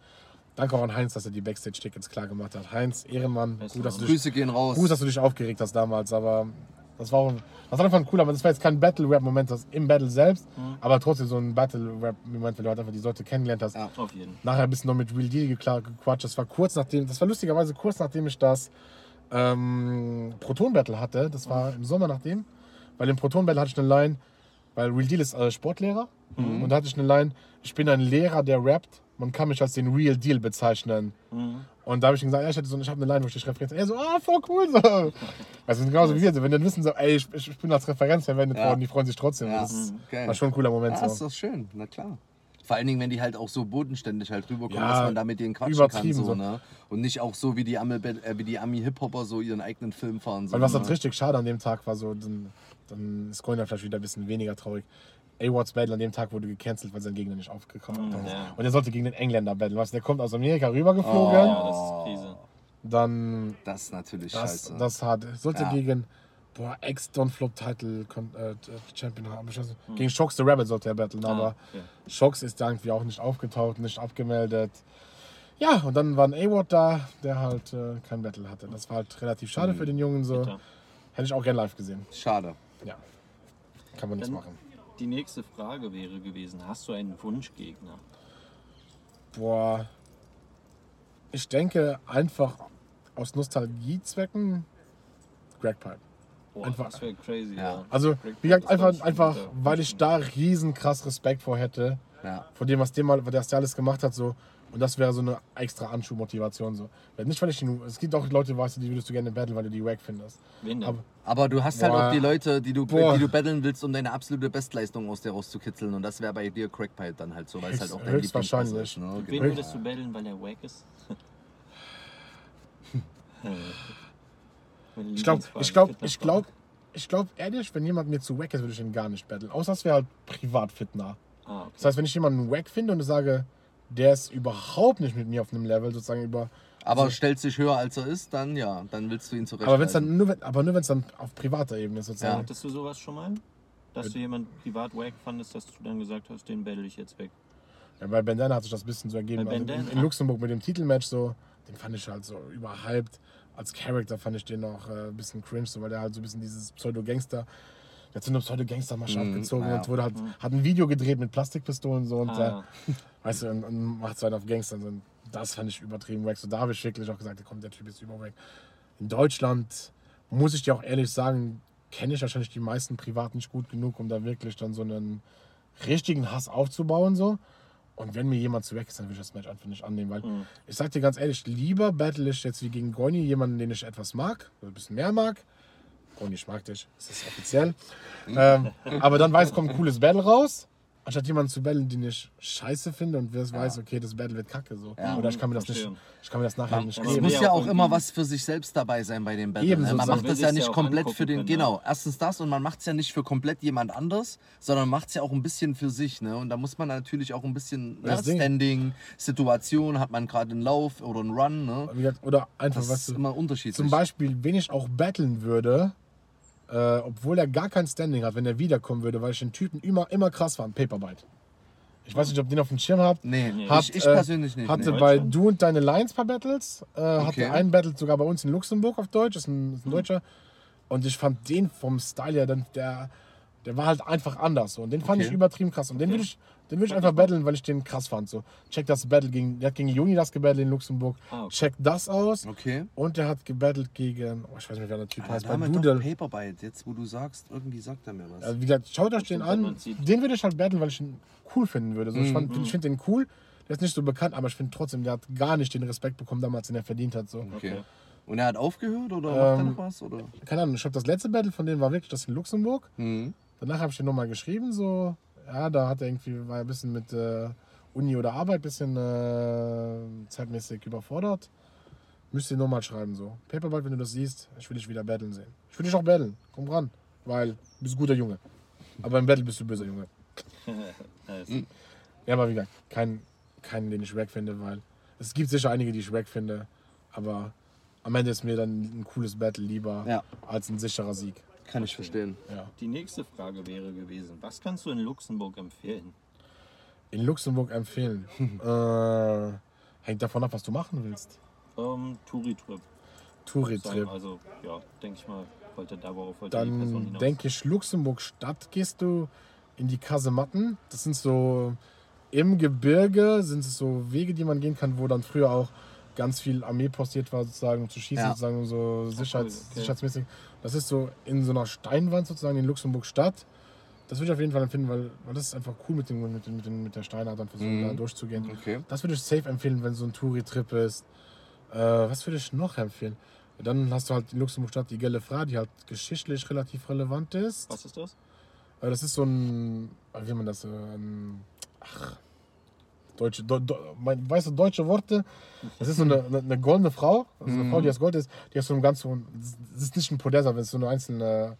Danke auch an Heinz, dass er die Backstage-Tickets klar gemacht hat. Heinz, Ehrenmann, gut dass, du dich, Grüße gehen raus. gut, dass du dich aufgeregt hast damals, aber das war, auch, das war einfach ein cooler, aber das war jetzt kein Battle-Rap-Moment das im Battle selbst, aber trotzdem so ein Battle-Rap-Moment, weil du halt einfach die Leute kennengelernt hast. Ja. Auf jeden. Nachher ein bisschen noch mit Real Deal gekla- gequatscht. Das war kurz nachdem, das war lustigerweise kurz nachdem ich das ähm, Proton Battle hatte. Das war im Sommer nachdem. Weil im Proton Battle hatte ich eine Line, weil Real Deal ist äh, Sportlehrer. Und da hatte ich eine Line, ich bin ein Lehrer, der rappt. Man kann mich als den Real Deal bezeichnen. Mhm. Und da habe ich ihm gesagt, ja, ich, so, ich habe eine Line, wo ich dich referenziere. Er so, ah, voll cool. So. Also genauso wie wir. so, Wenn die dann wissen, so, ey, ich, ich bin als Referenz verwendet Ja. worden, die freuen sich trotzdem. Ja, Das ist, geil. war schon ein cooler Moment. Ja, ist so. doch schön, na klar. Vor allen Dingen, wenn die halt auch so bodenständig halt rüberkommen, Ja, dass man da mit denen quatschen übertrieben kann. So, so. ne? Und nicht auch so wie die Ami- äh, wie die Ami-Hip-Hopper so ihren eigenen Film fahren. So, Weil was ne? halt richtig schade an dem Tag war, so, dann, dann ist Coiner vielleicht wieder ein bisschen weniger traurig. A-Watts Battle an dem Tag wurde gecancelt, weil sein Gegner nicht aufgekommen ist. Mhm, ja. Und er sollte gegen den Engländer battlen. Was, der kommt aus Amerika rübergeflogen. Ja, das ist Krise. Dann, Das ist natürlich das, scheiße. das hat, sollte Ja. gegen, boah, Ex-Don-Flop-Title äh, Champion haben. Hm. Gegen Shocks the Rabbit sollte er battlen, aber Ah, okay. Shocks ist irgendwie auch nicht aufgetaucht, nicht abgemeldet. Ja, und dann war ein A-Ward da, der halt äh, kein Battle hatte. Das war halt relativ schade Hm. für den Jungen. So. Hätte ich auch gern live gesehen. Schade. Ja. Kann man nichts machen. Die nächste Frage wäre gewesen: Hast du einen Wunschgegner? Boah. Ich denke einfach aus Nostalgiezwecken Greg Pipe. Boah, Einfach- das wäre crazy. Ja. Ja. Also, wie gesagt, einfach, einfach weil ich da riesen krass Respekt vor hätte, Ja. vor dem, was dem mal, was der alles gemacht hat, so. Und das wäre so eine extra Anschubmotivation, so. Nicht, weil ich es gibt auch Leute, weißt du, die würdest du gerne battlen, weil du die wack findest. Wen denn? Aber, Aber du hast halt Boah. auch die Leute, die du, Boah. die du battlen willst, um deine absolute Bestleistung aus dir rauszukitzeln. Und das wäre bei dir Crackpipe dann halt so, weil es halt auch dein. Lieblingswasser ist. Ne? Wen Höchst- würdest du battlen, weil er wack ist? Ich glaube, ich glaube, ich glaube, ich glaube ehrlich, wenn jemand mir zu wack ist, würde ich ihn gar nicht battlen. Außer es wäre halt privat fitner. Ah, okay. Das heißt, wenn ich jemanden wack finde und sage, der ist überhaupt nicht mit mir auf einem Level, sozusagen über. Aber stellt sich höher als er ist, dann ja, dann willst du ihn zurecht. Aber wenn es dann nur, wenn- aber nur wenn es dann auf privater Ebene ist, Ja. sozusagen. Hattest du sowas schon mal? Dass du jemanden privat wack fandest, dass du dann gesagt hast, den battle ich jetzt weg. Ja, bei Bandana hat sich das ein bisschen so ergeben. Also in, in Luxemburg mit dem Titelmatch so, den fand ich halt so überhyped. Als Charakter fand ich den auch äh, ein bisschen cringe, so, weil der halt so ein bisschen dieses Pseudo-Gangster. Der hat so eine Pseudo-Gangster-Masche Mhm, abgezogen ja. und wurde halt, hat ein Video gedreht mit Plastikpistolen so und Ah, äh, weißt du, und, und macht so einen auf Gangster. Und das fand ich übertrieben wack. So, da habe ich wirklich auch gesagt, komm, der Typ ist überwack. In Deutschland, muss ich dir auch ehrlich sagen, kenne ich wahrscheinlich die meisten privat nicht gut genug, um da wirklich dann so einen richtigen Hass aufzubauen. So. Und wenn mir jemand zu weg ist, dann will ich das Match einfach nicht annehmen. Weil Mhm. ich sag dir ganz ehrlich, lieber battle ich jetzt wie gegen Goni jemanden, den ich etwas mag, oder ein bisschen mehr mag. Goni, ich mag dich, das ist offiziell. ähm, aber dann weiß, kommt ein cooles Battle raus. Anstatt jemanden zu battlen, den ich scheiße finde und wer weiß, okay, das Battle wird kacke so. Ja. Oder ich kann mir das nicht, Verstehe. ich kann mir das nachher nicht aber Es geben. muss ja ja auch immer was für sich selbst dabei sein bei dem Battle. Ebenso, ne? Man man macht das ja nicht ja komplett für den. können, Genau, erstens das und man macht es ja nicht für komplett jemand anders, sondern macht es ja auch ein bisschen für sich. Ne? Und da muss man natürlich auch ein bisschen ne, Standing, Situation, hat man gerade einen Lauf oder einen Run. Ne? Oder einfach, Das was ist immer unterschiedlich. Zum Beispiel, wen ich auch battlen würde, äh, obwohl er gar kein Standing hat, wenn er wiederkommen würde, weil ich den Typen immer, immer krass fand, Paperbite. Ich weiß nicht, ob ihr den auf dem Schirm habt. Nee, Hat, ich, ich äh, persönlich nicht. Hatte nee. bei? Du und deine Lions paar Battles. Äh, Okay. Hatte einen Battle sogar bei uns in Luxemburg auf Deutsch. Ist ein, ist ein Deutscher. Und ich fand den vom Style her, dann, der, der war halt einfach anders. Und den fand Okay. ich übertrieben krass. Und den würde ich, den würd ich einfach battlen, weil ich den krass fand. So. Check das Battle gegen, der hat gegen Juni das gebattelt in Luxemburg. Ah, okay. Check das aus. Okay. Und der hat gebattelt gegen, oh, ich weiß nicht, wer der Typ Ah, heißt, bei Doodle. doch Paperbite. Jetzt, wo du sagst, irgendwie sagt er mir was. Also, wie gesagt, schaut euch den an. Den würde ich halt battlen, weil ich ihn cool finden würde. So, ich Mhm. fand- ich finde den cool. Der ist nicht so bekannt, aber ich finde trotzdem, der hat gar nicht den Respekt bekommen damals, den er verdient hat. So. okay. okay. Und er hat aufgehört oder macht er Ähm, noch was? Oder? Keine Ahnung, ich glaube, das letzte Battle von dem war wirklich das in Luxemburg. Mhm. Danach habe ich den nochmal geschrieben, so, ja, da hat er irgendwie, war er ein bisschen mit äh, Uni oder Arbeit, ein bisschen äh, zeitmäßig überfordert. Müsst ihr nochmal schreiben, so. Paperboy, wenn du das siehst, ich will dich wieder battlen sehen. Ich will dich auch battlen, komm ran, weil du bist ein guter Junge. Aber im Battle bist du böser Junge. Nice. Ja, aber wie gesagt, kein, keinen, den ich wack finde, weil es gibt sicher einige, die ich wack finde, aber am Ende ist mir dann ein cooles Battle lieber Ja. als ein sicherer Sieg. Kann ich verstehen. Ja. Die nächste Frage wäre gewesen, was kannst du in Luxemburg empfehlen? In Luxemburg empfehlen. äh, hängt davon ab, was du machen willst. Ähm, Touri-Trip. Touri-Trip. Also, ja, denke ich mal, wollte da, worauf wollte die Person Dann denke ich, Luxemburg Stadt gehst du in die Kasematten. Das sind so im Gebirge, sind es so Wege, die man gehen kann, wo dann früher auch ganz viel Armee postiert war, sozusagen, um zu schießen, Ja. sozusagen so Sicherheits, okay. sicherheitsmäßig. Das ist so in so einer Steinwand sozusagen in Luxemburg Stadt. Das würde ich auf jeden Fall empfehlen, weil, weil das ist einfach cool mit, dem, mit, dem, mit, dem, mit der Steinart dann versuchen, Mhm. da durchzugehen. Okay. Das würde ich safe empfehlen, wenn so ein Touri-Trip ist. Äh, was würde ich noch empfehlen? Dann hast du halt in Luxemburg-Stadt die Gelle Fra, die halt geschichtlich relativ relevant ist. Was ist das? Äh, das ist so ein, wie nennt man das? äh, Ein, ach, deutsche, do, do, mein, weißt du, deutsche Worte? Das ist so eine, eine, eine goldene Frau, also eine Mhm. Frau, die aus Gold ist, die hat so einen ganz hohen, das ist nicht ein Podest, aber es ist so eine einzelne,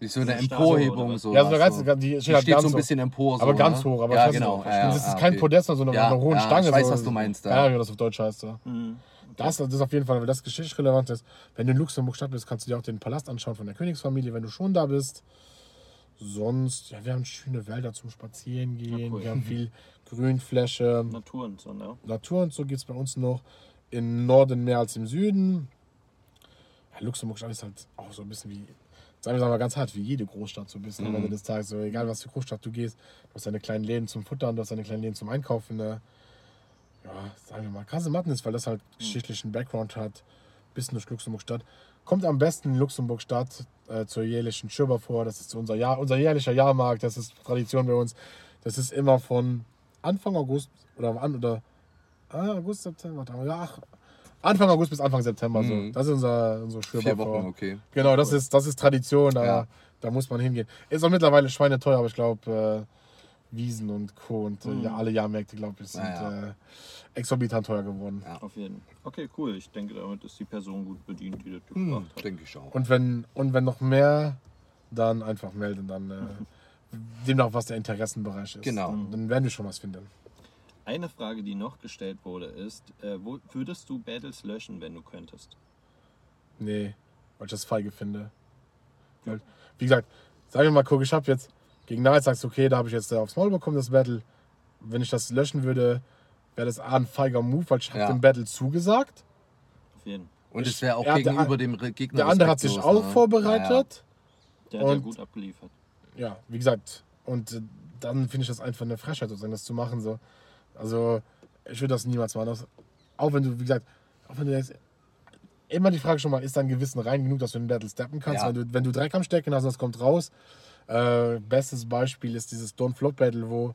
Wie so eine So Emporhebung. So, ja, so eine was ganz, die Die steht halt steht ganz so ein bisschen empor. So, aber ganz ne? hoch, aber ja, genau. Ja, das ist ja, kein okay. Podest, sondern so eine, Ja, eine hohe ja, Stange. ich weiß, so, was du meinst, ja, wie das auf Deutsch heißt. So. Mhm. Das, das ist auf jeden Fall, weil das geschichtlich relevant ist. Wenn du in Luxemburg Stadt bist, kannst du dir auch den Palast anschauen von der Königsfamilie, wenn du schon da bist. Sonst, ja, wir haben schöne Wälder zum Spazierengehen, Ja, cool. wir haben viel Grünfläche, Natur und so, ne? Natur und so gibt es bei uns noch. Im Norden mehr als im Süden. Ja, Luxemburg ist halt auch so ein bisschen wie, sagen wir mal ganz hart, wie jede Großstadt so ein bisschen am Mhm. Ende des Tages. So, egal was für Großstadt du gehst, du hast deine kleinen Läden zum Futtern, du hast deine kleinen Läden zum Einkaufen. Ne? Ja, sagen wir mal, Kasematten ist, weil das halt geschichtlichen Background hat. Bisschen durch Luxemburg Stadt. Kommt am besten in Luxemburg Stadt äh, zur jährlichen Schirber vor. Das ist unser, Jahr, unser jährlicher Jahrmarkt. Das ist Tradition bei uns. Das ist immer von Anfang August oder an oder ah, August, September, ja, ach, Anfang August bis Anfang September. So. Mhm. Das ist unser, unser Schirber Vier. Wochen, okay. Genau, das ist, das ist Tradition, da, Ja. da muss man hingehen. Ist auch mittlerweile schweineteuer, aber ich glaube, äh, Wiesen und Co. und äh, Mhm. ja, alle Jahrmärkte, glaube ich, sind Ja, ja. Äh, exorbitant teuer geworden. Ja. Auf jeden Fall. Okay, cool. Ich denke, damit ist die Person gut bedient, die das Hm, gefragt hat. denke ich auch. Und wenn, und wenn noch mehr, dann einfach melden, dann äh, demnach, was der Interessenbereich ist. Genau. Dann, dann werden wir schon was finden. Eine Frage, die noch gestellt wurde, ist, äh, wo würdest du Battles löschen, wenn du könntest? Nee, weil ich das feige finde. Weil, wie gesagt, sag mir mal, guck, ich habe jetzt gegen Night sagst du, okay, da habe ich jetzt äh, aufs Maul bekommen, das Battle. Wenn ich das löschen würde, wäre das A, ein feiger Move, weil ich habe Ja. dem Battle zugesagt. Auf jeden Und Ich- es wäre auch er gegenüber der- dem Gegner Der andere hat sich auch ne? vorbereitet. Der hat ja gut abgeliefert. Ja, wie gesagt, und äh, dann finde ich das einfach eine Frechheit, sozusagen, das zu machen. So. Also, ich würde das niemals machen. Das, auch wenn du, wie gesagt, auch wenn du jetzt immer die Frage schon mal, ist dein Gewissen rein genug, dass du in den Battle steppen kannst? Ja. Wenn, du, wenn du Dreck am Stecken hast und das kommt raus. Äh, bestes Beispiel ist dieses Don't Flop Battle, wo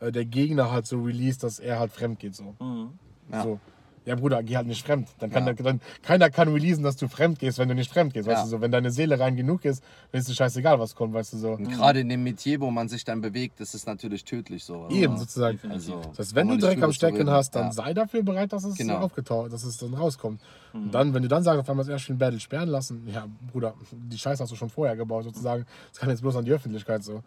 äh, der Gegner halt so released, dass er halt fremd geht. So. Mhm. Ja. So. Ja, Bruder, geh halt nicht fremd. Dann kann Ja. der, dann, keiner kann releasen, dass du fremd gehst, wenn du nicht fremd gehst. Weißt Ja. du so, wenn deine Seele rein genug ist, dann ist es scheißegal, was kommt, weißt du so. Und gerade in dem Metier, wo man sich dann bewegt, das ist natürlich tödlich so. Eben, Ja. sozusagen. Also, Das heißt, wenn du Dreck am Stecken hast, dann ja. sei dafür bereit, dass es Genau. aufgetaucht, dass es dann rauskommt. Und dann, wenn du dann sagst, auf einmal erst den Battle sperren lassen, ja, Bruder, die Scheiße hast du schon vorher gebaut, sozusagen. Das kann jetzt bloß an die Öffentlichkeit so.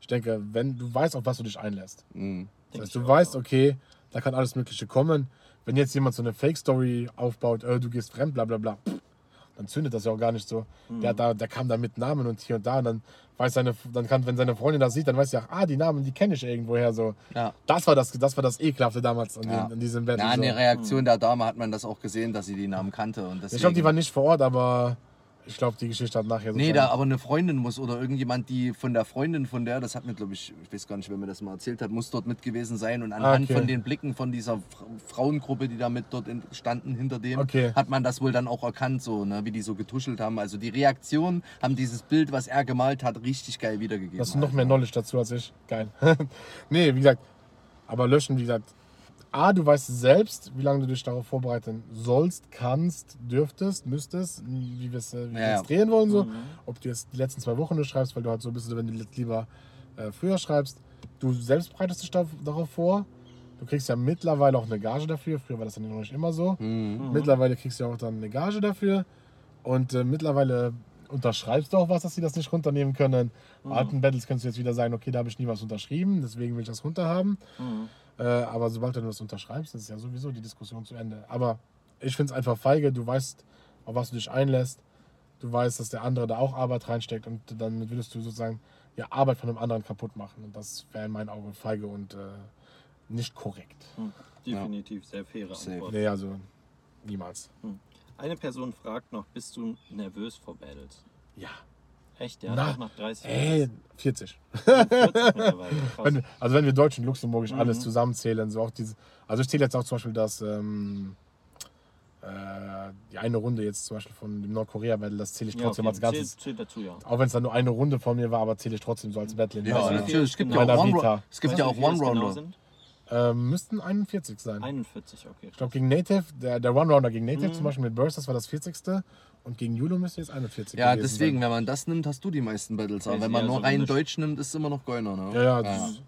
Ich denke, wenn du weißt, auf was du dich einlässt. Mhm. Das heißt, du weißt, okay, da kann alles Mögliche kommen. Wenn jetzt jemand so eine Fake-Story aufbaut, äh, du gehst fremd, bla bla bla, pff, dann zündet das ja auch gar nicht so. Mhm. Der, da, der kam da mit Namen und hier und da und dann weiß seine, dann kann, wenn seine Freundin das sieht, dann weiß sie auch, ah, die Namen, die kenne ich irgendwoher so. Ja. Das war das, das war das Ekelhafte damals an, Ja. den, an diesem Battle. Ja, an so. der Reaktion der Dame hat man das auch gesehen, dass sie die Namen kannte. Und Ich deswegen, glaube, die war nicht vor Ort, aber ich glaube, die Geschichte hat nachher so. Nee, da aber eine Freundin muss oder irgendjemand, die von der Freundin von der, das hat mir, glaube ich, ich weiß gar nicht, wer mir das mal erzählt hat, muss dort mit gewesen sein. Und anhand okay. von den Blicken von dieser Fra- Frauengruppe, die da mit dort standen hinter dem, Okay. hat man das wohl dann auch erkannt, so, ne, wie die so getuschelt haben. Also die Reaktion haben dieses Bild, was er gemalt hat, richtig geil wiedergegeben. Das ist noch mehr ne? Knowledge dazu als ich. Geil. nee, wie gesagt, aber löschen, wie gesagt, A, du weißt selbst, wie lange du dich darauf vorbereiten sollst, kannst, dürftest, müsstest, wie wir es äh, wie Ja, ja. drehen wollen. So. Ob du jetzt die letzten zwei Wochen nur schreibst, weil du halt so bist, wenn du jetzt lieber äh, früher schreibst. Du selbst bereitest dich da, darauf vor. Du kriegst ja mittlerweile auch eine Gage dafür. Früher war das dann noch nicht immer so. Mhm. Mittlerweile kriegst du auch dann eine Gage dafür. Und äh, mittlerweile unterschreibst du auch was, dass sie das nicht runternehmen können. Bei alten Battles kannst du jetzt wieder sagen, okay, da habe ich nie was unterschrieben, deswegen will ich das runterhaben. Mhm. Äh, aber sobald du das unterschreibst, ist ja sowieso die Diskussion zu Ende. Aber ich finde es einfach feige, du weißt, auf was du dich einlässt. Du weißt, dass der andere da auch Arbeit reinsteckt und dann würdest du sozusagen ja, Arbeit von einem anderen kaputt machen. Und das wäre in meinen Augen feige und äh, nicht korrekt. Mhm. Definitiv sehr faire Safe. Antwort. Nee, also niemals. Eine Person fragt noch, bist du nervös vor Battles? Ja. Echt, ja? Na, auch nach 30 Ey, 40. 40 mittlerweile. Krass. Wenn, also wenn wir Deutsch und Luxemburgisch Mhm. alles zusammenzählen, so auch diese, also ich zähle jetzt auch zum Beispiel das, ähm, äh, die eine Runde jetzt zum Beispiel von dem Nordkorea-Battle, das zähle ich Ja, trotzdem okay. als ganzes, Zählt, zählt dazu, ja. auch wenn es dann nur eine Runde von mir war, aber zähle ich trotzdem so als Battle. in Ja, wie natürlich. Es gibt genau- ja auch. Ro- Es gibt Weißt ja auch wie viel es One genau? Ähm, müssten 41 sein. 41, okay. Ich glaube gegen Native, der, der One-Rounder gegen Native Mhm. zum Beispiel mit Burst, das war das 40. Und gegen Yulo müsste jetzt 41 Ja, deswegen, sein. wenn man das nimmt, hast du die meisten Battles. Aber wenn man ja, nur so rein gemischt. Deutsch nimmt, ist immer noch Goiner, ne? Ja, ja, das ist-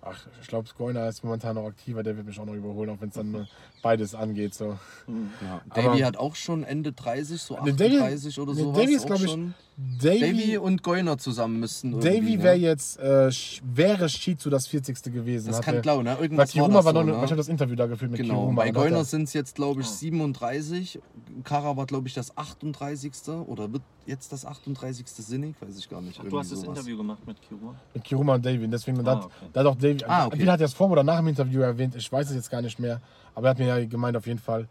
Ach, ich glaube, Scoiner ist momentan noch aktiver, der wird mich auch noch überholen, auch wenn es dann nur beides angeht. So. Ja. Aber- Davy hat auch schon Ende 30, so Nee, Davy- 38 oder sowas. Davy ist, auch glaub ich, schon. Davy, Davy und Goiner zusammen müssten Davy ne? wäre jetzt, äh, wäre Shizu das 40. gewesen. Das kann klar, ne? Weil Irgendwas war Kiruma das war so, noch, ne? ich habe das Interview da geführt mit Genau, Kiruma. bei Goiner er- sind es jetzt, glaube ich, Oh. 37. Kara war, glaube ich, das 38. Oder wird jetzt das 38. sinnig? Weiß ich gar nicht. Ach, du hast das sowas. Interview gemacht mit Kirua? mit Kiruma und Davy. Und deswegen, Ah, hat, okay. da hat auch Davy, Ah, okay. hat er es vor oder nach dem Interview erwähnt, ich weiß es jetzt gar nicht mehr. Aber er hat mir ja gemeint, auf jeden Fall,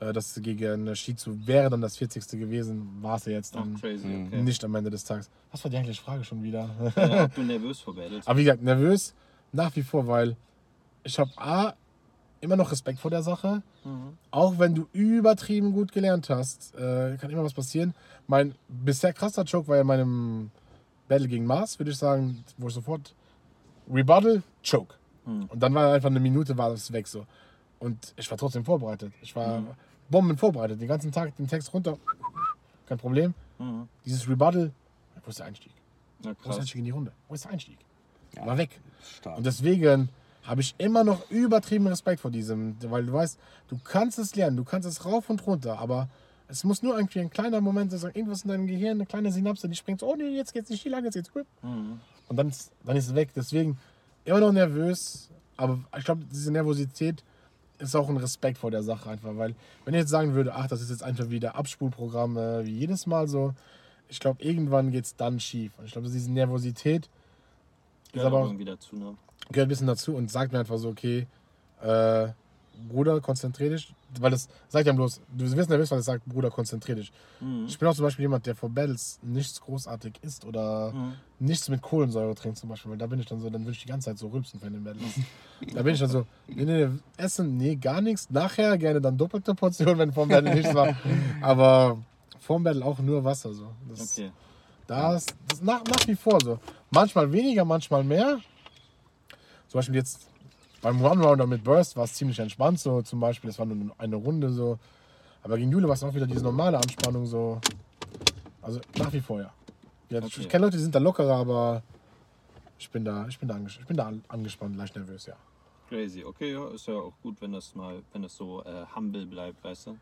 äh, dass gegen äh, Shizu wäre dann das 40. gewesen, war es ja jetzt dann crazy, Mhm. okay. nicht am Ende des Tages. Was war die eigentliche Frage schon wieder? Ja, ob du nervös vor Battles Aber wie gesagt, nervös nach wie vor, weil ich habe A, immer noch Respekt vor der Sache. Mhm. Auch wenn du übertrieben gut gelernt hast, äh, kann immer was passieren. Mein bisher krasser Joke war ja in meinem Battle gegen Mars, würde ich sagen, wo ich sofort Rebuttal, Choke. Mhm. Und dann war einfach eine Minute, war das weg so. Und ich war trotzdem vorbereitet. Ich war Mhm. Bomben vorbereitet. Den ganzen Tag den Text runter, kein Problem. Mhm. Dieses Rebuttal, wo ist der Einstieg? Na Wo ist der. Einstieg in die Runde? Wo ist der Einstieg? Ja. War weg. Stark. Und deswegen habe ich immer noch übertrieben Respekt vor diesem, weil du weißt, du kannst es lernen, du kannst es rauf und runter, aber es muss nur irgendwie ein kleiner Moment sein, irgendwas in deinem Gehirn, eine kleine Synapse, die springt, so, oh nee, jetzt geht's nicht hier lang, jetzt geht's gut. Mhm. Und dann ist, dann ist es weg. Deswegen immer noch nervös, aber ich glaube, diese Nervosität ist auch ein Respekt vor der Sache einfach, weil wenn ich jetzt sagen würde, ach, das ist jetzt einfach wieder Abspulprogramm, äh, wie jedes Mal so, ich glaube, irgendwann geht es dann schief. Und ich glaube, diese Nervosität ist Gehört aber aber auch, irgendwie dazu, ne? gehört ein bisschen dazu und sagt mir einfach so, okay, äh, Bruder, konzentrier dich. Weil das sagt ja bloß, du wirst nervös, weil es sagt, Bruder, konzentrier dich. Mhm. Ich bin auch zum Beispiel jemand, der vor Battles nichts großartig isst oder Mhm. nichts mit Kohlensäure trinkt zum Beispiel, weil da bin ich dann so, dann würde ich die ganze Zeit so rülpsen von den Battles. da bin ich dann so, nee, nee, nee, essen, nee, gar nichts. Nachher gerne dann doppelte Portion, wenn vor dem Battle nichts war. Aber vor dem Battle auch nur Wasser so. Das, Okay. das, das nach, nach wie vor so. Manchmal weniger, manchmal mehr. Zum Beispiel jetzt beim One-Rounder mit Burst war es ziemlich entspannt so. Zum Beispiel, es war nur eine Runde so. Aber gegen Jule war es auch wieder diese normale Anspannung so. Also nach wie vor, ja. ja Okay. Ich kenne Leute, die sind da lockerer, aber ich bin da, ich bin da, anges ich bin da an- angespannt, leicht nervös, ja. Crazy. Okay, ja, ist ja auch gut, wenn das mal, wenn das so äh, humble bleibt, weißt du.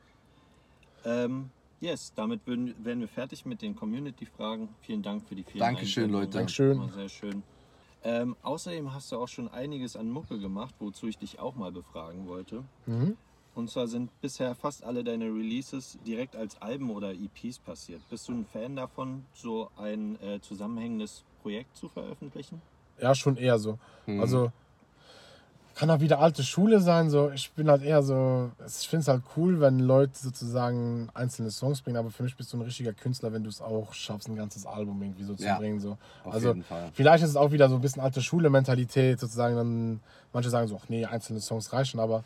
Ähm, yes, damit würden, wären wir fertig mit den Community-Fragen. Vielen Dank für die vielen Dankeschön. Leute. Dankeschön. War sehr schön. Ähm, außerdem hast du auch schon einiges an Mucke gemacht, wozu ich dich auch mal befragen wollte. Mhm. Und zwar sind bisher fast alle deine Releases direkt als Alben oder EPs passiert. Bist du ein Fan davon, so ein äh, zusammenhängendes Projekt zu veröffentlichen? Ja, schon eher so. Mhm. Also kann auch wieder alte Schule sein. So, ich bin halt eher so, ich finde es halt cool, wenn Leute sozusagen einzelne Songs bringen, aber für mich bist du ein richtiger Künstler, wenn du es auch schaffst, ein ganzes Album irgendwie so zu Ja, bringen. So. auf also jeden Fall. vielleicht ist es auch wieder so ein bisschen alte Schule-Mentalität sozusagen. Dann, manche sagen so, ach nee, einzelne Songs reichen, aber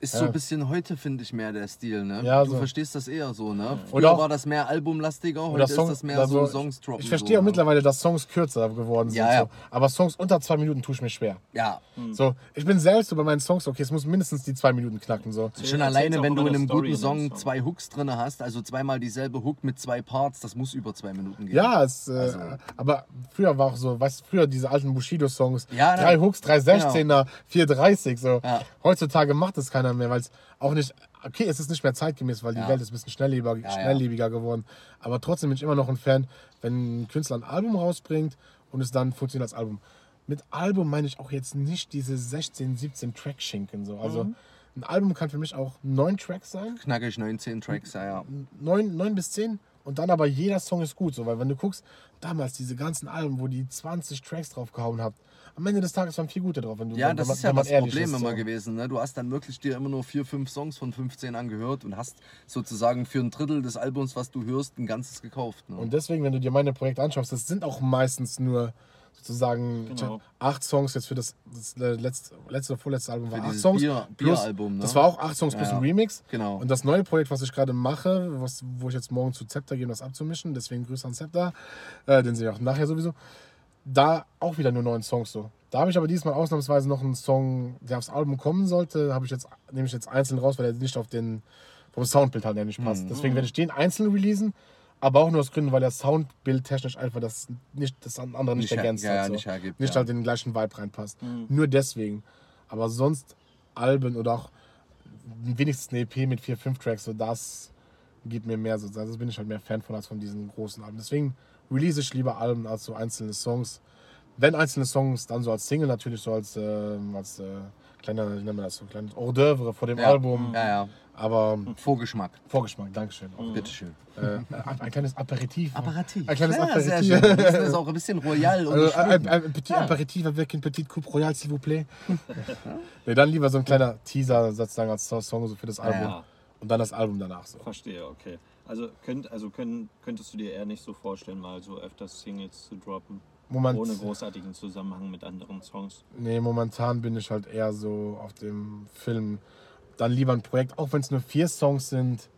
Ist Ja. so ein bisschen heute, finde ich, mehr der Stil, ne? Ja, du so. verstehst das eher so, ne? Früher Oder auch- war das mehr albumlastiger, heute Oder Song, ist das mehr also, so Songs droppen. Ich verstehe so, auch ne? mittlerweile, dass Songs kürzer geworden sind. Ja, ja. So. Aber Songs unter zwei Minuten tue ich mir schwer. Ja, So, ich bin selbst so bei meinen Songs, okay, es muss mindestens die zwei Minuten knacken. So. schon alleine, wenn du in eine einem Story guten deinem Song Song. zwei Hooks drin hast, also zweimal dieselbe Hook mit zwei Parts, das muss über zwei Minuten gehen. Ja, es, äh, Also- aber früher war auch so, weißt du, früher diese alten Bushido-Songs, Ja, drei ne. Hooks, drei 16er, 430, so. Ja. Heutzutage macht es keiner mehr, weil es auch nicht, okay, es ist nicht mehr zeitgemäß, weil die Ja. Welt ist ein bisschen schnelllebiger, ja. schnelllebiger geworden. Aber trotzdem bin ich immer noch ein Fan, wenn ein Künstler ein Album rausbringt und es dann funktioniert als Album. Mit Album meine ich auch jetzt nicht diese 16, 17 Track-Schinken, so. Also, Mhm. ein Album kann für mich auch neun Tracks sein Knackig 19 Tracks, ja, ja. neun, neun bis zehn und dann aber jeder Song ist gut, so, weil wenn du guckst, damals diese ganzen Alben, wo die 20 Tracks drauf gehauen habt, am Ende des Tages waren vier gute drauf. Wenn du, Ja, wenn, das man- ist ja wenn das Problem ist, immer so. gewesen. Ne? Du hast dann wirklich dir immer nur vier, fünf Songs von 15 angehört und hast sozusagen für ein Drittel des Albums, was du hörst, ein ganzes gekauft. Ne? Und deswegen, wenn du dir meine Projekte anschaust, das sind auch meistens nur sozusagen Genau. acht Songs jetzt für das, das letzte, letzte oder vorletzte Album war Für acht dieses Songs. Bier- plus- Bieralbum, ne? Das war auch acht Songs Ja, plus ein. Remix. Genau. Und das neue Projekt, was ich gerade mache, was, wo ich jetzt morgen zu Zepter gehe, um das abzumischen, deswegen Grüße an Zepter, äh, den sehe ich auch nachher sowieso, da auch wieder nur neun Songs so. Da habe ich aber diesmal ausnahmsweise noch einen Song, der aufs Album kommen sollte, habe ich jetzt, nehme ich jetzt einzeln raus, weil er nicht auf den, vom Soundbild halt nicht passt. Mhm. Deswegen werde ich den einzeln releasen, aber auch nur aus Gründen, weil der Soundbild technisch einfach das, nicht, das andere nicht, Nicht ergänzt ja, hat. so. nicht hergibt, Nicht ja. halt in den gleichen Vibe reinpasst. Nur deswegen. Aber sonst Alben oder auch wenigstens eine EP mit vier, fünf Tracks, so das gibt mir mehr so. Also bin ich halt mehr Fan von als von diesen großen Alben. Deswegen release ich lieber Alben als so einzelne Songs. Wenn einzelne Songs, dann so als Single natürlich, so als, äh, als äh, kleiner, wie nennt man das, so kleines Hors d'oeuvre vor dem ja. Album. Ja, ja. Aber Vorgeschmack. Vorgeschmack, Dankeschön. Bitteschön. Äh, ein kleines Aperitif. Aperitif. Ein kleines ja, Sehr Aperitif. schön. Das ist auch ein bisschen royal und Also, ein, ein petit Ja. Aperitif avec une petite coupe royale, s'il vous plaît. nee, dann lieber so ein kleiner Teaser sozusagen als Song so für das Album. Ja. Und dann das Album danach so. Verstehe, okay. Also, könnt, also können, könntest du dir eher nicht so vorstellen, mal so öfters Singles zu droppen, Moment, ohne großartigen Zusammenhang mit anderen Songs. nee, momentan bin ich halt eher so auf dem Film. Dann lieber ein Projekt, auch wenn es nur vier Songs sind,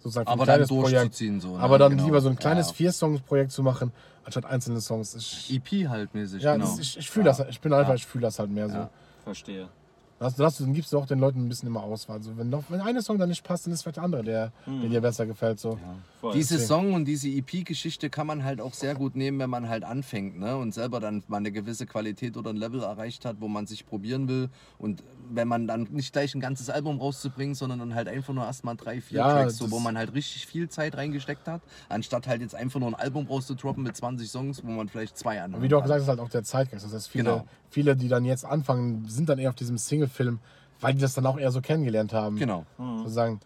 sozusagen für Aber ein dann kleines Projekt. durchzuziehen. So, ne? Aber dann Genau. lieber so ein kleines ja, Vier-Songs-Projekt zu machen, anstatt einzelne Songs. Ich, ja. EP halt mäßig, ja, genau. das, ich, ich fühle das, ich bin einfach, Ja. ich fühle das halt mehr so. Ja. Verstehe. Das, das, dann gibst du auch den Leuten ein bisschen immer Auswahl. Also wenn, noch, wenn eine Song dann nicht passt, dann ist vielleicht der andere, der, der dir besser gefällt. So. Voll. Diese Deswegen. Song und diese EP-Geschichte kann man halt auch sehr gut nehmen, wenn man halt anfängt ne? und selber dann mal eine gewisse Qualität oder ein Level erreicht hat, wo man sich probieren will. Und wenn man dann nicht gleich ein ganzes Album rauszubringen, sondern dann halt einfach nur erstmal drei, vier Ja, Tracks, so, wo man halt richtig viel Zeit reingesteckt hat, anstatt halt jetzt einfach nur ein Album rauszudroppen mit 20 Songs, wo man vielleicht zwei anhört. Und wie du auch gesagt hast, ist halt auch der Zeitgeist. Das heißt, viele, Genau. viele, die dann jetzt anfangen, sind dann eher auf diesem Single-Film, weil die das dann auch eher so kennengelernt haben. Genau. Sozusagen,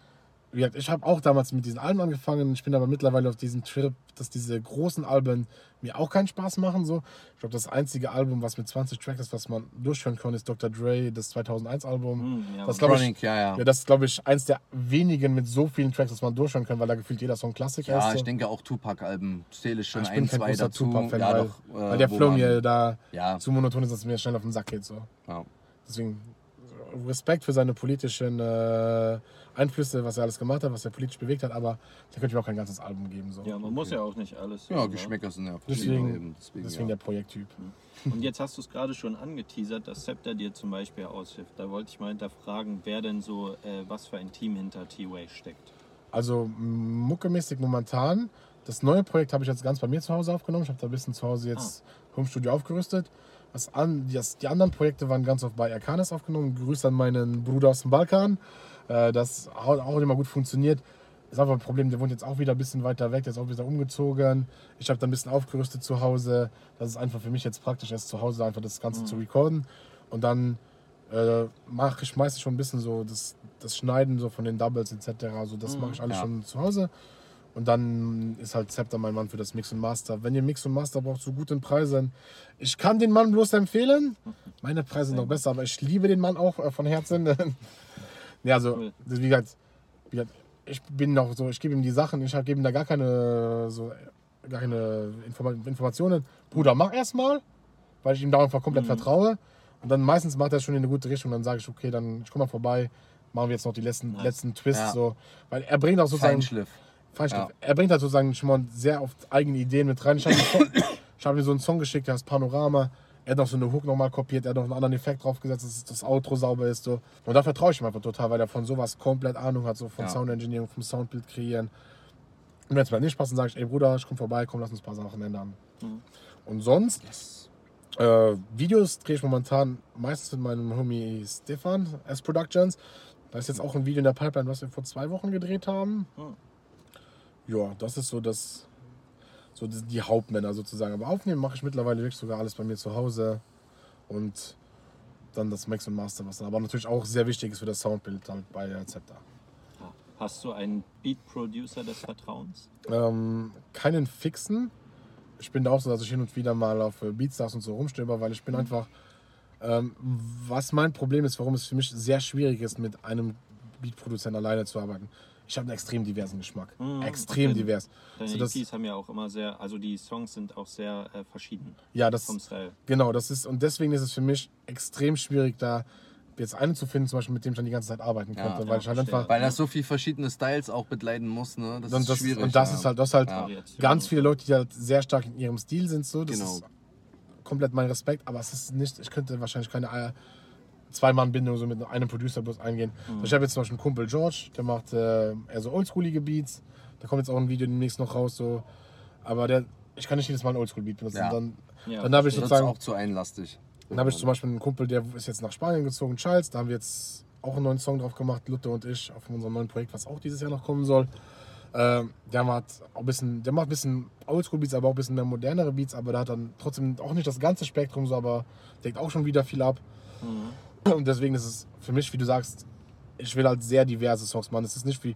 wie gesagt, ich habe auch damals mit diesen Alben angefangen. Ich bin aber mittlerweile auf diesem Trip, dass diese großen Alben mir auch keinen Spaß machen. So. Ich glaube, das einzige Album, was mit 20 Tracks ist, was man durchhören kann, ist Dr. Dre, das 2001-Album. Hm, ja, das glaube ich, ja, ja. ja, das ist, glaube ich, eins der wenigen mit so vielen Tracks, dass man durchhören kann, weil da gefühlt jeder Song Klassiker ist. Ja, so. ich denke auch Tupac-Alben zähle ich schon ich ein, zwei dazu. Tupac-Fan, ja, weil, doch, weil äh, der wo Flow mir da Ja. zu monoton ist, dass es mir schnell auf den Sack geht. So. Ja. Deswegen Respekt für seine politischen äh, Einflüsse, was er alles gemacht hat, was er politisch bewegt hat, aber da könnte ich mir auch kein ganzes Album geben. So. ja, man muss ja auch nicht alles. Ja, ne? Geschmäcker sind ja Deswegen, verschieden eben. Deswegen, deswegen ja. der Projekttyp. Und jetzt hast du es gerade schon angeteasert, dass Scepter dir zum Beispiel aushilft. Da wollte ich mal hinterfragen, wer denn so, äh, was für ein Team hinter T-Way steckt. Also muckemäßig momentan. Das neue Projekt habe ich jetzt ganz bei mir zu Hause aufgenommen. Ich habe da ein bisschen zu Hause jetzt Homestudio aufgerüstet. Das an, das, die anderen Projekte waren ganz oft bei Arcanis aufgenommen. Grüße an meinen Bruder aus dem Balkan. Äh, das hat auch immer gut funktioniert. Ist einfach ein Problem, der wohnt jetzt auch wieder ein bisschen weiter weg, der ist auch wieder umgezogen. Ich habe da ein bisschen aufgerüstet zu Hause. Das ist einfach für mich jetzt praktisch, erst zu Hause einfach das Ganze zu recorden. Und dann äh, mache ich meistens schon ein bisschen so das das Schneiden so von den Doubles etc. Also das mache ich alles Ja. schon zu Hause. Und dann ist halt Scepter mein Mann für das Mix und Master. Wenn ihr Mix und Master braucht zu guten Preisen, ich kann den Mann bloß empfehlen. Meine Preise sind noch besser, aber ich liebe den Mann auch äh, von Herzen. ja, also, Cool. das, wie, gesagt, wie gesagt, ich bin noch so, ich gebe ihm die Sachen, ich gebe ihm da gar keine, so, gar keine Informa Informationen. Bruder, mach erstmal, weil ich ihm da einfach komplett vertraue. Und dann meistens macht er schon in eine gute Richtung. Dann sage ich, okay, dann ich komme mal vorbei, machen wir jetzt noch die letzten, Nice. letzten Twists. Ja. So. Weil er bringt auch sozusagen. Feinschliff. Feinschliff. Ja. Er bringt halt sozusagen schon mal sehr oft eigene Ideen mit rein. Ich habe hab ihm so einen Song geschickt, der heißt Panorama. Er hat noch so eine Hook nochmal kopiert, er hat noch einen anderen Effekt draufgesetzt, dass das Outro sauber ist. So. Und da vertraue ich ihm einfach total, weil er von sowas komplett Ahnung hat, so von Ja. Sound Engineering, vom Soundbild kreieren. Und wenn es mal nicht passt, dann sage ich, ey Bruder, ich komme vorbei, komm, lass uns ein paar Sachen ändern. Und sonst, äh, Videos drehe ich momentan meistens mit meinem Homie Stefan, S Productions. Da ist jetzt auch ein Video in der Pipeline, was wir vor zwei Wochen gedreht haben. Hm. Ja, das ist so das, so die, Hauptmänner sozusagen. Aber aufnehmen mache ich mittlerweile wirklich sogar alles bei mir zu Hause. Und dann das Max und Master, was dann aber natürlich auch sehr wichtig ist für das Soundbild halt bei der Zepter. Hast du einen Beat-Producer des Vertrauens? Ähm, keinen fixen. Ich bin da auch so, dass ich hin und wieder mal auf äh, Beatstars und so rumstöber, weil ich bin einfach. Ähm, was mein Problem ist, warum es für mich sehr schwierig ist, mit einem Beatproduzenten alleine zu arbeiten. Ich habe einen extrem diversen Geschmack. Mhm, extrem okay. divers. Deine So, das- EPs haben ja auch immer sehr, also die Songs sind auch sehr äh, verschieden Ja, das, vom Style. Genau, das ist, und deswegen ist es für mich extrem schwierig, da jetzt einen zu finden, zum Beispiel, mit dem ich dann die ganze Zeit arbeiten Ja, könnte. ja, weil ich halt einfach. Weil er so viel verschiedene Styles auch begleiten muss, ne? Das Und ist das, schwierig. und das ja. ist halt, das halt Ja. Ganz viele Leute, die halt sehr stark in ihrem Stil sind, so. Das Genau. ist komplett mein Respekt, aber es ist nicht, ich könnte wahrscheinlich keine äh, Zwei-Mann-Bindung so mit einem Producer bloß eingehen. Mhm. Ich habe jetzt zum Beispiel einen Kumpel George, der macht äh, eher so oldschoolige Beats. Da kommt jetzt auch ein Video demnächst noch raus, so. Aber der, ich kann nicht jedes Mal einen Oldschool-Beat benutzen. Ja. Dann, Ja, dann habe ich sozusagen auch zu einlastig. Dann habe ich zum Beispiel einen Kumpel, der ist jetzt nach Spanien gezogen, Charles. Da haben wir jetzt auch einen neuen Song drauf gemacht, Luther und ich, auf unserem neuen Projekt, was auch dieses Jahr noch kommen soll. Ähm, der macht auch ein bisschen, der macht ein bisschen Oldschool-Beats, aber auch ein bisschen mehr modernere Beats, aber der hat dann trotzdem auch nicht das ganze Spektrum, so, aber deckt auch schon wieder viel ab. Mhm. Und deswegen ist es für mich, wie du sagst, ich will halt sehr diverse Songs machen. Es ist nicht wie,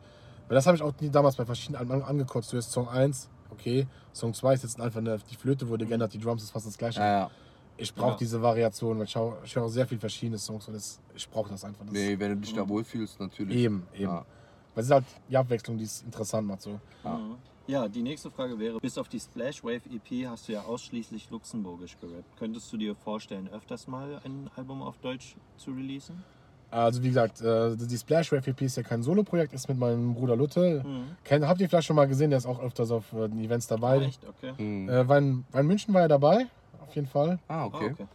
weil das habe ich auch nie damals bei verschiedenen Alben an- angekotzt. Du hast Song 1, okay, Song 2 ist jetzt einfach eine, die Flöte wurde geändert, die Drums ist fast das gleiche. Ja, ja. Ich brauche Ja. diese Variation, weil ich, ich höre auch sehr viel verschiedene Songs und das, ich brauche das einfach. Das Nee, wenn du dich da wohlfühlst, natürlich. Eben, eben. Ja. Weil es ist halt die Abwechslung, die es interessant macht. So. Ja. Mhm. Die nächste Frage wäre, bis auf die Splash Wave EP hast du ja ausschließlich luxemburgisch gerappt. Könntest du dir vorstellen, öfters mal ein Album auf Deutsch zu releasen? Also wie gesagt, äh, die Splash Rap EP ist ja kein Solo-Projekt, ist mit meinem Bruder Lutte. Mhm. Habt ihr vielleicht schon mal gesehen, der ist auch öfters auf äh, den Events dabei. Echt? Okay. Hm. Äh, war, in, war in München war er dabei, auf jeden Fall. Ah, Ah, okay. okay.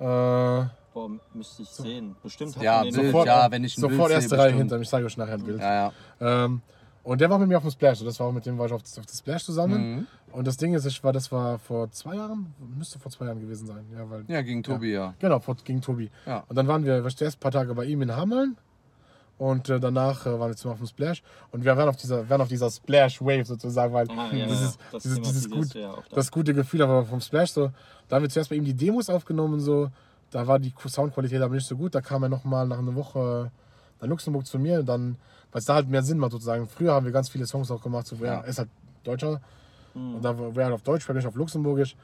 Äh, Boah, müsste ich sehen. Bestimmt hat Ja, Bild, Sofort- ja, wenn ich ein sofort Bild erste sehe, Reihe bestimmt. hinter mir, ich zeige euch nachher ein Bild. Ja, ja. Ähm, und der war mit mir auf dem Splash, so das war auch mit dem war ich auf, auf das Splash zusammen. Mhm. Und das Ding ist, ich war, das war vor zwei Jahren, müsste vor zwei Jahren gewesen sein. Ja, weil, Ja, gegen Tobi, ja. Genau, vor, gegen Tobi. Ja. Und dann waren wir, war ich zuerst ein paar Tage bei ihm in Hameln. Und äh, danach äh, waren wir zum auf dem Splash. Und wir waren auf dieser, waren auf dieser Splash-Wave sozusagen, weil Ah, ja, dieses, ja. Dieses, dieses, gut, ja das gute Gefühl aber vom Splash. So. Da haben wir zuerst bei ihm die Demos aufgenommen. So. Da war die Soundqualität aber nicht so gut. Da kam er nochmal nach einer Woche nach Luxemburg zu mir. Und dann, weil es da halt mehr Sinn macht sozusagen. Früher haben wir ganz viele Songs auch gemacht. So, ja. Ja. Ist halt Deutscher. Mhm. Und da war er halt auf Deutsch, ich auf Luxemburgisch.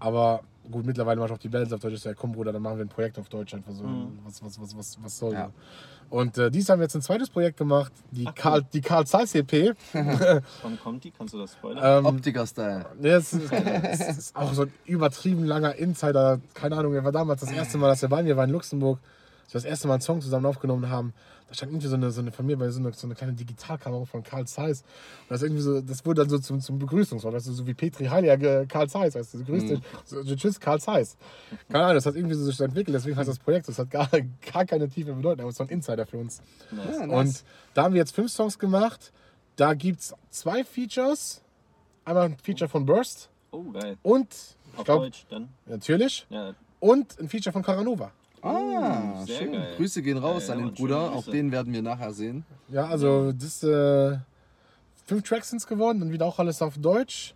Aber gut, mittlerweile mache ich auch die Battles auf Deutsch. Ich sage, komm Bruder, dann machen wir ein Projekt auf Deutsch. Einfach so, Mhm. was, was, was, was, was soll Ja. Und äh, dies haben wir jetzt ein zweites Projekt gemacht, die Ach, Karl, die Karl Zeiss EP. Wann kommt die? Kannst du das spoilern? ähm, Optiker-Style. Nee, es ist, es ist auch so ein übertrieben langer Insider. Keine Ahnung, er war damals das erste Mal, dass er bei mir war in Luxemburg. Als wir das erste Mal einen Song zusammen aufgenommen haben. Da stand irgendwie so eine, so eine von mir bei so eine, so eine kleine Digitalkamera von Karl Zeiss. Und das, irgendwie so, das wurde dann so zum, zum Begrüßungswort. Weißt du, so wie Petri Heiliger Karl Zeiss. Weißt du, grüß dich. So, tschüss, Karl Zeiss. Keine Ahnung, das hat irgendwie so sich entwickelt. Deswegen heißt das Projekt. Das hat gar, gar keine tiefe Bedeutung. Aber es ist so ein Insider für uns. Nice. Ja, Und da haben wir jetzt fünf Songs gemacht. Da gibt es zwei Features. Einmal ein Feature von Burst Oh, geil. und, ich glaube, natürlich, Ja, und ein Feature von Caranova. Ah, sehr schön. geil. Grüße gehen raus Ja, an den Bruder. Auch den werden wir nachher sehen. Ja, also das äh, fünf Tracks sind es geworden und wieder auch alles auf Deutsch.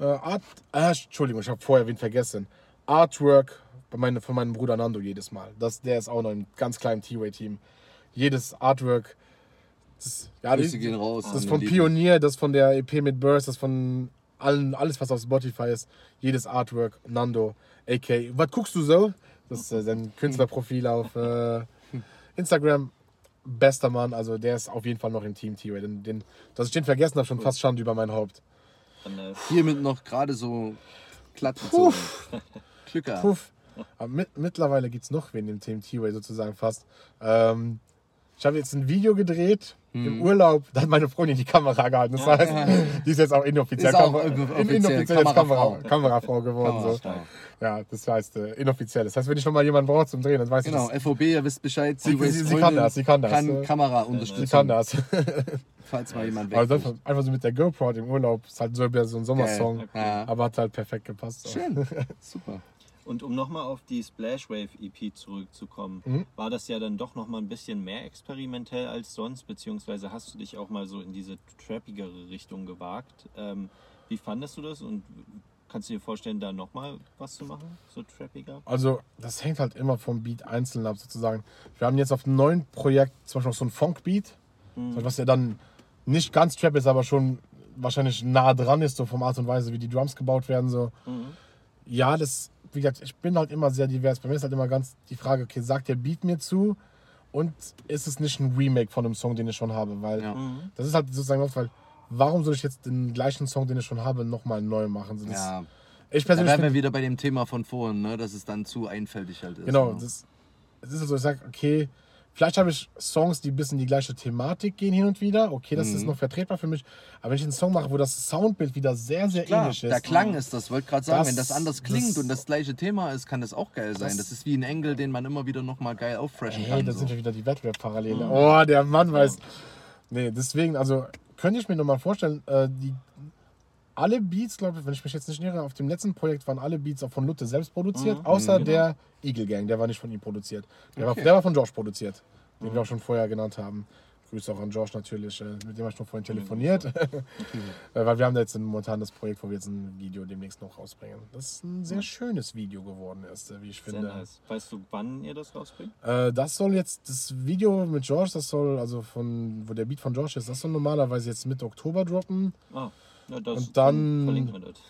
Äh, Art, ah, Entschuldigung, ich habe vorher wen vergessen. Artwork bei meine, von meinem Bruder Nando jedes Mal. Das, der ist auch noch im ganz kleinen T-Way-Team. Jedes Artwork, Das, ja, Grüße die- gehen raus. Das von. Pionier, das von der EP mit Burst, das von allen, alles, was auf Spotify ist. Jedes Artwork, Nando, AK. Was guckst du so? Das ist äh, sein Künstlerprofil auf äh, Instagram. Bester Mann, also der ist auf jeden Fall noch im Team T-Way. Den, den, dass ich den vergessen habe, schon fast Schande über mein Haupt. Dann, äh, Hiermit noch gerade so glatt gezogen. Glück gehabt. Puff. Aber mit, mittlerweile gibt es noch wen im Team T-Way sozusagen fast. Ähm, ich habe jetzt ein Video gedreht im Mhm. Urlaub. Da hat meine Freundin die Kamera gehalten. Das heißt, die ist jetzt auch inoffiziell, Ist auch in, inoffiziell jetzt Kamerafrau. Kamera, Kamerafrau geworden. So. Ja, das heißt äh, inoffiziell. Das heißt, wenn ich noch mal jemanden brauche zum Drehen, dann weiß Genau, ich, FOB, ihr wisst Bescheid. Sie- sie- sie Freundin kann das, sie kann das. Kann Äh, Kamera das, sie unterstützen, kann das. falls mal jemand weg Aber das, einfach so mit der GoPro im Urlaub, ist halt so, so ein Sommersong. Ja. Aber hat halt perfekt gepasst. Schön, super. Und um nochmal auf die Splash Wave EP zurückzukommen, Mhm. war das ja dann doch nochmal ein bisschen mehr experimentell als sonst, beziehungsweise hast du dich auch mal so in diese trappigere Richtung gewagt. Ähm, wie fandest du das und kannst du dir vorstellen, da nochmal was zu machen, so trappiger? Also, das hängt halt immer vom Beat einzeln ab, sozusagen. Wir haben jetzt auf einem neuen Projekt zum Beispiel noch so ein Funk-Beat, was ja dann nicht ganz Trap ist, aber schon wahrscheinlich nah dran ist, so vom Art und Weise, wie die Drums gebaut werden. So. Ja, das, wie gesagt, ich bin halt immer sehr divers. Bei mir ist halt immer ganz die Frage, okay, sagt der Beat mir zu und ist es nicht ein Remake von einem Song, den ich schon habe? Weil Ja. das ist halt sozusagen oft, weil warum soll ich jetzt den gleichen Song, den ich schon habe, nochmal neu machen? Das, Ja. Ich Da persönlich wären find- wir wieder bei dem Thema von vorhin, ne? dass es dann zu einfältig halt ist. Genau, ne? das, es ist halt so, ich sage, okay, vielleicht habe ich Songs, die ein bisschen die gleiche Thematik gehen hin und wieder. Okay, das Mhm. ist noch vertretbar für mich. Aber wenn ich einen Song mache, wo das Soundbild wieder sehr, sehr Klar, ähnlich ist. der Klang ist das, wollte gerade sagen, Das- wenn das anders klingt das- und das gleiche Thema ist, kann das auch geil sein. Das- Das, ist wie ein Engel, den man immer wieder nochmal geil auffreshen Hey, kann. da so. sind ja wieder die Wettbewerb-Parallele. Oh, der Mann weiß. Nee, deswegen, also könnte ich mir nochmal vorstellen, äh, die alle Beats, glaube ich, wenn ich mich jetzt nicht irre, auf dem letzten Projekt waren alle Beats auch von Lutte selbst produziert, außer der Eagle Gang, der war nicht von ihm produziert. Der, war, der war von Josh produziert, den wir auch schon vorher genannt haben. Grüße auch an Josh natürlich, äh, mit dem habe ich noch vorhin telefoniert. Äh, Weil wir haben da jetzt ein momentanes Projekt, wo wir jetzt ein Video demnächst noch rausbringen. Das ist ein sehr schönes Video geworden ist, äh, wie ich Sehr finde. nice. Weißt du, wann ihr das rausbringt? Das soll jetzt, das Video mit George, das soll, also von, wo der Beat von George ist, das soll normalerweise jetzt Mitte Oktober droppen. Ah, ja, das Und dann-.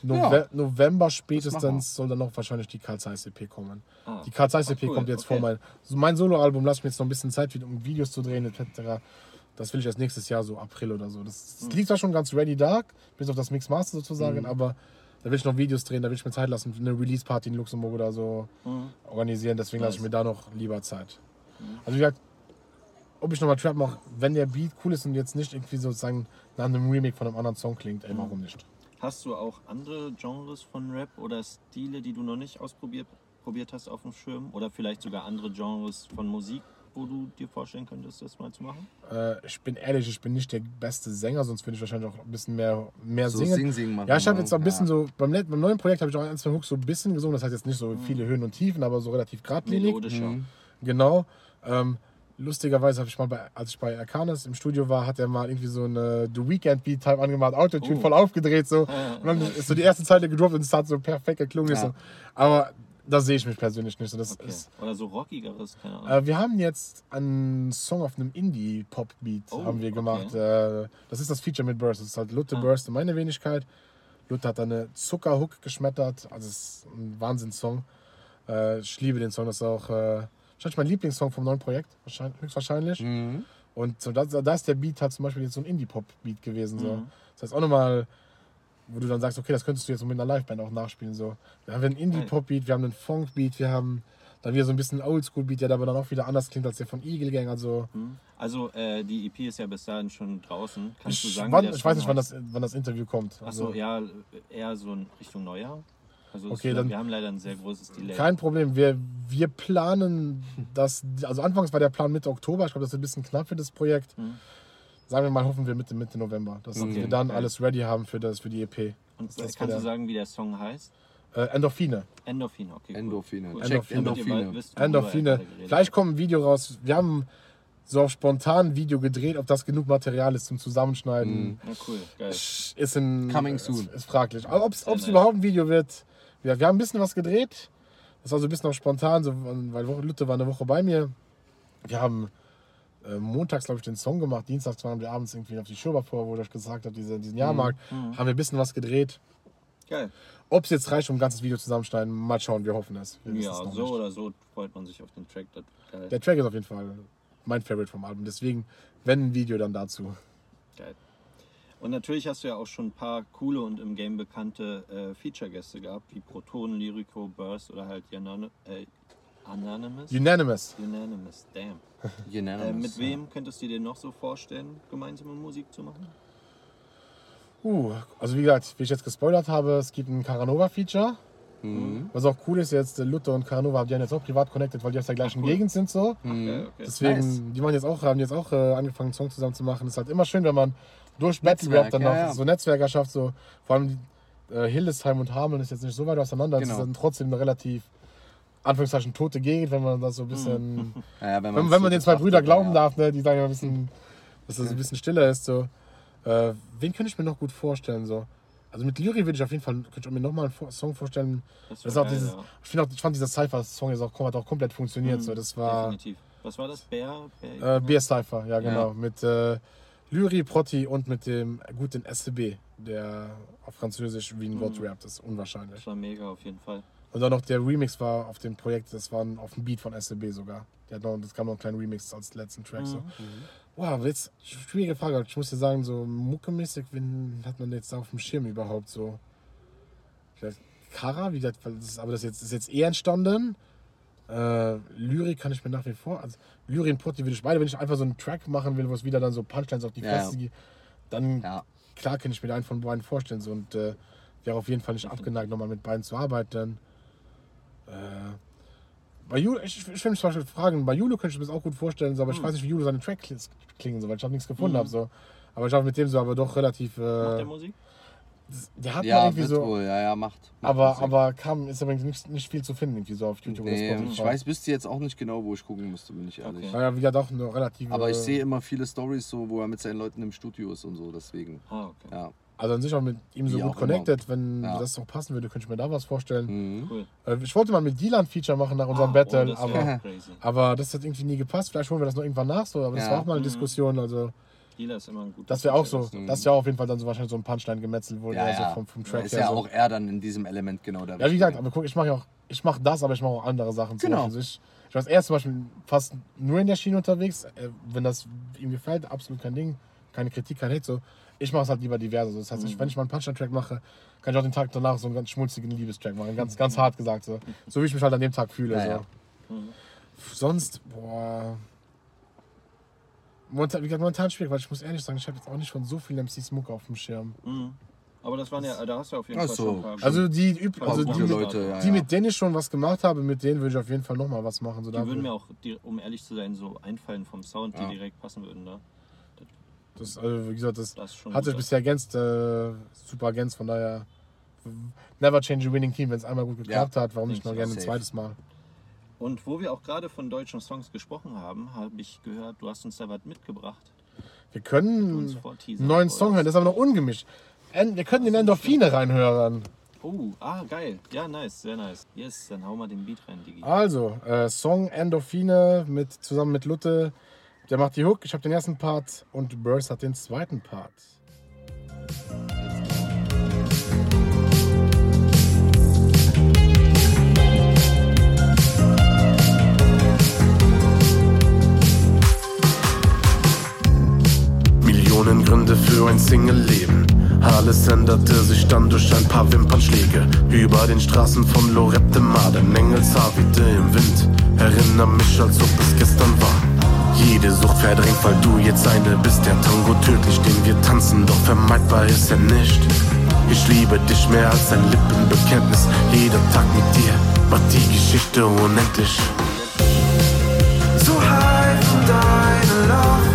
Nove November spätestens soll dann noch wahrscheinlich die Karl Zeiss EP kommen. Ah. Die Karl Zeiss EP Ach, cool, kommt jetzt okay. vor mein, so mein Soloalbum, lass mir jetzt noch ein bisschen Zeit, um Videos zu drehen etc. Das will ich erst nächstes Jahr, so April oder so. Das, Mhm. das liegt zwar schon ganz ready dark, bis auf das Mix Master sozusagen, aber da will ich noch Videos drehen, da will ich mir Zeit lassen, eine Release-Party in Luxemburg oder so Mhm. organisieren, deswegen lasse ich Nice. mir da noch lieber Zeit. Also wie gesagt, ob ich nochmal Trap mache, wenn der Beat cool ist und jetzt nicht irgendwie sozusagen nach einem Remake von einem anderen Song klingt, ey, warum nicht? Hast du auch andere Genres von Rap oder Stile, die du noch nicht ausprobiert probiert hast auf dem Schirm? Oder vielleicht sogar andere Genres von Musik, wo du dir vorstellen könntest, das mal zu machen? Äh, ich bin ehrlich, ich bin nicht der beste Sänger, sonst würde ich wahrscheinlich auch ein bisschen mehr, mehr so singen. Sing Sing. Ja, ich habe ne? jetzt auch ein bisschen Ja. so, beim, beim neuen Projekt habe ich auch ein, zwei Hooks so ein bisschen gesungen, das heißt jetzt nicht so viele Höhen und Tiefen, aber so relativ geradlinig. Melodischer. Mhm. Genau. Ähm, lustigerweise habe ich mal, bei, als ich bei Arcanis im Studio war, hat er mal irgendwie so eine The Weekend Beat Type angemacht, Autotune Oh. voll aufgedreht so. Und dann ist so die erste Zeile gedroppt und es hat so perfekt geklungen. Ja. So. Aber da sehe ich mich persönlich nicht. So, das Okay. ist, Oder so rockigeres, keine Ahnung. äh, wir haben jetzt einen Song auf einem Indie-Pop-Beat Oh, haben wir okay. gemacht. Äh, das ist das Feature mit Burst. Das ist halt Lutte Ah. Burst und meine Wenigkeit. Lutte hat da eine Zuckerhook geschmettert. Also es ist ein Wahnsinnssong. Äh, ich liebe den Song. Das ist auch äh, wahrscheinlich mein Lieblingssong vom neuen Projekt. Wahrscheinlich, höchstwahrscheinlich. Mhm. Und so, da, da ist der Beat halt zum Beispiel jetzt so ein Indie-Pop-Beat gewesen. So. Mhm. Das heißt auch nochmal, wo du dann sagst, okay, das könntest du jetzt mit einer Liveband auch nachspielen. So. Da haben wir einen Indie-Pop-Beat, wir haben einen Funk-Beat, wir haben dann wieder so ein bisschen Oldschool-Beat, der aber dann auch wieder anders klingt als der von Eagle Gang. Also Hm? Also äh, die EP ist ja bis dahin schon draußen. Kannst du ich, sagen, wie wann, ich weiß nicht, wann das, wann das Interview kommt. Achso, Also, ja, eher so in Richtung Neujahr. Also Okay, dann- wir haben leider ein sehr großes Delay. Kein Problem. Wir, wir planen das, also anfangs war der Plan Mitte Oktober. Ich glaube, das ist ein bisschen knapp für das Projekt. Mhm. Sagen wir mal, hoffen wir Mitte, Mitte November, dass Okay, wir dann geil. alles ready haben für, das, für die EP. Und das ist kannst wieder- du sagen, wie der Song heißt? Äh, Endorphine. Endorphine, okay. Endorphine. Cool. Endorphine. Endorphine. Endorphine. Vielleicht kommt ein Video raus. Wir haben so auf spontan ein Video gedreht, ob das genug Material ist zum Zusammenschneiden. Ja, cool, geil. Ist in, Coming ist, soon. Ist fraglich. Aber ob es nice. überhaupt ein Video wird. Ja, wir haben ein bisschen was gedreht. Das war so ein bisschen auch spontan, so, weil Lütte war eine Woche bei mir. Wir haben äh, montags, glaube ich, den Song gemacht. Dienstags waren wir abends irgendwie auf die Schirber vor, wo ich gesagt habe, diese, diesen Jahrmarkt. Haben wir ein bisschen was gedreht. Geil. Ob es jetzt reicht, um ein ganzes Video zusammenschneiden, mal schauen, wir hoffen es. Wir Ja, so nicht. oder so freut man sich auf den Track. Der Track ist auf jeden Fall mein Favorite vom Album. Deswegen, wenn ein Video, dann dazu. Geil. Und natürlich hast du ja auch schon ein paar coole und im Game bekannte äh, Feature-Gäste gehabt, wie Proton, Lyrico, Burst oder halt die Anon äh, Anonymous? Unanimous. Unanimous, damn. Unanimous, Äh, mit ja. wem könntest du dir noch so vorstellen, gemeinsame Musik zu machen? Uh, also wie gesagt, wie ich jetzt gespoilert habe, es gibt ein Caranova-Feature. Mhm. Was auch cool ist jetzt, Luther und Caranova, die haben jetzt auch privat connected, weil die aus der gleichen Ach, cool. Gegend sind so. Geil, okay. Deswegen, Nice. die machen jetzt auch, haben jetzt auch äh, angefangen, einen Song zusammen zu machen. ist halt immer schön, wenn man durch Battle Rap Netzwerk, dann ja, noch ja. so Netzwerke schafft. So. Vor allem äh, Hildesheim und Hameln ist jetzt nicht so weit auseinander. Es Genau. ist dann trotzdem eine relativ, Anführungszeichen, tote Gegend, wenn man das so ein bisschen. Ja, ja, wenn, wenn so man den zwei betrachtet, Brüder glauben ja. darf, ne, die sagen ja ein bisschen, dass das ein bisschen stiller ist. So. Äh, wen könnte ich mir noch gut vorstellen? So? Also mit Lyri würde ich auf jeden Fall, könnte ich mir noch mal einen Song vorstellen. Das Das geil, dieses, ja. ich, finde auch, ich fand dieser Cypher-Song jetzt auch, hat auch komplett funktioniert. Mhm, So. Das war. Definitiv. Was war das? Bär? Bär Äh, BS Cypher, ja genau. Mit äh, Lyri, Protti und mit dem guten SCB, der auf Französisch wie ein Wort Mhm. rappt. Das ist unwahrscheinlich. Das war mega auf jeden Fall. Und dann noch der Remix war auf dem Projekt, das war auf dem Beat von SCB sogar. Der hat noch, das kam noch ein kleiner Remix als letzten Track. So. Mhm. Wow, jetzt schwierige Frage. Ich muss dir sagen, so muckemäßig, wen hat man jetzt auf dem Schirm überhaupt so? Vielleicht Kara, wie das, weil das ist, aber das jetzt, ist jetzt eher entstanden. Äh, Lyrik kann ich mir nach wie vor. Also Lyrik und Protti würde ich beide, wenn ich einfach so einen Track machen will, wo es wieder dann so Punchlines auf die Ja. Fresse gibt, dann Ja. klar kann ich mir einen von beiden vorstellen. So, und äh, wäre auf jeden Fall nicht abgeneigt, nochmal mit beiden zu arbeiten. Äh, bei Julu, ich, ich will mich zum Beispiel fragen, bei Julu könnte ich mir das auch gut vorstellen, so, aber ich Hm. weiß nicht, wie Julu seine Track klingen, so, weil ich habe nichts gefunden Mhm. habe. So. Aber ich habe mit dem so aber doch relativ. Macht Äh, der Musik? Der hat mal Ja, irgendwie wird so. wohl, ja, ja, macht. macht Aber, aber kam, ist übrigens nicht, nicht viel zu finden, irgendwie so auf YouTube Nee, oder ich weiß, wüsste jetzt auch nicht genau, wo ich gucken müsste, bin ich ehrlich. Okay. Naja, wie gesagt, auch eine relative. Aber ich sehe immer viele Stories so, wo er mit seinen Leuten im Studio ist und so, deswegen. Ah, okay. Ja. Also an sich auch mit ihm so Wie gut connected, wenn Ja. das auch passen würde, könnte ich mir da was vorstellen. Mhm. Cool. Äh, ich wollte mal mit Dylan Feature machen nach unserem Ah, Battle, oh, das aber. Aber das hat irgendwie nie gepasst. Vielleicht holen wir das noch irgendwann nach, so. aber das Ja. war auch mal eine Mhm. Diskussion. Also, Dealer ist immer ein guter das wäre auch so. Das wäre auf jeden Fall dann so wahrscheinlich so ein Punchline-Gemetzel, wo Ja, er so ja. vom, vom Da Track ist her ja so. auch er dann in diesem Element genau der Ja, wie gesagt, aber guck, ich mache ja auch, ich mache das, aber ich mache auch andere Sachen. Genau. Beispiel. Ich, ich war erst zum Beispiel fast nur in der Schiene unterwegs. Äh, Wenn das ihm gefällt, absolut kein Ding. Keine Kritik, kein Hate. So. Ich mache es halt lieber divers. Also das heißt, ich, wenn ich mal einen Punchline-Track mache, kann ich auch den Tag danach so einen ganz schmutzigen Liebestrack machen. Ganz, ganz hart gesagt. So. so wie ich mich halt an dem Tag fühle. Ja, so. ja. Mhm. Sonst, boah. Momentan, wie gesagt, momentan schwierig, weil ich muss ehrlich sagen, ich habe jetzt auch nicht von so vielen MCs Mucke auf dem Schirm. Mhm. Aber das waren ja, da hast du auf jeden Ach Fall so. schon ein paar. Also die, üb- also die, mit, Leute, ja, die ja. mit denen ich schon was gemacht habe, mit denen würde ich auf jeden Fall nochmal was machen. So die da- würden mir auch, die, um ehrlich zu sein, so einfallen vom Sound, die Ja. direkt passen würden da. das, also wie gesagt, das Das hat sich bisher ergänzt, äh, super ergänzt, von daher never change a winning team, wenn es einmal gut geklappt hat, warum nicht noch gerne ein zweites Mal. Und wo wir auch gerade von deutschen Songs gesprochen haben, habe ich gehört, du hast uns da was mitgebracht. Wir können einen neuen Song hören, das ist aber noch ungemischt. Wir können den Endorphine reinhören. Oh, ah, geil. Ja, nice, sehr nice. Yes, dann hau mal den Beat rein, Digi. Also, äh, Song Endorphine mit, zusammen mit Lutte. Der macht die Hook, ich habe den ersten Part und Burst hat den zweiten Part. Gründe für ein Single-Leben. Alles änderte sich dann durch ein paar Wimpernschläge. Über den Straßen von Lorette Maden, Engelshaar wieder im Wind. Erinnere mich, als ob es gestern war. Jede Sucht verdrängt, weil du jetzt eine bist. Der Tango tödlich, den wir tanzen, doch vermeidbar ist er nicht. Ich liebe dich mehr als ein Lippenbekenntnis. Jeder Tag mit dir macht die Geschichte unendlich. So high von deiner Love.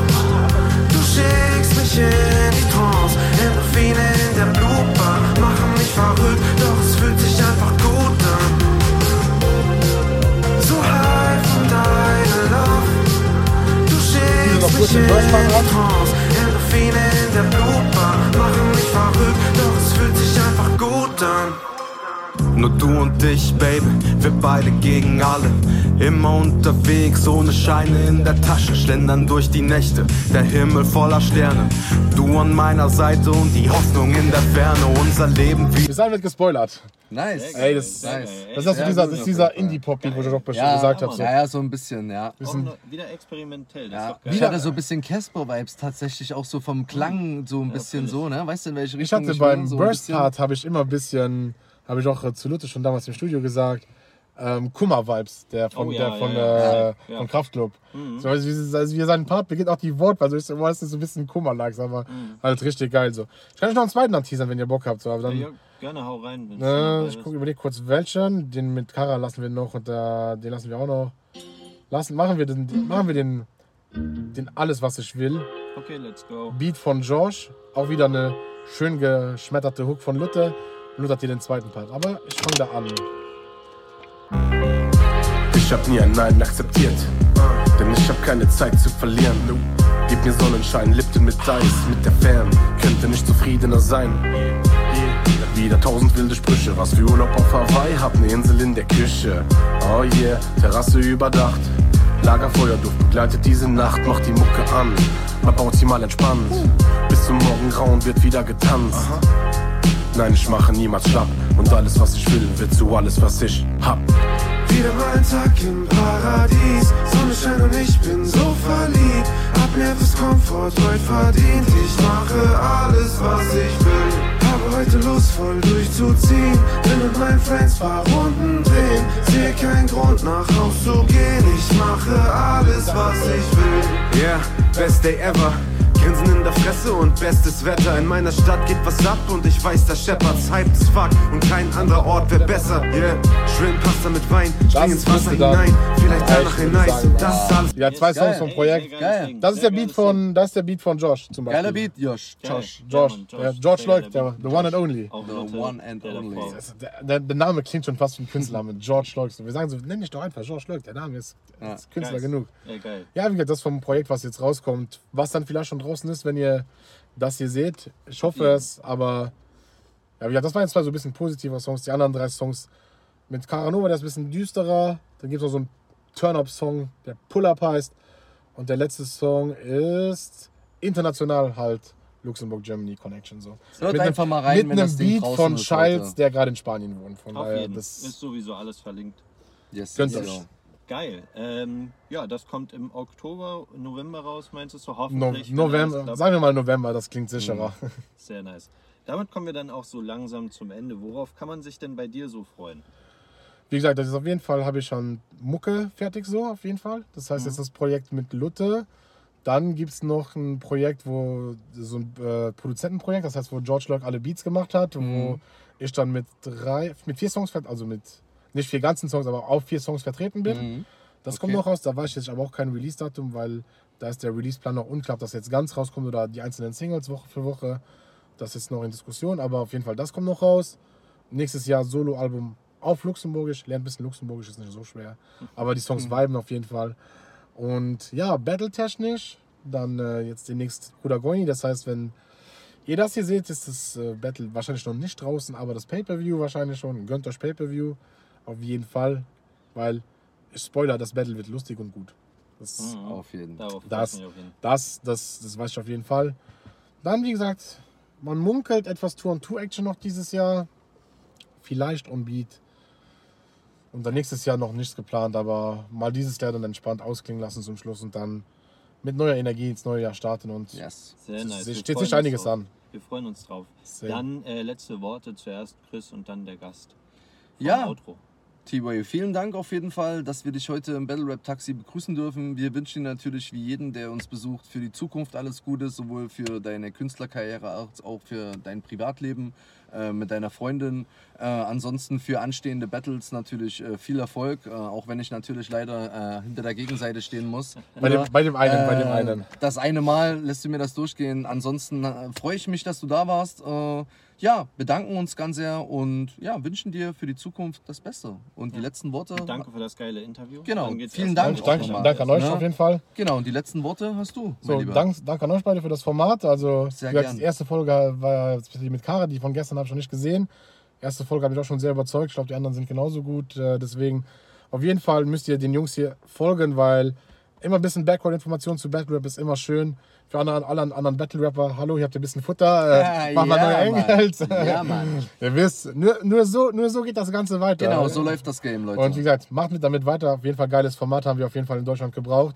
Du schickst in die Trance, Endorphine in der Blutbahn, machen mich verrückt, doch es fühlt sich einfach gut an. So high von deiner Love, du schickst mich in die Trance, du und ich, Baby, wir beide gegen alle. Immer unterwegs, ohne Scheine in der Tasche, schlendern durch die Nächte, der Himmel voller Sterne. Du an meiner Seite und die Hoffnung in der Ferne, unser Leben wie Bis wird gespoilert. Nice. Ey, das, nice. das ist, also Ja, dieser, das ist dieser. Indie-Pop-Beat, wo ich doch Ja, gesagt habe. So. Ja, ja, so ein bisschen, ja. Noch wieder experimentell. Das Ja. ist doch geil. Ich hatte so ein bisschen Casper-Vibes tatsächlich auch so vom Klang, so ein bisschen so, ne? Weißt du, in welche Ich Richtung hatte will? beim so bisschen- Burst-Part, habe ich immer ein bisschen, habe ich auch zu Luthe schon damals im Studio gesagt, ähm, Kummer-Vibes, der von, Oh ja, der von, ja, ja. äh, von Kraftklub. Mhm. So, also, wie, also wie sein Part beginnt auch die Wortwahl, ich so, weiß, so ein bisschen Kummer lag, aber Mhm. halt richtig geil so. Ich kann euch noch einen zweiten anteasern, wenn ihr Bock habt. So, aber dann, Ja, gerne hau rein. äh, ich ist. gucke, überleg kurz welchen. Den mit Kara lassen wir noch und äh, den lassen wir auch noch. Lassen, machen wir den, machen wir den, den Alles, was ich will. Okay, let's go. Beat von Josh. Auch wieder eine schön geschmetterte Hook von Luther. Luther hat hier den zweiten Part. Aber ich fange da an. Ich hab nie ein Nein akzeptiert, denn ich hab keine Zeit zu verlieren. Gib mir Sonnenschein, Lipton mit Eis, mit der Fern, könnte nicht zufriedener sein. Wieder tausend wilde Sprüche, was für Urlaub auf Hawaii, hab ne Insel in der Küche. Oh yeah, Terrasse überdacht. Lagerfeuerduft begleitet diese Nacht, macht die Mucke an, aber maximal entspannt. Bis zum Morgengrauen wird wieder getanzt. Nein, ich mache niemals schlapp und alles, was ich will, wird zu alles, was ich hab. Wieder mal ein Tag im Paradies, Sonnenschein und ich bin so verliebt. Hab mir fürs Komfort heute verdient, ich mache alles, was ich will. Habe heute Lust, voll durchzuziehen, bin mit meinen Friends paar Runden drehen. Sehe keinen Grund, nach Haus zu gehen, ich mache alles, was ich will. Yeah, best day ever. Grinsen in der Fresse und bestes Wetter. In meiner Stadt geht was ab und ich weiß, dass Shepherds hyped as fuck und kein anderer Ort wäre besser. Yeah, Shrimp-Pasta mit Wein, spring ins Wasser hinein. Vielleicht danach ich hinein. sagen. Das ist alles. Ja, zwei Geil. Songs vom Projekt. Geil. Das ist der Beat von, das ist der Beat von Josh zum Beispiel. Geiler Beat, Josh. Josh. Ja, Josh, ja, George sehr Lloyd, der, the one and only. The one and only. Das- Der, der, der Name klingt schon fast wie ein Künstlername. George Lloyd. Wir sagen so, nenn dich doch einfach George Lloyd. Der Name ist, Ja. ist Künstler Geil. genug. Ja, geil. Ja, wie gesagt, das vom Projekt, was jetzt rauskommt, was dann vielleicht schon draußen ist, wenn ihr das hier seht. Ich hoffe es, aber ja, wie gesagt, das waren jetzt zwei so ein bisschen positiver Songs. Die anderen drei Songs mit Caranova, der ist ein bisschen düsterer. Dann gibt es noch so einen Turn-Up-Song, der Pull-Up heißt. Und der letzte Song ist international halt Luxemburg-Germany Connection. So. Hört Mit einem- einfach mal rein, Mit wenn einem das Ding Beat draußen von ist, Childs, der gerade in Spanien wohnt. Von Auf daher, jeden. Ist das sowieso alles verlinkt. Yes, Gönnt yes. Geil. Ähm, ja, das kommt im Oktober, November raus, meinst du so no hoffentlich? alles November, klappt. sagen wir mal November, das klingt sicherer. Sehr nice. Damit kommen wir dann auch so langsam zum Ende. Worauf kann man sich denn bei dir so freuen? Wie gesagt, das ist auf jeden Fall, habe ich schon Mucke fertig so, auf jeden Fall. Das heißt, jetzt das Projekt mit Lutte. Dann gibt es noch ein Projekt, wo so ein äh, Produzentenprojekt, das heißt, wo George Lloyd alle Beats gemacht hat, wo ich dann mit drei, mit vier Songs, also mit nicht vier ganzen Songs, aber auf vier Songs vertreten bin. Mhm. Das kommt Okay. noch raus, da weiß ich jetzt aber auch kein Release-Datum, weil da ist der Release-Plan noch unklar, ob das jetzt ganz rauskommt oder die einzelnen Singles Woche für Woche. Das ist noch in Diskussion, aber auf jeden Fall, das kommt noch raus. Nächstes Jahr Solo-Album auf Luxemburgisch, lernt ein bisschen Luxemburgisch, ist nicht so schwer. Aber die Songs viben auf jeden Fall. Und ja, battle-technisch, dann äh, jetzt demnächst Rudagoini, das heißt, wenn ihr das hier seht, ist das äh, Battle wahrscheinlich noch nicht draußen, aber das Pay-Per-View wahrscheinlich schon. Gönnt euch Pay-Per-View, auf jeden Fall, weil, ich spoiler, das Battle wird lustig und gut. Das, Mhm. Auf jeden Fall. Das- das, das, das weiß ich auf jeden Fall. Dann, wie gesagt, man munkelt etwas Tour-on-Tour-Action noch dieses Jahr. Vielleicht on Beat. Und dann nächstes Jahr noch nichts geplant, aber mal dieses Jahr dann entspannt ausklingen lassen zum Schluss und dann mit neuer Energie ins neue Jahr starten und Yes. Sehr es nice. Wir steht sich einiges drauf. an. Wir freuen uns drauf. Sehr. Dann äh, letzte Worte zuerst Chris und dann der Gast. Ja. Outro. T-Way, vielen Dank auf jeden Fall, dass wir dich heute im Battle Rap Taxi begrüßen dürfen. Wir wünschen dir natürlich wie jeden, der uns besucht, für die Zukunft alles Gute, sowohl für deine Künstlerkarriere als auch für dein Privatleben äh, mit deiner Freundin. Äh, ansonsten für anstehende Battles natürlich äh, viel Erfolg, äh, auch wenn ich natürlich leider äh, hinter der Gegenseite stehen muss. Bei dem, bei dem einen, bei dem Äh, einen. Das eine Mal lässt du mir das durchgehen. Ansonsten freue ich mich, dass du da warst. Ja, bedanken uns ganz sehr und ja, wünschen dir für die Zukunft das Beste. Und die letzten Worte. Danke für das geile Interview. Genau. Vielen Dank. Danke, danke an euch Ne? auf jeden Fall. Genau, und die letzten Worte hast du. So, mein Lieber. dank, danke an euch beide für das Format. Also, Sehr wie gesagt, die erste Folge war mit Kara, die von gestern habe ich noch nicht gesehen. Erste Folge hat mich auch schon sehr überzeugt. Ich glaube, die anderen sind genauso gut. Äh, deswegen auf jeden Fall müsst ihr den Jungs hier folgen, weil immer ein bisschen Background-Information zu Battle Rap ist immer schön. Für alle, alle anderen Battle Rapper, hallo, ihr habt ein bisschen Futter. Äh, mach mal ja, neue Mann. Engels. Ja, Mann. Ihr wisst, nur, nur, so, nur so geht das Ganze weiter. Genau, so läuft das Game, Leute. Und wie gesagt, macht mit damit weiter. Auf jeden Fall geiles Format haben wir auf jeden Fall in Deutschland gebraucht.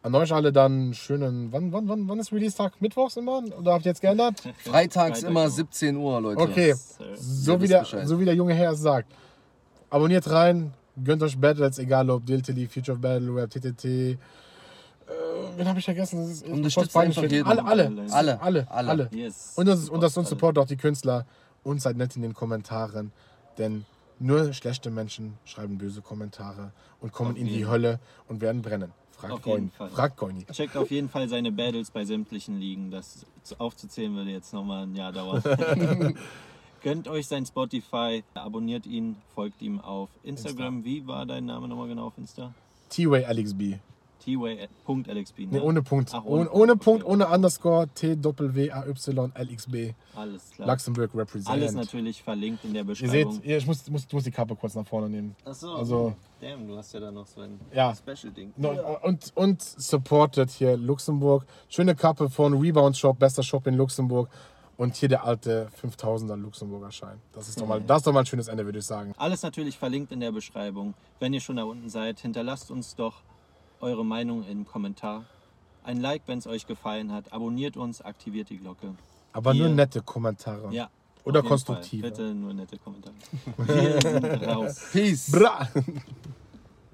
An euch alle dann einen schönen. Wann, wann, wann, wann ist Release-Tag? Mittwochs immer? Oder habt ihr jetzt geändert? Freitags Freitag immer auch. 17 Uhr, Leute. Okay. So wie, der, Bescheid. so wie der junge Herr es sagt. Abonniert rein, gönnt euch Battles, egal ob Diltily, Future of Battle Rap, TTT. Äh, wen habe ich vergessen? Das ist, Unterstützt einfach jeden. Alle, alle, Alle. alle, alle. Yes. Und das, und das uns Alle. support auch die Künstler. Und seid nett in den Kommentaren. Denn nur schlechte Menschen schreiben böse Kommentare und kommen Auf in die. Hölle und werden brennen. Auf Fragt Goini. Fall. Fragt Goini. Checkt auf jeden Fall seine Battles bei sämtlichen Ligen. Das zu- aufzuzählen würde jetzt nochmal ein Jahr dauern. Gönnt euch sein Spotify, abonniert ihn, folgt ihm auf Instagram. Wie war dein Name nochmal genau auf Insta? T-Way LXB. tway.lxb. Ne? Nee, ohne Punkt. Ach, ohne, ohne ohne Punkt, ohne Underscore, T-W-A-Y-L-X-B. Alles klar. Luxemburg represent. Alles natürlich verlinkt in der Ihr Beschreibung. seht, ihr- ich muss, muss, muss die Kappe kurz nach vorne nehmen. Achso, Also- damn, du hast ja da noch so ein Ja. Special-Ding. No, und, und supportet hier Luxemburg. Schöne Kappe von Rebound Shop, bester Shop in Luxemburg. Und hier der alte 5000er Luxemburger Schein. Das ist doch mal, das ist doch mal ein schönes Ende, würde ich sagen. Alles natürlich verlinkt in der Beschreibung. Wenn ihr schon da unten seid, hinterlasst uns doch eure Meinung im Kommentar. Ein Like, wenn es euch gefallen hat. Abonniert uns, aktiviert die Glocke. Aber Hier. nur nette Kommentare. Ja. Oder. Fall. Bitte nur nette Kommentare. Wir sind raus. Peace. Bra.